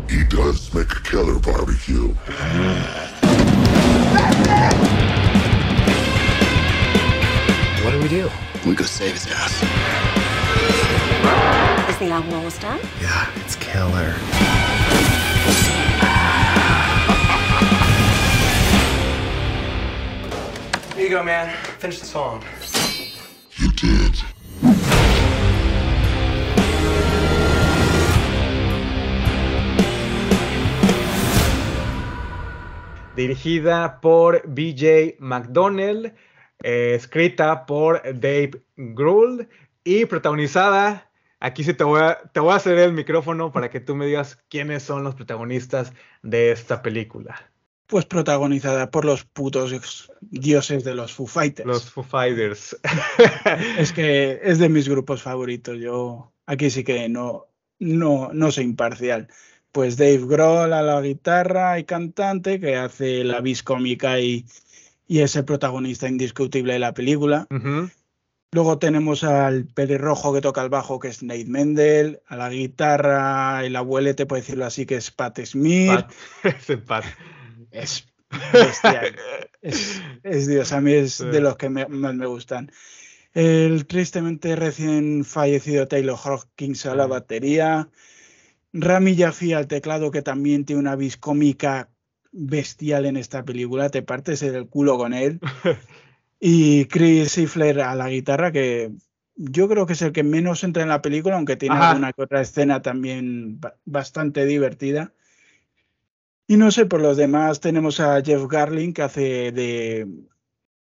He does make a killer barbecue. What do we do? We go save his ass. Is the album almost done? Yeah, it's killer. Here you go, man. Finish the song. You did. dirigida por BJ McDonnell, eh, escrita por Dave Grohl y protagonizada. Aquí sí te voy, a, te voy a hacer el micrófono para que tú me digas quiénes son los protagonistas de esta película. Pues protagonizada por los putos dioses de los Foo Fighters. Los Foo Fighters. es que es de mis grupos favoritos. Yo aquí sí que no, no, no soy imparcial pues Dave Grohl a la guitarra y cantante, que hace la vis cómica y, y es el protagonista indiscutible de la película. Luego tenemos al pelirrojo que toca el bajo, que es Nate Mendel, a la guitarra, el abuelete, por decirlo así, que es Pat Smith. Pat. Es bestial. es, es, Dios, a mí es de los que me, más me gustan. El tristemente recién fallecido Taylor Hawkins a la batería. Rami Jaffe al teclado, que también tiene una vis cómica bestial en esta película, te partes el culo con él. y Chris Sifler a la guitarra, que yo creo que es el que menos entra en la película, aunque tiene Ajá. alguna que otra escena también bastante divertida. Y no sé, por los demás tenemos a Jeff Garlin, que hace de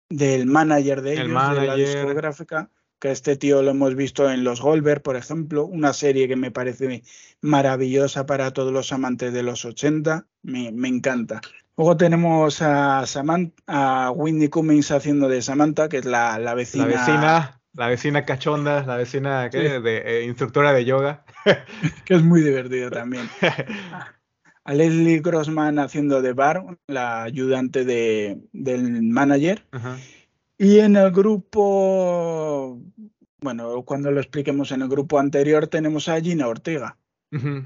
del manager de ellos, El de la discográfica que este tío lo hemos visto en Los Goldberg, por ejemplo, una serie que me parece maravillosa para todos los amantes de los 80, me, me encanta. Luego tenemos a, Samantha, a Whitney Cummings haciendo de Samantha, que es la, la vecina. La vecina, la vecina cachonda, la vecina. Sí. de eh, instructora de yoga. que es muy divertido también. A Leslie Grossman haciendo de Bar, la ayudante de, del manager. Ajá. Y en el grupo, bueno, cuando lo expliquemos en el grupo anterior, tenemos a Gina Ortega. Ujú.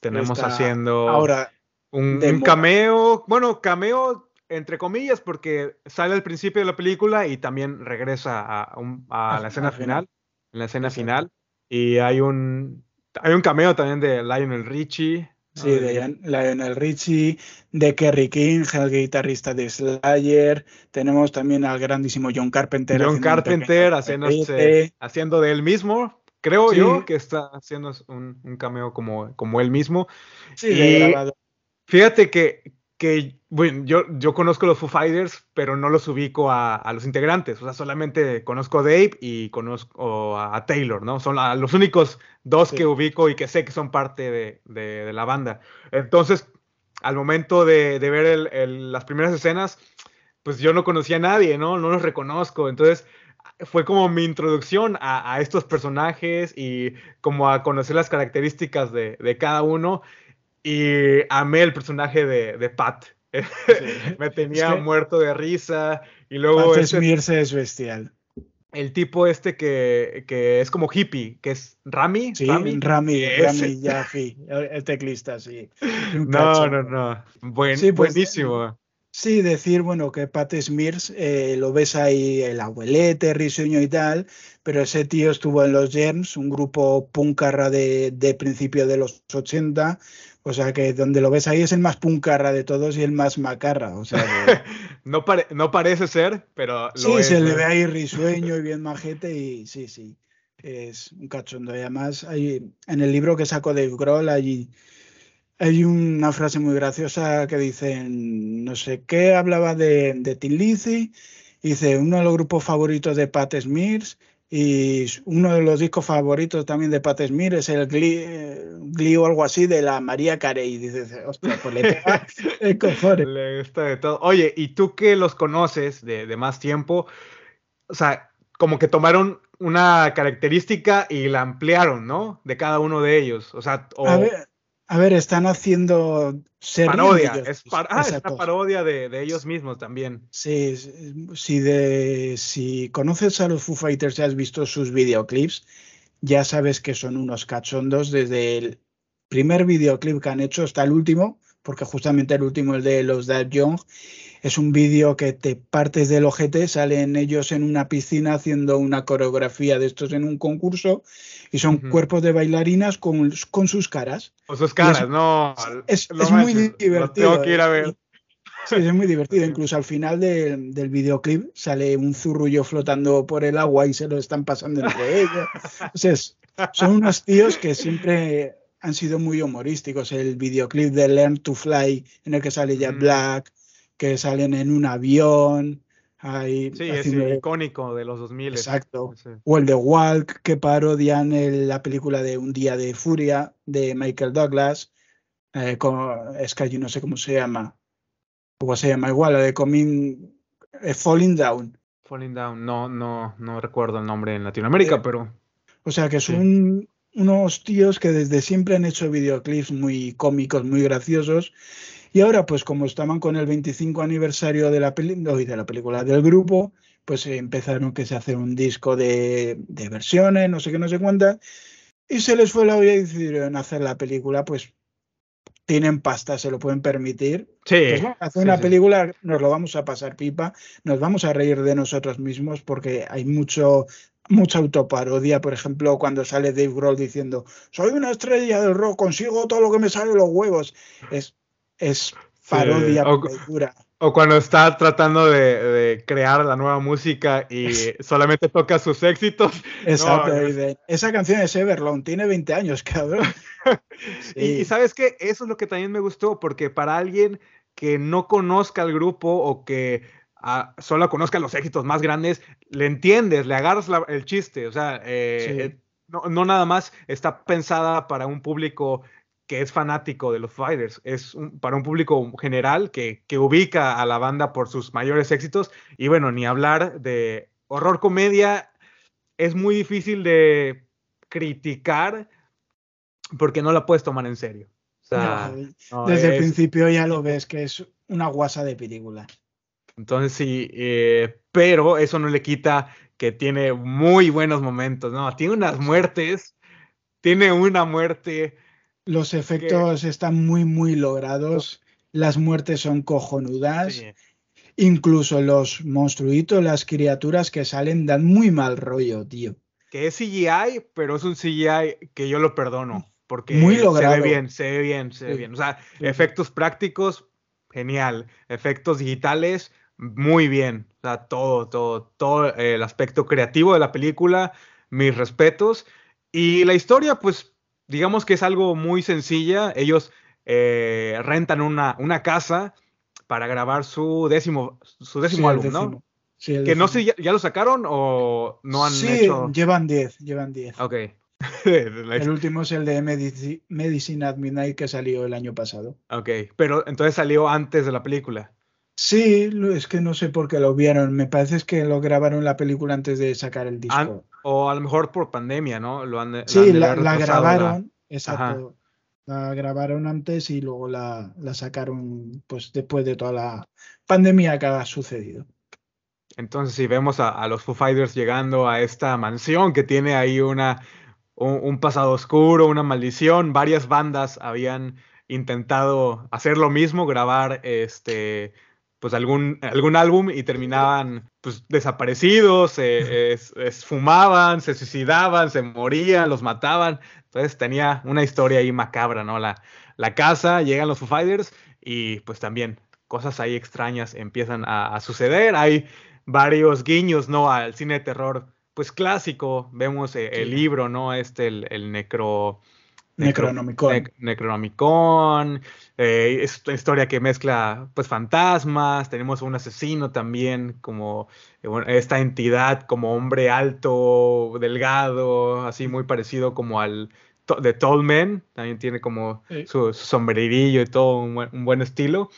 Tenemos Está haciendo ahora un, un cameo, bueno, cameo entre comillas, porque sale al principio de la película y también regresa a, un- a Al- la escena al final. final, en la escena Exacto. final. Y hay un, hay un cameo también de Lionel Richie, Sí, de Lionel Richie, de Kerry King, el guitarrista de Slayer. Tenemos también al grandísimo John Carpenter. John Carpenter haciendo, haciendo de él mismo. Creo yo que está haciendo un, un, cameo como, como él mismo. Sí, y fíjate que, que bueno, yo, yo conozco los Foo Fighters, pero no los ubico a, a, los integrantes. O sea, solamente conozco a Dave y conozco a, Taylor, ¿no? Son los únicos dos que ubico y que sé que son parte de, de, la banda. Entonces, al momento de, de ver el, las primeras escenas, pues yo no conocía a nadie, ¿no? No los reconozco. Entonces, fue como mi introducción a, a, estos personajes y como a conocer las características de, de cada uno. Y amé el personaje de, de Pat. Me tenía muerto de risa. Y luego. Pat este, es bestial. El tipo este que, que, es como hippie, que es Rami. Sí, Rami, Rami, Rami Jaffe, el teclista, sí. no, no, no, Buen, sí, pues, buenísimo. Sí, decir, bueno, que Pat Smears, eh, lo ves ahí, el abuelete, risueño y tal, pero ese tío estuvo en los Germs, un grupo puncarra de, de principio de los 80, o sea que donde lo ves ahí es el más puncarra de todos y el más macarra. O sea no, no parece ser, pero lo Sí, se le ve ahí risueño y bien majete y sí, sí. Es un cachondo. Y además, hay, en el libro que sacó Dave Grohl hay, hay una frase muy graciosa que dice, no sé qué, hablaba de, de Tim Lizzy, dice, uno de los grupos favoritos de Pat Smears y uno de los discos favoritos también de Pat Smear es el Glee, o algo así de la María Carey. Y dices, hostia, pues le pega el cojones. Le gusta de todo. Oye, ¿y tú que los conoces de, de, más tiempo? O sea, como que tomaron una característica y la ampliaron, ¿no? De cada uno de ellos. O sea, o... A ver, a ver, están haciendo parodia, es, ah, es, una parodia de, de, ellos mismos también. Sí, si, de, si conoces a los Foo Fighters y has visto sus videoclips, ya sabes que son unos cachondos desde el primer videoclip que han hecho hasta el último, porque justamente el último, el de los Dad Young, es un vídeo que te partes del ojete, salen ellos en una piscina haciendo una coreografía de estos en un concurso y son cuerpos de bailarinas con, con, sus caras. Con sus caras, no. Es, muy divertido. Tengo que ir a ver. Sí, es muy divertido. Incluso al final del videoclip sale un zurrullo flotando por el agua y se lo están pasando entre ellos. Son unos tíos que siempre han sido muy humorísticos. El videoclip de Learn to Fly, en el que sale Jack Black, que salen en un avión. Hay, sí, es icónico de los 2000. Exacto. O el de Walk, que parodian el, la película de Un Día de Furia de Michael Douglas. Eh, es que allí no sé cómo se llama. ¿Cómo se llama? Igual, la de Coming, eh, Falling Down. Falling Down, no, no, no recuerdo el nombre en Latinoamérica, eh, pero. O sea que son unos tíos que desde siempre han hecho videoclips muy cómicos, muy graciosos y ahora, pues como estaban con el 25 aniversario de la, de la película del grupo, pues empezaron que se hace un disco de, de, versiones, no sé qué, no sé cuántas, y se les fue la olla y decidieron hacer la película, pues tienen pasta, se lo pueden permitir. Sí. Pues hacer una película, nos lo vamos a pasar pipa, nos vamos a reír de nosotros mismos porque hay mucho mucha autoparodia, por ejemplo, cuando sale Dave Grohl diciendo, soy una estrella del rock, consigo todo lo que me sale los huevos. Es, es parodia pura. O cuando está tratando de, crear la nueva música y solamente toca sus éxitos. Exacto. esa canción es Everlong, tiene 20 años, cabrón. y, sabes que eso es lo que también me gustó, porque para alguien que no conozca el grupo o que ah, solo conozca los éxitos más grandes, le entiendes, le agarras el chiste. O sea, eh, eh, no, no, nada más está pensada para un público que es fanático de los Fighters, es para un público general que, que, ubica a la banda por sus mayores éxitos. Y bueno, ni hablar de horror comedia, es muy difícil de criticar porque no la puedes tomar en serio. desde el principio ya lo ves que es una guasa de película. Entonces sí, eh, pero eso no le quita que tiene muy buenos momentos, ¿no? Tiene unas muertes, tiene una muerte los efectos están muy, muy logrados. Las muertes son cojonudas. Incluso los monstruitos, las criaturas que salen, dan muy mal rollo, tío. Que es CGI, pero es un CGI que yo lo perdono. porque Muy se logrado. ve bien, se ve bien, se ve Sí. bien. O sea, Sí. efectos prácticos, genial. Efectos digitales, muy bien. O sea, todo, todo, todo el aspecto creativo de la película, mis respetos. Y la historia, pues, digamos que es algo muy sencilla. Ellos eh, rentan una, una casa para grabar su décimo, su décimo Sí, álbum, ¿no? Sí, Que no sé. ¿ya, ya lo sacaron o no han sí, hecho? llevan 10, llevan 10. Ok. El último es el de Medici- Medicine at Midnight que salió el año pasado. Ok, pero entonces salió antes de la película. Sí, es que no sé por qué lo vieron. Me parece que lo grabaron la película antes de sacar el disco. An- o a lo mejor por pandemia, ¿no? Lo han, sí, la, grabaron, la- exacto. La grabaron antes y luego la, la sacaron pues después de toda la pandemia que ha sucedido. Entonces, si vemos a, a los Foo Fighters llegando a esta mansión que tiene ahí una, un, un pasado oscuro, una maldición, varias bandas habían intentado hacer lo mismo, grabar este pues algún, algún álbum y terminaban pues desaparecidos, eh, es- es- fumaban, se suicidaban, se morían, los mataban. Entonces tenía una historia ahí macabra, ¿no? La, la casa, llegan los Foo Fighters y pues también cosas ahí extrañas empiezan a, a suceder. Hay varios guiños, ¿no? Al cine de terror, pues clásico. Vemos eh, el libro, ¿no? Este, el, el necro... Necronomicon. Nec- Necronomicon, eh, es una historia que mezcla pues fantasmas, tenemos un asesino también como eh, esta entidad como hombre alto, delgado, así muy parecido como al de Tallman, también tiene como Sí. su, su sombrerillo y todo un buen, un buen estilo.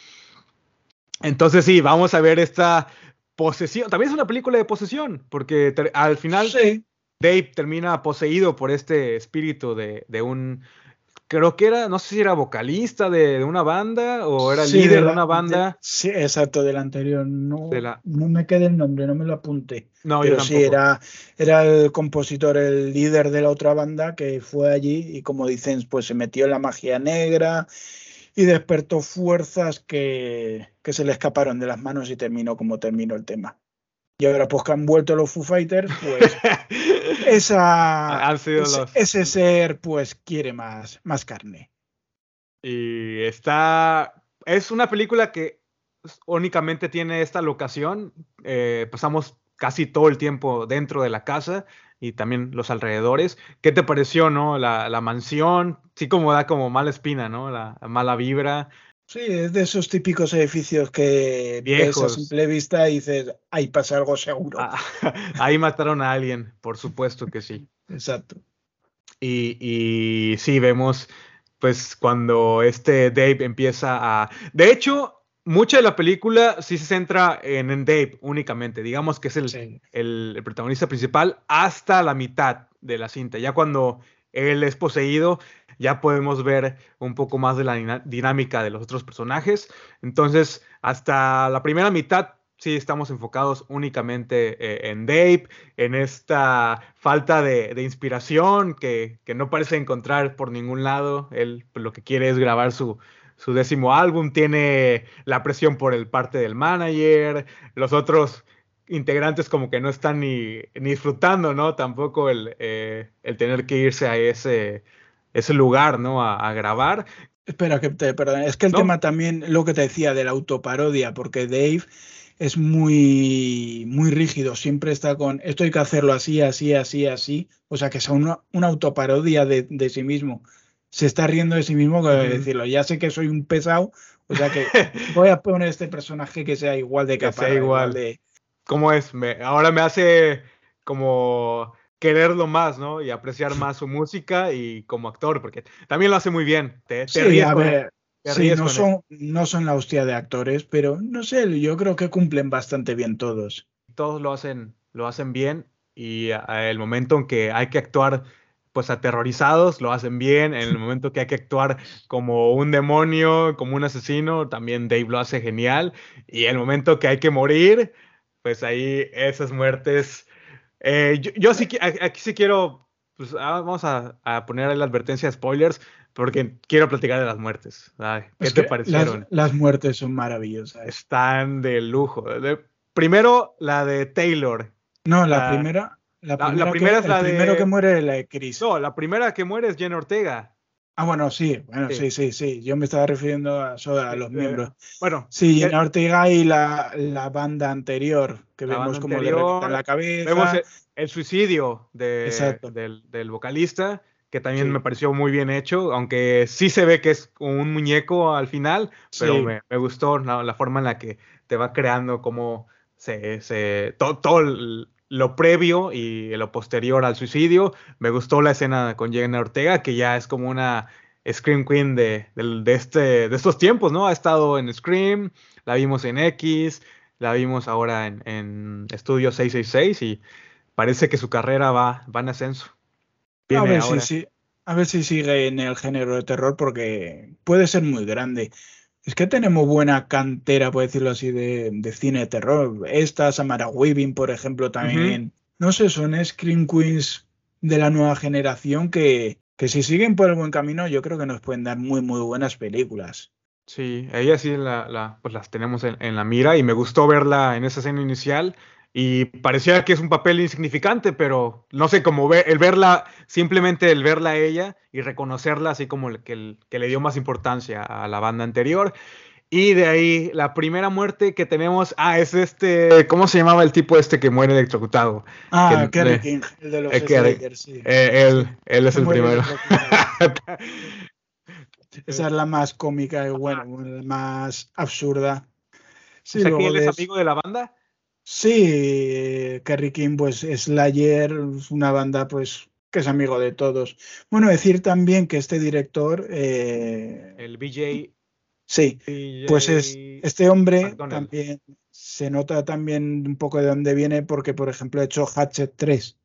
Entonces sí, vamos a ver esta posesión, también es una película de posesión, porque al final Sí, Dave termina poseído por este espíritu de, de un, creo que era, no sé si era vocalista de, de una banda o era sí, líder de, la- una banda. sí, exacto, del anterior. No, De la- no me queda el nombre, no me lo apunté. No, yo Pero sí, tampoco. era, era el compositor, el líder de la otra banda que fue allí y como dicen, pues se metió en la magia negra y despertó fuerzas que, que se le escaparon de las manos y terminó como terminó el tema. Y ahora pues que han vuelto los Foo Fighters, pues esa, Han sido ese, los- ese ser pues quiere más, más carne. Y está, es una película que únicamente tiene esta locación. eh, pasamos casi todo el tiempo dentro de la casa y también los alrededores. ¿Qué te pareció, no? La, la mansión, sí como da como mala espina, ¿no? La, mala vibra. Sí, es de esos típicos edificios que ves a Viejos. simple vista y dices, ahí pasa algo seguro. Ah, ahí mataron a alguien, por supuesto que sí. Exacto. Y, y sí, vemos pues cuando este Dave empieza a... De hecho, mucha de la película sí se centra en, en Dave únicamente. Digamos que es el, Sí. el- el protagonista principal hasta la mitad de la cinta. Ya cuando él es poseído, ya podemos ver un poco más de la dinámica de los otros personajes. Entonces, hasta la primera mitad sí estamos enfocados únicamente eh, en Dave, en esta falta de, de inspiración que, que no parece encontrar por ningún lado. Él pues, lo que quiere es grabar su, su décimo álbum, tiene la presión por el parte del manager, los otros integrantes como que no están ni, ni disfrutando, ¿no? Tampoco el, eh, el tener que irse a ese, ese lugar, ¿no? A, a grabar. Espera, que te perdone. Es que el No. tema también, lo que te decía de la autoparodia, porque Dave es muy, muy rígido, siempre está con esto hay que hacerlo así, así, así, así. O sea, que es una, una autoparodia de, de sí mismo. Se está riendo de sí mismo, que decirlo, ya sé que soy un pesado, o sea que voy a poner este personaje que sea igual de Que sea capaz, igual. de. ¿Cómo es? Me- ahora me hace como quererlo más, ¿no? Y apreciar más su música y como actor, porque también lo hace muy bien. Te, te Sí, ríes a ver, te sí, ríes no son, no son la hostia de actores, pero no sé, yo creo que cumplen bastante bien todos. todos lo hacen, lo hacen bien y a- el momento en que hay que actuar pues aterrorizados, lo hacen bien, en el momento que hay que actuar como un demonio, como un asesino, también Dave lo hace genial, y el momento que hay que morir, pues ahí esas muertes, eh, yo, yo sí, aquí sí quiero, pues ah, vamos a, a poner la advertencia de spoilers, porque quiero platicar de las muertes, Ay, ¿qué Es te parecieron? Las, las muertes son maravillosas. Están de lujo. De- primero la de Taylor, No, la, La- primera. La primera, primera que, es la el primero de- que muere la de Chris. No, la primera que muere es Jenna Ortega. Ah, bueno, sí, bueno, sí, sí, sí. Yo me estaba refiriendo a, a los Eh, miembros. Bueno, Sí, Jenna Ortega y la, la banda anterior, que la vemos como le revientan la cabeza. Vemos el, el suicidio de- del, del vocalista, que también Sí. me pareció muy bien hecho, aunque sí se ve que es un muñeco al final, pero Sí. me, me gustó ¿no? la forma en la que te va creando como se, se todo, todo el- lo previo y lo posterior al suicidio. Me gustó la escena con Jenna Ortega, que ya es como una Scream Queen de, del- de, este, de estos tiempos, ¿no? Ha estado en Scream, la vimos en X, la vimos ahora en, en Estudio 666 y parece que su carrera va, va en ascenso. A ver, si, ahora. si- a ver si sigue en el género de terror porque puede ser muy grande. Es que tenemos buena cantera, por decirlo así, de, de cine de terror. Esta, Samara Weaving, por ejemplo, también. No sé, son Scream Queens de la nueva generación que, que si siguen por el buen camino, yo creo que nos pueden dar muy, muy buenas películas. Sí, ella sí la, la- pues las tenemos en, en la mira y me gustó verla en esa escena inicial y parecía que es un papel insignificante, pero no sé, como ver, el verla, simplemente el verla a ella y reconocerla así como el- que, el- que le dio más importancia a la banda anterior. Y de ahí, la primera muerte que tenemos, ah, es este, ¿cómo se llamaba el tipo este que muere electrocutado? Ah, Que- Kerry King, el de los eh, sí. eh, él, él es el primero. Esa es la más cómica y bueno, la más absurda. Sí, o sea, que él es amigo de la banda. Sí, Kerry King, pues Slayer, es una banda pues que es amigo de todos. Bueno, decir también que este director, eh, El BJ. sí, BJ pues es este hombre también se nota también un poco de dónde viene porque, por ejemplo, ha hecho Hatchet 3.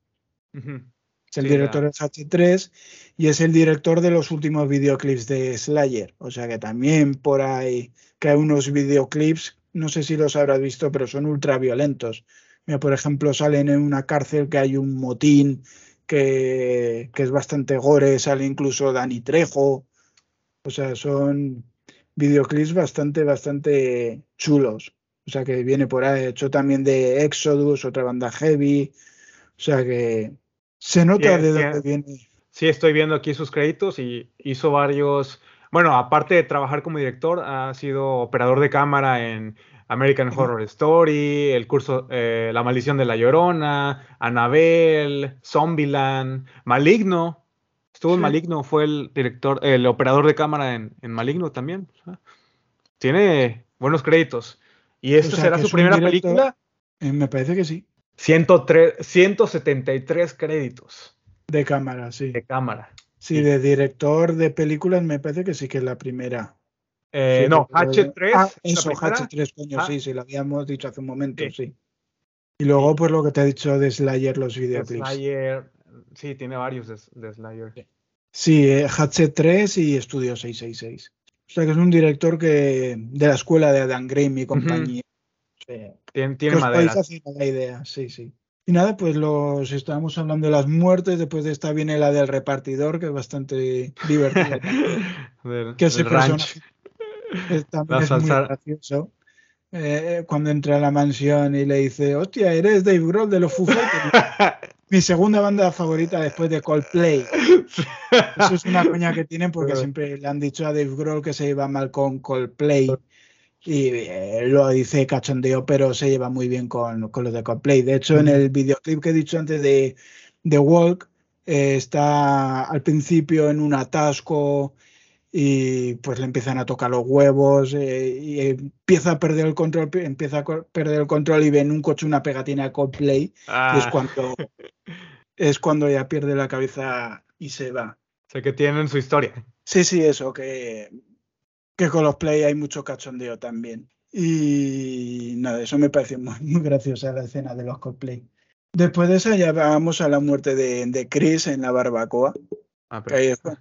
Ujú. Es el Sí, director de Hatchet 3 y es el director de los últimos videoclips de Slayer. O sea que también por ahí que hay unos videoclips, no sé si los habrás visto, pero son ultra violentos. Mira, por ejemplo, salen en una cárcel que hay un motín que, que es bastante gore, sale incluso Dani Trejo. O sea, son videoclips bastante, bastante chulos. O sea que viene por ahí, hecho también de Exodus, otra banda heavy. O sea que se nota Sí, de sí, dónde viene. Sí, estoy viendo aquí sus créditos y hizo varios. Bueno, aparte de trabajar como director, ha sido operador de cámara en American Horror Story, el curso eh, La Maldición de la Llorona, Annabelle, Zombieland, Maligno. Estuvo en. Maligno, fue el director, el operador de cámara en, en Maligno también. o sea, tiene buenos créditos. ¿Y esta O sea, será su primera director- película? Eh, me parece que sí. 103, 173 créditos De cámara, sí. de cámara. Sí, de director de películas me parece que sí que es la primera. Eh, Sí, no, porque- H3. Ah, ¿es la eso, primera? H3, coño, Ah. sí, sí, lo habíamos dicho hace un momento, Sí. sí. Y luego, pues lo que te he dicho de Slayer, los de videoclips. Slayer. Sí, tiene varios de, de Slayer. Sí, eh, H3 y Estudio 666. O sea que es un director que de la escuela de Adam Graham y compañía. Sí. Tiene, Que tiene podéis madera. la idea, sí, sí. Y nada, pues los estábamos hablando de las muertes, después de esta viene la del repartidor, que es bastante divertida. Del, que ese personaje también es muy gracioso. Eh, cuando entra a la mansión y le dice, hostia, eres Dave Grohl de los Foo Fighters. Mi segunda banda favorita después de Coldplay. Eso es una coña que tienen porque siempre le han dicho a Dave Grohl que se lleva mal con Coldplay. Y eh, lo dice cachondeo, pero se lleva muy bien con, con los de Coldplay. De hecho, en el videoclip que he dicho antes de, de Walk, eh, está al principio en un atasco y pues le empiezan a tocar los huevos eh, y empieza a perder el control, pi- empieza a perder el control y ve en un coche una pegatina de Coldplay es Ah. cuando es cuando ya pierde la cabeza y se va. Sé que tienen su historia. Sí, sí, eso, que, que con los play hay mucho cachondeo también. Y nada, eso me parece muy, muy graciosa la escena de los cosplay. Después de esa ya vamos a la muerte de, de Chris en la barbacoa. Ah, que pero- ahí es cu-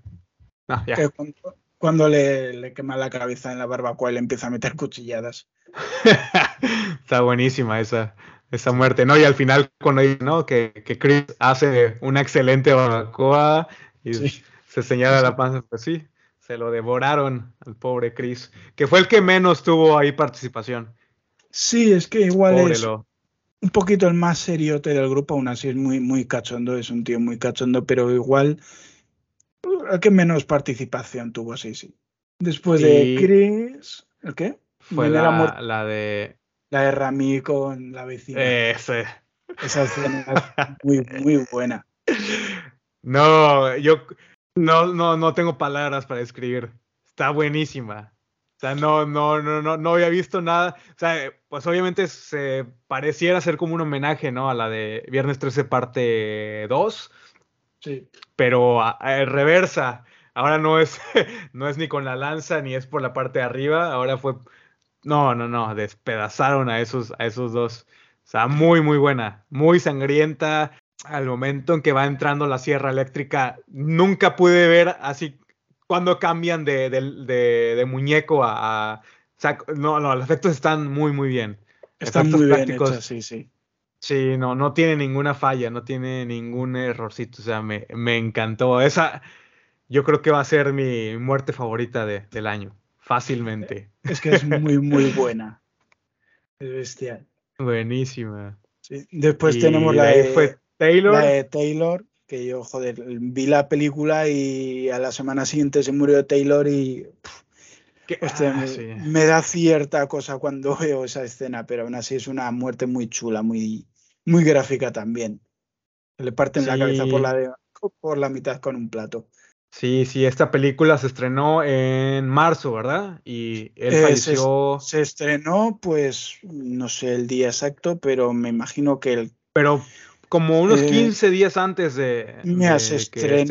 Ah, ya. que es cuando, cuando le, le quema la cabeza en la barbacoa y le empieza a meter cuchilladas. Está buenísima esa, esa muerte, ¿no? Y al final, cuando dice, ¿no? Que, que Chris hace una excelente barbacoa y Sí. se señala la panza, pues sí, se lo devoraron al pobre Chris, que fue el que menos tuvo ahí participación. Sí, es que igual es lo- un poquito el más seriote del grupo, aún así es muy, muy cachondo, es un tío muy cachondo, pero igual el que menos participación tuvo, sí, sí. Después de Chris, ¿el qué? Fue la, la, de... La de Rami con la vecina. Ese. Esa escena es muy, muy buena. No, yo no, no, no tengo palabras para describir. Está buenísima. O sea, no, no, no, no, no había visto nada. O sea, pues obviamente se pareciera ser como un homenaje, ¿no? A la de Viernes 13 parte 2. Sí. Pero a, reversa. Ahora no es, no es ni con la lanza ni es por la parte de arriba. Ahora fue. No, no, no. Despedazaron a esos, a esos dos. O sea, muy, muy buena. Muy sangrienta. Al momento en que va entrando la sierra eléctrica, nunca pude ver así cuando cambian de, de, muñeco a, no, no, los efectos están muy, muy bien. Están muy bien hechos, sí, sí. Sí, no, no tiene ninguna falla, no tiene ningún errorcito. O sea, me, me encantó. Esa, yo creo que va a ser mi muerte favorita de, del año, fácilmente. Es que es muy, muy buena. Es bestial. Buenísima. Después tenemos la de, fue Taylor. La de Taylor, que yo, joder, vi la película y a la semana siguiente se murió Taylor y ah, me, da cierta cosa cuando veo esa escena, pero aún así es una muerte muy chula, muy, muy gráfica también. Le parten la cabeza por la, por la mitad con un plato. Sí, sí, esta película se estrenó en marzo, ¿verdad? Y él eh, falleció. Se, estrenó, pues, no sé el día exacto, pero me imagino que el. Pero como unos 15 eh, días antes de. Mira, se este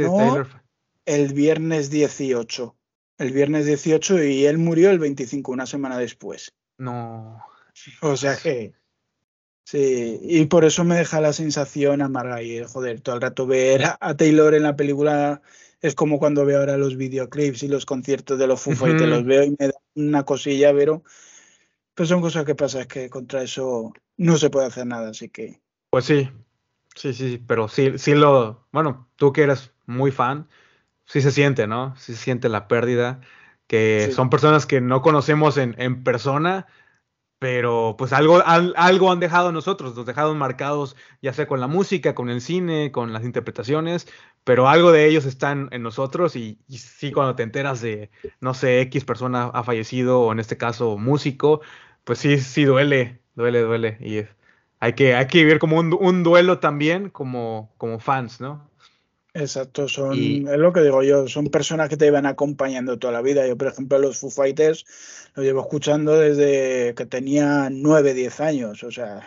el viernes 18. El viernes 18 y él murió el 25, una semana después. No. O sea que. Sí, y por eso me deja la sensación amarga y joder, todo el rato ver a Taylor en la película es como cuando veo ahora los videoclips y los conciertos de los Foo y te los veo y me da una cosilla, pero pues son cosas que pasan, es que contra eso no se puede hacer nada, así que. Pues sí, sí, sí, pero sí, sí lo, bueno, tú que eres muy fan, sí se siente, ¿no? Sí se siente la pérdida, que son personas que no conocemos en, en persona, pero pues algo, algo han dejado nosotros, nos dejaron marcados ya sea con la música, con el cine, con las interpretaciones, pero algo de ellos están en nosotros y, sí cuando te enteras de, no sé, X persona ha fallecido o en este caso músico, pues sí, sí duele, duele, duele y hay que, hay que vivir como un, un duelo también como, como fans, ¿no? Exacto, son, es lo que digo yo, son personas que te iban acompañando toda la vida. Yo, por ejemplo, los Foo Fighters los llevo escuchando desde que tenía 9, 10 años, o sea,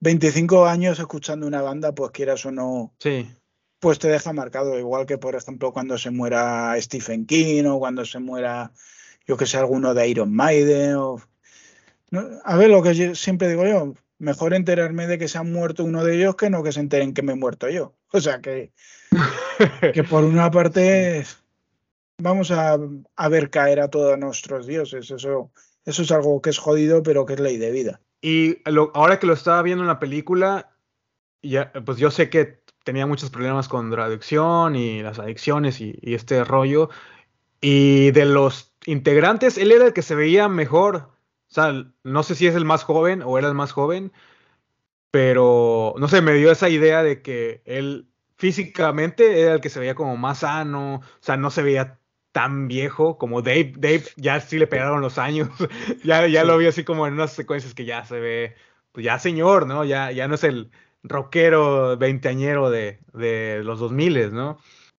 25 años escuchando una banda, pues quieras o no, sí. pues te deja marcado, igual que, por ejemplo, cuando se muera Stephen King o cuando se muera, yo que sé, alguno de Iron Maiden. O... A ver, lo que siempre digo yo, mejor enterarme de que se ha muerto uno de ellos que no que se enteren que me he muerto yo. O sea que que por una parte vamos a, ver caer a todos nuestros dioses. Eso, eso es algo que es jodido, pero que es ley de vida. Y ahora que lo estaba viendo en la película, ya, pues yo sé que tenía muchos problemas con la adicción y las adicciones y, y, este rollo. Y de los integrantes, él era el que se veía mejor. O sea, no sé si es el más joven o era el más joven, pero no sé, me dio esa idea de que él físicamente era el que se veía como más sano, o sea, no se veía tan viejo como Dave. Dave ya sí le pegaron los años, ya, ya lo vi así como en unas secuencias que ya se ve, pues ya señor, ¿no? Ya, ya no es el rockero veinteañero de, de los 2000, ¿no?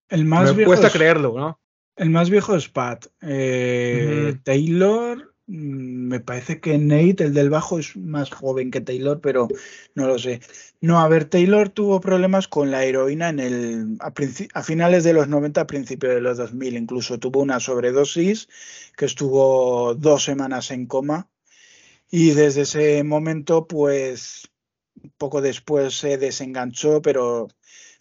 El más Me cuesta creerlo, ¿no? El más viejo es Pat. Eh, Taylor me parece que Nate, el del bajo, es más joven que Taylor, pero no lo sé. No, a ver, Taylor tuvo problemas con la heroína en el, a, finales de los 90, a principios de los 2000. Incluso tuvo una sobredosis que estuvo dos semanas en coma. Y desde ese momento, pues, poco después se desenganchó, pero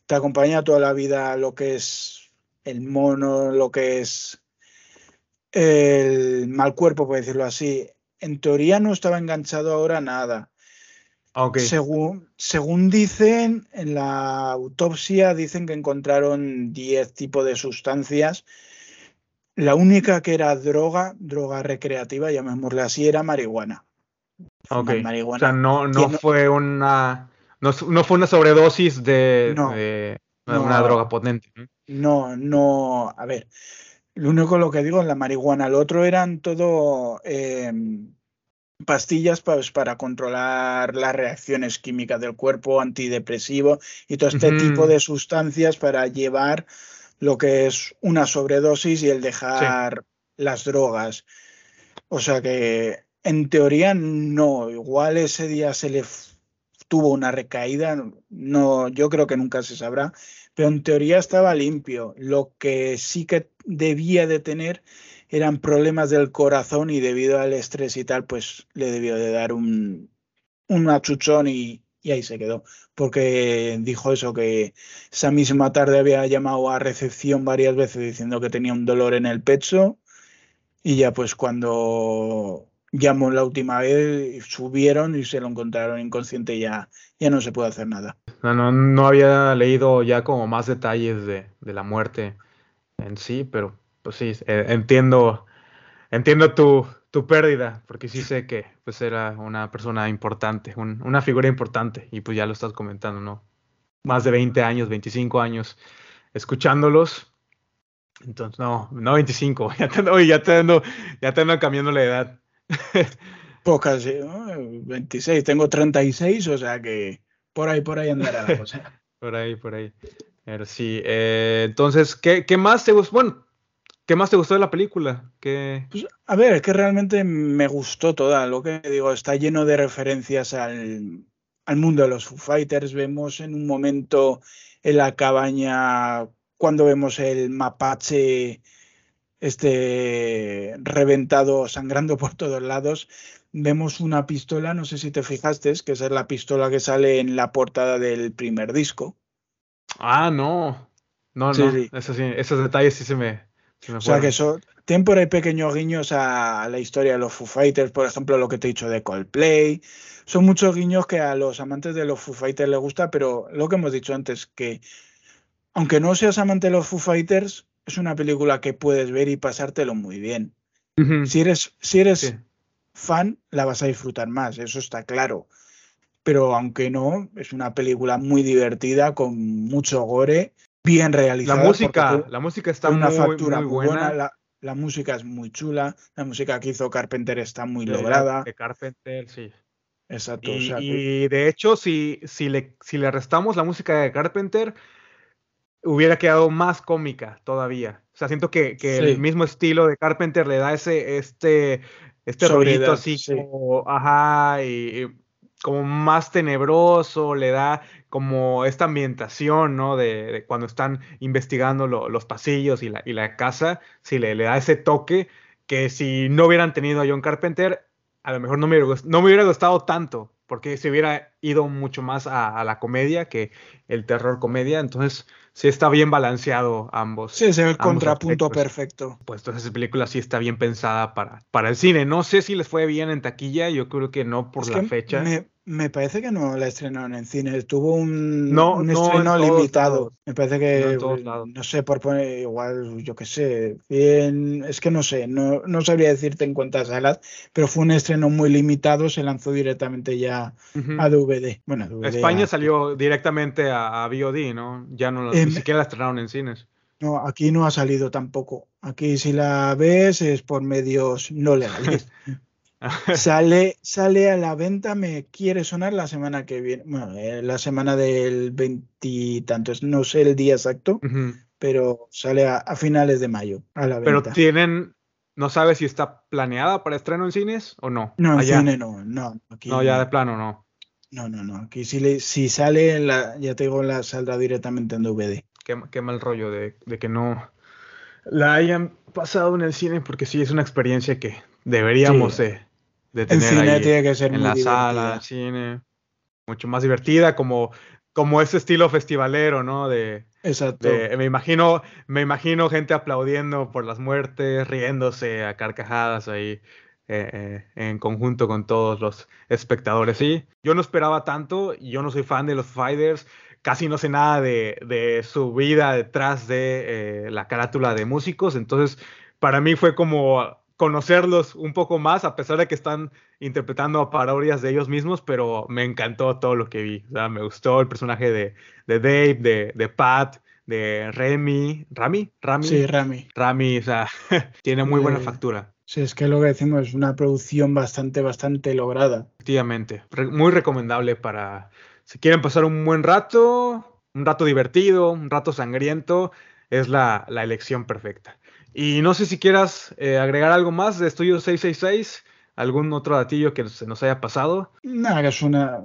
te acompaña toda la vida lo que es el mono, lo que es el mal cuerpo, por decirlo así. En teoría no estaba enganchado ahora nada. Según, según dicen, en la autopsia dicen que encontraron 10 tipos de sustancias. La única que era droga, droga recreativa, llamémosle así, era marihuana. Marihuana. O sea, no, no fue una. No, fue una sobredosis de, una droga potente. No, no, a ver, lo único lo que digo es la marihuana, lo otro eran todo eh, pastillas pues, para controlar las reacciones químicas del cuerpo, antidepresivo y todo este tipo de sustancias para llevar lo que es una sobredosis y el dejar las drogas. O sea que en teoría no, igual ese día se le tuvo una recaída, no, yo creo que nunca se sabrá, pero en teoría estaba limpio. Lo que sí que debía de tener eran problemas del corazón y debido al estrés y tal, pues le debió de dar un, un achuchón y, y ahí se quedó. Porque dijo eso, que esa misma tarde había llamado a recepción varias veces diciendo que tenía un dolor en el pecho y ya pues cuando llamó la última vez, subieron y se lo encontraron inconsciente y ya, ya no se puede hacer nada. No, no, había leído ya como más detalles de, de la muerte en sí, pero pues sí, eh, entiendo, entiendo tu, tu, pérdida, porque sí sé que pues era una persona importante, un, una figura importante, y pues ya lo estás comentando, ¿no? Más de 20 años, 25 años escuchándolos. Entonces, no, no 25, ya te, oye, ya te ando, ya te ando cambiando la edad. Pocas, pues ¿no? 26, tengo 36, o sea que por ahí, por ahí andará la cosa. por ahí, por ahí. Pero sí, eh, entonces, ¿qué, ¿qué, más te gustó? Bueno, ¿Qué más te gustó de la película? ¿Qué... Pues, a ver, es que realmente me gustó toda. Lo que digo, está lleno de referencias al, al mundo de los Foo Fighters. Vemos en un momento en la cabaña, cuando vemos el mapache este reventado, sangrando por todos lados, vemos una pistola, no sé si te fijaste, que esa es la pistola que sale en la portada del primer disco. Ah, no. No, no. Sí. Esos, esos detalles sí se me, o sea que eso, tienen por ahí pequeños guiños a la historia de los Foo Fighters, por ejemplo, lo que te he dicho de Coldplay. Son muchos guiños que a los amantes de los Foo Fighters les gusta, pero lo que hemos dicho antes, que aunque no seas amante de los Foo Fighters, es una película que puedes ver y pasártelo muy bien. Uh -huh. Si eres, si eres sí. Fan, la vas a disfrutar más, eso está claro. Pero aunque no, es una película muy divertida, con mucho gore bien realizada. La música, la música está una muy, factura muy buena. La, la, música es muy chula, la música que hizo Carpenter está muy de lograda. De Carpenter, sí. Exacto. Y, o sea, y de hecho, si, si, le, si le restamos la música de Carpenter, hubiera quedado más cómica todavía. O sea, siento que, que sí. el mismo estilo de Carpenter le da ese, este, este rollito así sí. como, ajá, y, y como más tenebroso, le da como esta ambientación, ¿no? De, de cuando están investigando lo, los pasillos y la, y la casa, sí, le, le, da ese toque que si no hubieran tenido a John Carpenter, a lo mejor no me, hubiera, no me hubiera gustado tanto, porque se hubiera ido mucho más a, a, la comedia que el terror comedia, entonces sí está bien balanceado ambos. Sí, es el contrapunto aspectos. perfecto. Pues entonces esa película sí está bien pensada para, para el cine. No sé si les fue bien en taquilla, yo creo que no por es la fecha. Me, me, parece que no la estrenaron en cine, tuvo un, no, un no estreno limitado. Lados. Me parece que, no, no, sé, por poner igual, yo qué sé, bien, es que no sé, no, no sabría decirte en cuántas salas, pero fue un estreno muy limitado, se lanzó directamente ya uh -huh. a DVD. Bueno, a DVD España a... salió directamente a, a, VOD, ¿no? Ya no, eh, ni siquiera la estrenaron en cines. No, aquí no ha salido tampoco. Aquí si la ves es por medios no legales. sale, sale a la venta, me quiere sonar la semana que viene, bueno, eh, la semana del veintitantos, no sé el día exacto, uh -huh. pero sale a, a, finales de mayo a la venta. Pero tienen, no sabes si está planeada para estreno en cines o no. No, en cine no, no. Aquí no, ya de plano no. No, no, no. Aquí si, le, si sale, la, ya te digo, la saldrá directamente en DVD. Qué, qué mal rollo de, de que no la hayan pasado en el cine, porque sí es una experiencia que deberíamos sí. eh, de tener en cine ahí, tiene que ser en muy la divertida. sala, cine, mucho más divertida, como, como ese estilo festivalero, ¿no? De, Exacto. De, me imagino, me imagino gente aplaudiendo por las muertes, riéndose a carcajadas ahí. Eh, eh, en conjunto con todos los espectadores. Sí, yo no esperaba tanto, yo no soy fan de los Fighters, casi no sé nada de, de su vida detrás de eh, la carátula de músicos, entonces para mí fue como conocerlos un poco más, a pesar de que están interpretando parodias de ellos mismos, pero me encantó todo lo que vi. O sea, me gustó el personaje de, de Dave, de, de Pat, de Remy, ¿Rami? Rami. Sí, Rami. Rami, o sea, tiene muy buena factura. Sí, es que lo que decimos es una producción bastante, bastante lograda. Efectivamente, muy recomendable para si quieren pasar un buen rato, un rato divertido, un rato sangriento, es la, la elección perfecta. Y no sé si quieras eh, agregar algo más de Estudio 666, algún otro datillo que se nos haya pasado. Nada, que es una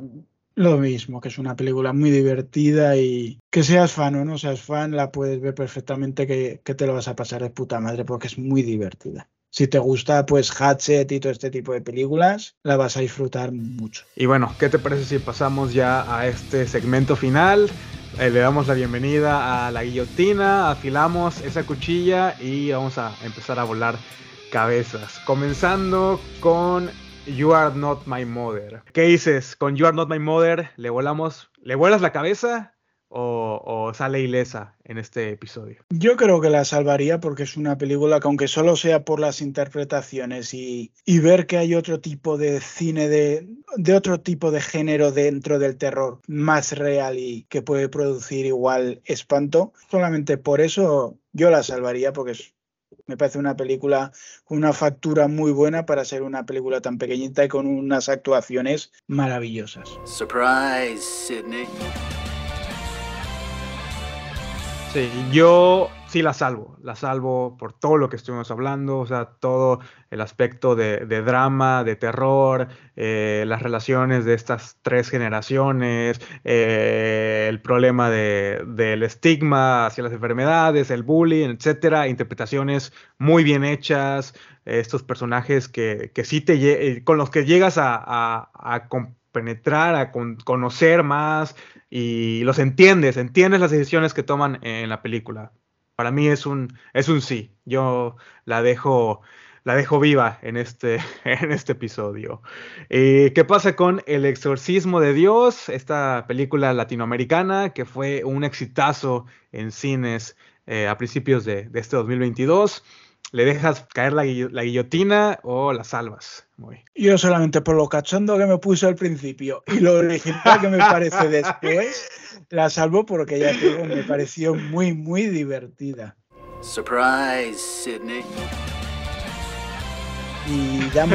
lo mismo, que es una película muy divertida y que seas fan o no seas fan, la puedes ver perfectamente que, que te lo vas a pasar de puta madre porque es muy divertida si te gusta pues Hatchet y todo este tipo de películas, la vas a disfrutar mucho. Y bueno, ¿qué te parece si pasamos ya a este segmento final? Eh, le damos la bienvenida a la guillotina, afilamos esa cuchilla y vamos a empezar a volar cabezas. Comenzando con You Are Not My Mother. ¿Qué dices? Con You Are Not My Mother, ¿le volamos, le vuelas la cabeza o, sale ilesa en este episodio? Yo creo que la salvaría porque es una película que aunque solo sea por las interpretaciones y, ver que hay otro tipo de cine de, de, otro tipo de género dentro del terror más real y que puede producir igual espanto, solamente por eso yo la salvaría porque me parece una película con una factura muy buena para ser una película tan pequeñita y con unas actuaciones maravillosas. Surprise, Sidney. Sí, yo sí la salvo, la salvo por todo lo que estuvimos hablando, o sea, todo el aspecto de, drama, de terror, eh, las relaciones de estas tres generaciones, eh, el problema del estigma hacia las enfermedades, el bullying, etcétera, interpretaciones muy bien hechas, estos personajes que, que sí te eh, con los que llegas a, a penetrar, a conocer más y los entiendes, entiendes las decisiones que toman en la película. Para mí es un, es un sí. Yo la dejo, la dejo viva en este, en este episodio. Eh, ¿Qué pasa con El Exorcismo de Dios? Esta película latinoamericana que fue un exitazo en cines eh, a principios de, de este 2022. ¿Le dejas caer la, guillotina o la salvas? Muy. Yo solamente por lo cachondo que me puse al principio y lo original que me parece después, la salvo porque ya digo, me pareció muy, muy divertida. Surprise, Sidney. Y da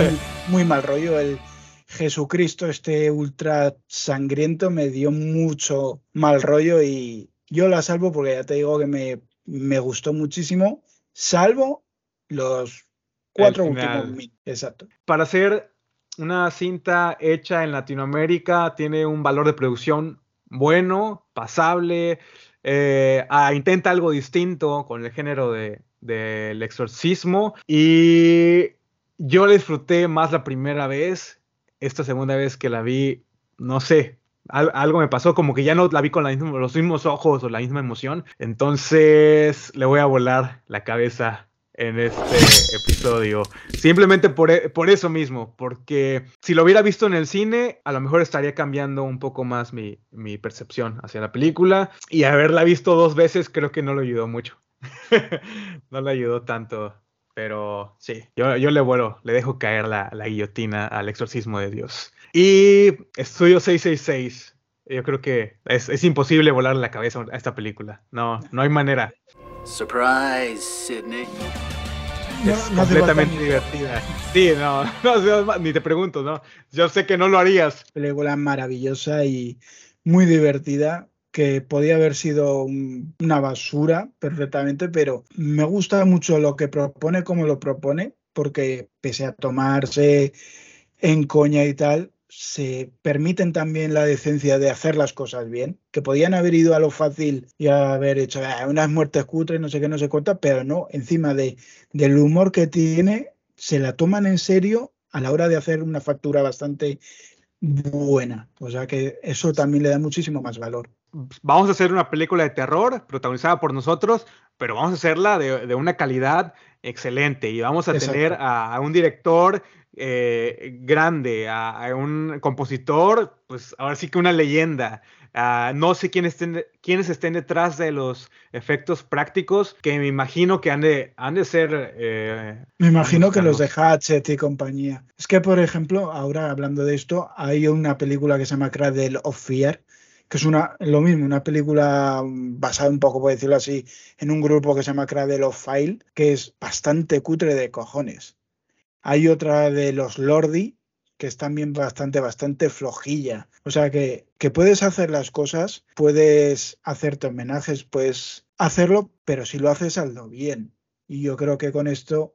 muy, mal rollo el Jesucristo, este ultra sangriento, me dio mucho mal rollo y yo la salvo porque ya te digo que me, me gustó muchísimo, salvo los cuatro últimos. Exacto. Para hacer una cinta hecha en Latinoamérica, tiene un valor de producción bueno, pasable, eh, ah, intenta algo distinto con el género del de, exorcismo y yo la disfruté más la primera vez, esta segunda vez que la vi, no sé, algo me pasó, como que ya no la vi con los mismos ojos o la misma emoción, entonces le voy a volar la cabeza en este episodio. Simplemente por, e, por, eso mismo, porque si lo hubiera visto en el cine, a lo mejor estaría cambiando un poco más mi, mi percepción hacia la película. Y haberla visto dos veces creo que no lo ayudó mucho. no le ayudó tanto. Pero sí, yo, yo le vuelo, le dejo caer la, la guillotina al exorcismo de Dios. Y Estudio 666. Yo creo que es, es imposible volar la cabeza a esta película. No, no hay manera. Surprise, Sidney. Es completamente divertida. Sí, no, no, ni te pregunto, ¿no? Yo sé que no lo harías. Película maravillosa y muy divertida que podía haber sido una basura perfectamente, pero me gusta mucho lo que propone, como lo propone, porque pese a tomarse en coña y tal, se permiten también la decencia de hacer las cosas bien, que podían haber ido a lo fácil y haber hecho ah, unas muertes cutres, no sé qué, no sé cuántas, pero no, encima de, del humor que tiene, se la toman en serio a la hora de hacer una factura bastante buena. O sea que eso también le da muchísimo más valor. Vamos a hacer una película de terror protagonizada por nosotros, pero vamos a hacerla de, una calidad excelente y vamos a tener a, un director eh, grande, a, un compositor, pues ahora sí que una leyenda, Ah, no sé quién estén, quiénes estén detrás de los efectos prácticos, que me imagino que han de, han de ser... Eh, me imagino que los de Hatchet y compañía. Es que, por ejemplo, ahora hablando de esto, hay una película que se llama Cradle of Fear, que es una, lo mismo, una película basada un poco, por decirlo así, en un grupo que se llama Cradle of File, que es bastante cutre de cojones. Hay otra de los Lordi, que es también bastante, bastante flojilla. O sea que, que puedes hacer las cosas, puedes hacerte homenajes, puedes hacerlo, pero si lo haces, hazlo bien. Y yo creo que con esto,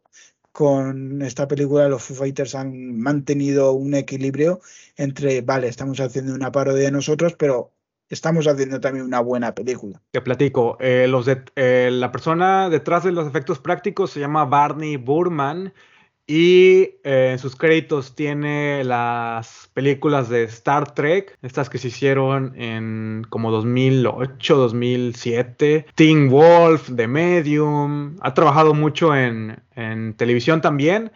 con esta película, los Foo Fighters han mantenido un equilibrio entre, vale, estamos haciendo una parodia de nosotros, pero estamos haciendo también una buena película. Te platico, eh, eh, la persona detrás de los efectos prácticos se llama Barney Burman y eh, en sus créditos tiene las películas de Star Trek, estas que se hicieron en como 2008, 2007, Teen Wolf, The Medium, ha trabajado mucho en, en televisión también.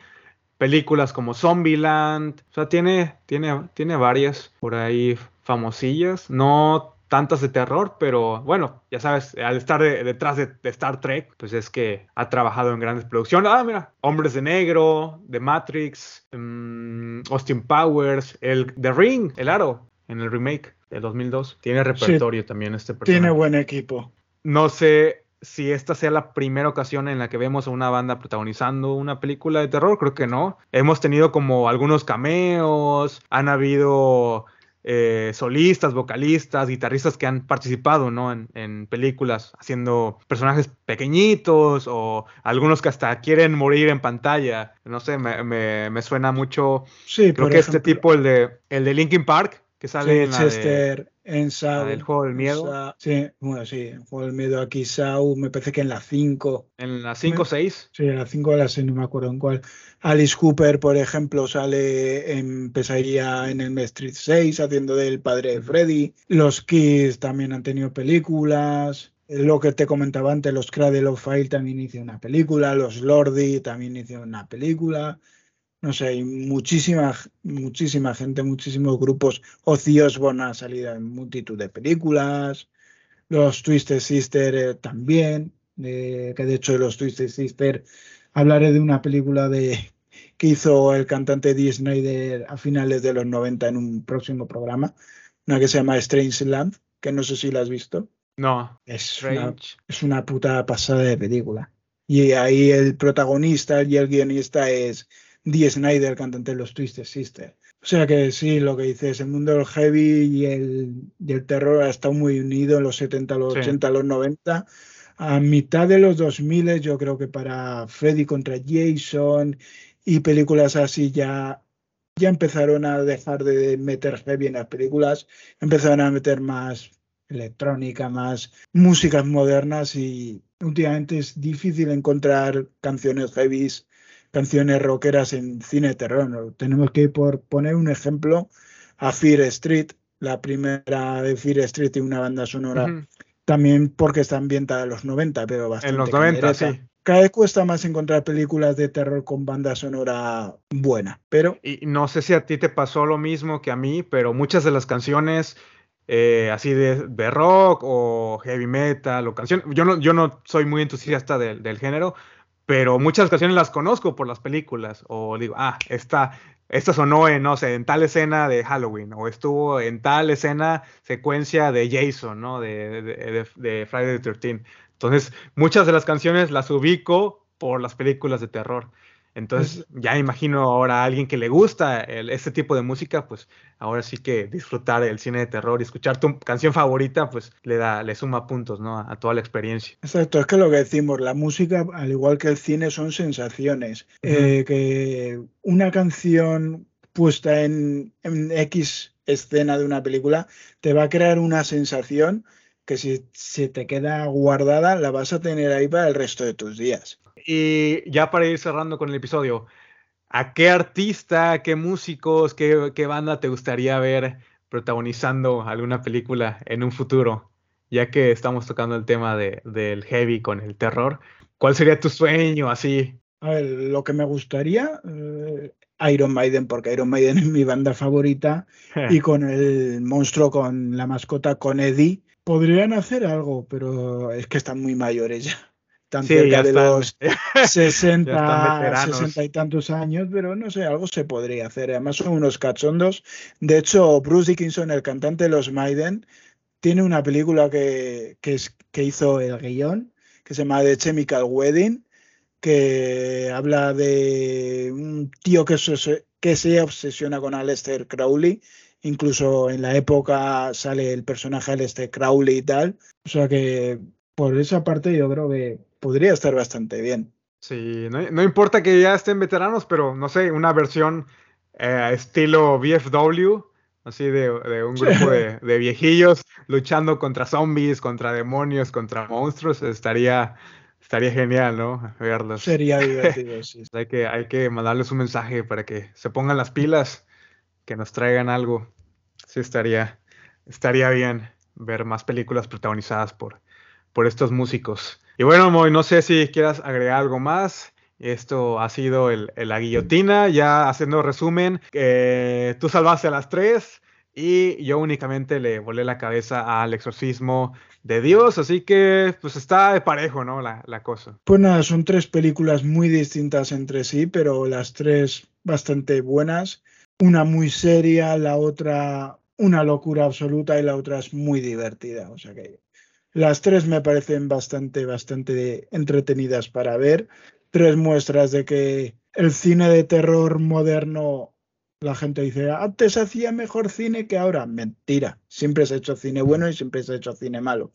Películas como Zombieland, o sea, tiene, tiene, tiene varias por ahí famosillas, no tantas de terror, pero bueno, ya sabes, al estar detrás de, Star Trek, pues es que ha trabajado en grandes producciones. Ah, mira, Hombres de Negro, The Matrix, mm, Austin Powers, el The Ring, el Aro, en el remake de 2002. Tiene repertorio también este personaje. Tiene buen equipo. No sé si esta sea la primera ocasión en la que vemos a una banda protagonizando una película de terror, creo que no. Hemos tenido como algunos cameos, han habido eh, solistas, vocalistas, guitarristas que han participado ¿no? en, películas haciendo personajes pequeñitos o algunos que hasta quieren morir en pantalla. No sé, me, suena mucho. Sí, creo que este tipo, el de, el de Linkin Park, que sale en la Chester, en el juego del miedo. sí, bueno, sí, el juego del miedo aquí, Sau, me parece que en la 5. ¿En la 5 o 6? Sí, en la 5 o la 6, no me acuerdo en cuál. Alice Cooper, por ejemplo, sale en Pesadilla en el Street 6 haciendo del padre de Freddy. Los Kids también han tenido películas. Lo que te comentaba antes, los Cradle of File también hicieron una película. Los Lordi también hicieron una película no sé, hay muchísima, muchísima gente, muchísimos grupos. Ozzy Osbourne ha salido en multitud de películas. Los Twisted Sister eh, también, que de hecho de los Twisted Sister hablaré de una película de, que hizo el cantante Disney a finales de los 90 en un próximo programa, una que se llama Strange Land, que no sé si la has visto. No, es una, es una puta pasada de película. Y ahí el protagonista y el guionista es Dee Snyder, cantante de los Twisted Sister. O sea que sí, lo que dices, el mundo del heavy y el, el terror ha estado muy unido en los 70, los 80, los 90. A mitad de los 2000 yo creo que para Freddy contra Jason y películas así ya, ya empezaron a dejar de meter heavy en las películas, empezaron a meter más electrónica, más músicas modernas y últimamente es difícil encontrar canciones heavy canciones rockeras en cine de terror. Tenemos que ir por poner un ejemplo a Fear Street, la primera de Fear Street y una banda sonora. También porque está ambientada en los 90, pero bastante. En los 90, sí. Cada vez cuesta más encontrar películas de terror con banda sonora buena, pero... Y no sé si a ti te pasó lo mismo que a mí, pero muchas de las canciones eh, así de, de, rock o heavy metal o canción, yo no, yo no soy muy entusiasta del género, pero muchas ocasiones las conozco por las películas o digo, ah, esta, esta sonó en, no sé, en tal escena de Halloween o estuvo en tal escena secuencia de Jason, ¿no? De, de, de, Friday the 13 Entonces, muchas de las canciones las ubico por las películas de terror. Entonces, ya imagino ahora a alguien que le gusta este tipo de música, pues ahora sí que disfrutar el cine de terror y escuchar tu canción favorita, pues le da, le suma puntos, ¿no? A, toda la experiencia. Exacto, es que lo que decimos, la música, al igual que el cine, son sensaciones. Eh, que una canción puesta en, en X escena de una película te va a crear una sensación que si se te queda guardada, la vas a tener ahí para el resto de tus días. Y ya para ir cerrando con el episodio, ¿a qué artista, qué músicos, qué, qué banda te gustaría ver protagonizando alguna película en un futuro? Ya que estamos tocando el tema de, del heavy con el terror, ¿cuál sería tu sueño así? A ver, lo que me gustaría, eh, Iron Maiden, porque Iron Maiden es mi banda favorita, y con el monstruo, con la mascota, con Eddie, podrían hacer algo, pero es que están muy mayores ya. Sí, cerca de están- los ya están 60, veteranos. 60 y tantos años, pero no sé, algo se podría hacer. Además son unos cachondos. De hecho, Bruce Dickinson, el cantante de los Maiden, tiene una película que, que, es, que hizo el guion, que se llama The Chemical Wedding, que habla de un tío que se, que se obsesiona con Aleister Crowley. Incluso en la época sale el personaje Aleister Crowley y tal. O sea que por esa parte yo creo que podría estar bastante bien. Sí, no, no importa que ya estén veteranos, pero no sé, una versión eh, estilo VFW, así de, de un grupo de, de viejillos luchando contra zombies, contra demonios, contra monstruos, estaría, estaría genial, ¿no? Verlos. Sería divertido, sí. Hay que, hay que mandarles un mensaje para que se pongan las pilas, que nos traigan algo. Sí, estaría, estaría bien ver más películas protagonizadas por, por estos músicos. Y bueno, Moy, no sé si quieras agregar algo más. Esto ha sido el, la guillotina. Ya haciendo resumen, eh, tú salvaste a las tres y yo únicamente le volé la cabeza al exorcismo de Dios. Así que pues está de parejo, ¿no? La, la cosa. Pues nada, son tres películas muy distintas entre sí, pero las tres bastante buenas. Una muy seria, la otra una locura absoluta y la otra es muy divertida. O sea que las tres me parecen bastante, bastante entretenidas para ver. Tres muestras de que el cine de terror moderno, la gente dice, antes hacía mejor cine que ahora. Mentira, siempre se ha hecho cine bueno y siempre se ha hecho cine malo.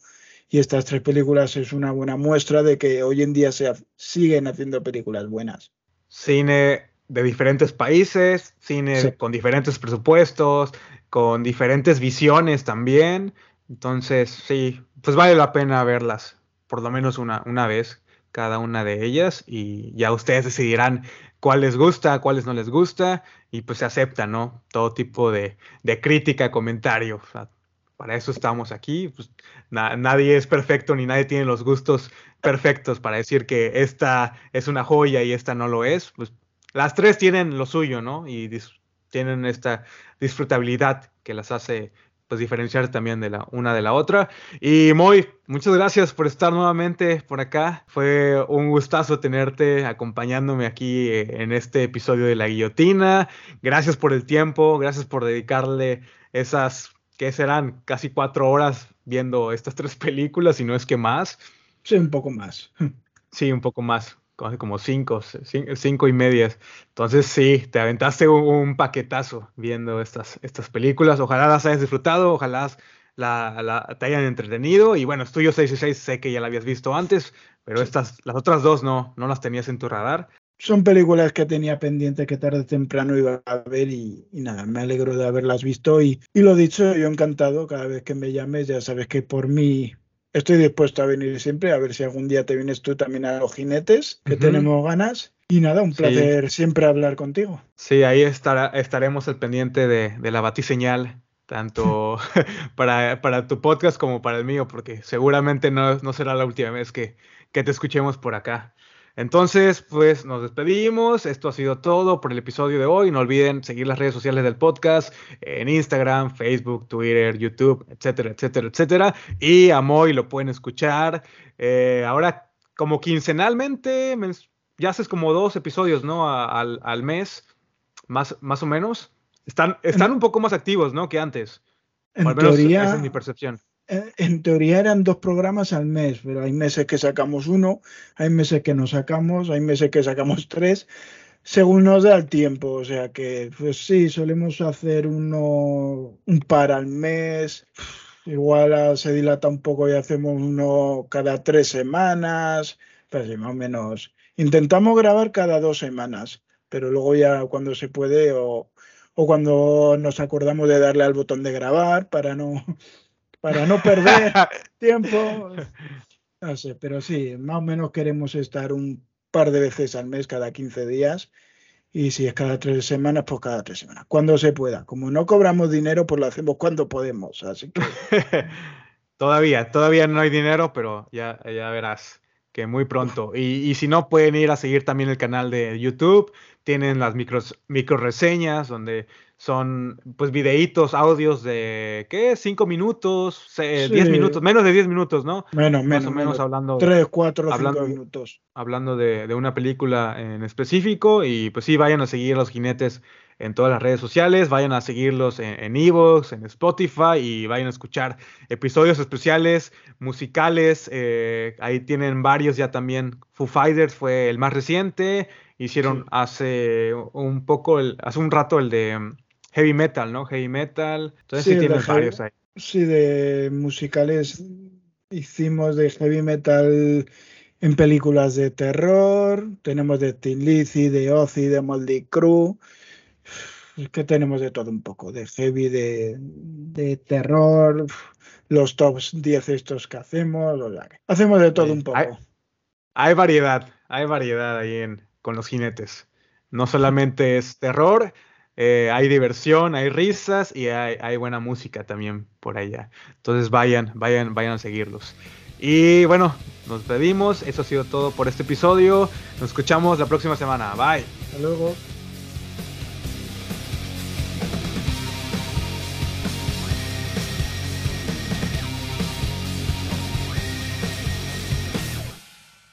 Y estas tres películas es una buena muestra de que hoy en día se ha- siguen haciendo películas buenas. cine de diferentes países, cine Sí. con diferentes presupuestos, con diferentes visiones también. Entonces, sí, pues vale la pena verlas, por lo menos una, una vez, cada una de ellas, y ya ustedes decidirán cuál les gusta, cuáles no les gusta, y pues se acepta, ¿no? Todo tipo de, de crítica, comentario. o sea, para eso estamos aquí. pues, na- nadie es perfecto ni nadie tiene los gustos perfectos para decir que esta es una joya y esta no lo es. Pues las tres tienen lo suyo, ¿no? Y tienen esta disfrutabilidad que las hace pues diferenciar también de la una de la otra. Y Moy, muchas gracias por estar nuevamente por acá. Fue un gustazo tenerte acompañándome aquí eh, en este episodio de La Guillotina. Gracias por el tiempo, gracias por dedicarle esas que serán casi cuatro horas viendo estas tres películas, y no es que más. Sí, un poco más. Sí, un poco más, como como cinco, cin- cinco y medias. Entonces sí, te aventaste un, un paquetazo viendo estas, estas películas. Ojalá las hayas disfrutado, ojalá la, la- te hayan entretenido. Y bueno, Estudio 66 sé que ya la habías visto antes, pero estas, las otras dos no, no las tenías en tu radar. Son películas que tenía pendiente que tarde o temprano iba a ver y, y nada, me alegro de haberlas visto y, y lo dicho, yo encantado, cada vez que me llames ya sabes que por mí estoy dispuesto a venir siempre, a ver si algún día te vienes tú también a los jinetes, que tenemos ganas. Y nada, un Sí. placer siempre hablar contigo. Sí, ahí estará, estaremos al pendiente de, de la batiseñal, tanto para, para tu podcast como para el mío, porque seguramente no, no será la última vez que, que te escuchemos por acá. Entonces, pues nos despedimos. Esto ha sido todo por el episodio de hoy. No olviden seguir las redes sociales del podcast en Instagram, Facebook, Twitter, YouTube, etcétera, etcétera, etcétera. Y a Moy lo pueden escuchar eh, ahora como quincenalmente. Ya haces como dos episodios, ¿no? A- al, al mes, más, más o menos. Están, están un poco más activos, ¿no? Que antes. O En al menos teoría- esa es mi percepción. En, en teoría eran dos programas al mes, pero hay meses que sacamos uno, hay meses que no sacamos, hay meses que sacamos tres, según nos da el tiempo. O sea que, pues sí, solemos hacer uno, un par al mes. Igual ah, se dilata un poco y hacemos uno cada tres semanas. Pues más o menos. Intentamos grabar cada dos semanas, pero luego ya cuando se puede o, o cuando nos acordamos de darle al botón de grabar para no, para no perder tiempo. No sé, pero sí, más o menos queremos estar un par de veces al mes, cada 15 días. Y si es cada tres semanas, pues cada tres semanas. Cuando se pueda. Como no cobramos dinero, pues lo hacemos cuando podemos. Así que Todavía, todavía no hay dinero, pero ya, ya verás que muy pronto. Y, si no, pueden ir a seguir también el canal de YouTube. Tienen las micros, micro reseñas donde son pues videitos, audios de, ¿qué? Cinco minutos, diez minutos, menos de diez minutos, ¿no? Menos, menos. Más o menos, hablando. Tres, cuatro, cinco minutos. Hablando de, de, una película en específico y pues sí, vayan a seguir los jinetes en todas las redes sociales, vayan a seguirlos en Evox, en, Spotify y vayan a escuchar episodios especiales, musicales, eh, ahí tienen varios ya también. Foo Fighters fue el más reciente, hicieron hace un poco, el, hace un rato el de Heavy Metal, ¿no? Heavy Metal, entonces sí, tienen varios ahí. Sí, de musicales hicimos de Heavy Metal en películas de terror, tenemos de Tin Lizzy, de Ozzy, de Moldy Crew es que tenemos de todo un poco, de heavy, de, terror, los tops 10 estos que hacemos, hacemos de todo un poco. Hay, variedad, hay variedad ahí en, con los jinetes. No solamente es terror, eh, hay diversión, hay risas y hay, hay, buena música también por allá. Entonces vayan, vayan, vayan a seguirlos. Y bueno, nos pedimos. Eso ha sido todo por este episodio. Nos escuchamos la próxima semana. Bye. Hasta luego.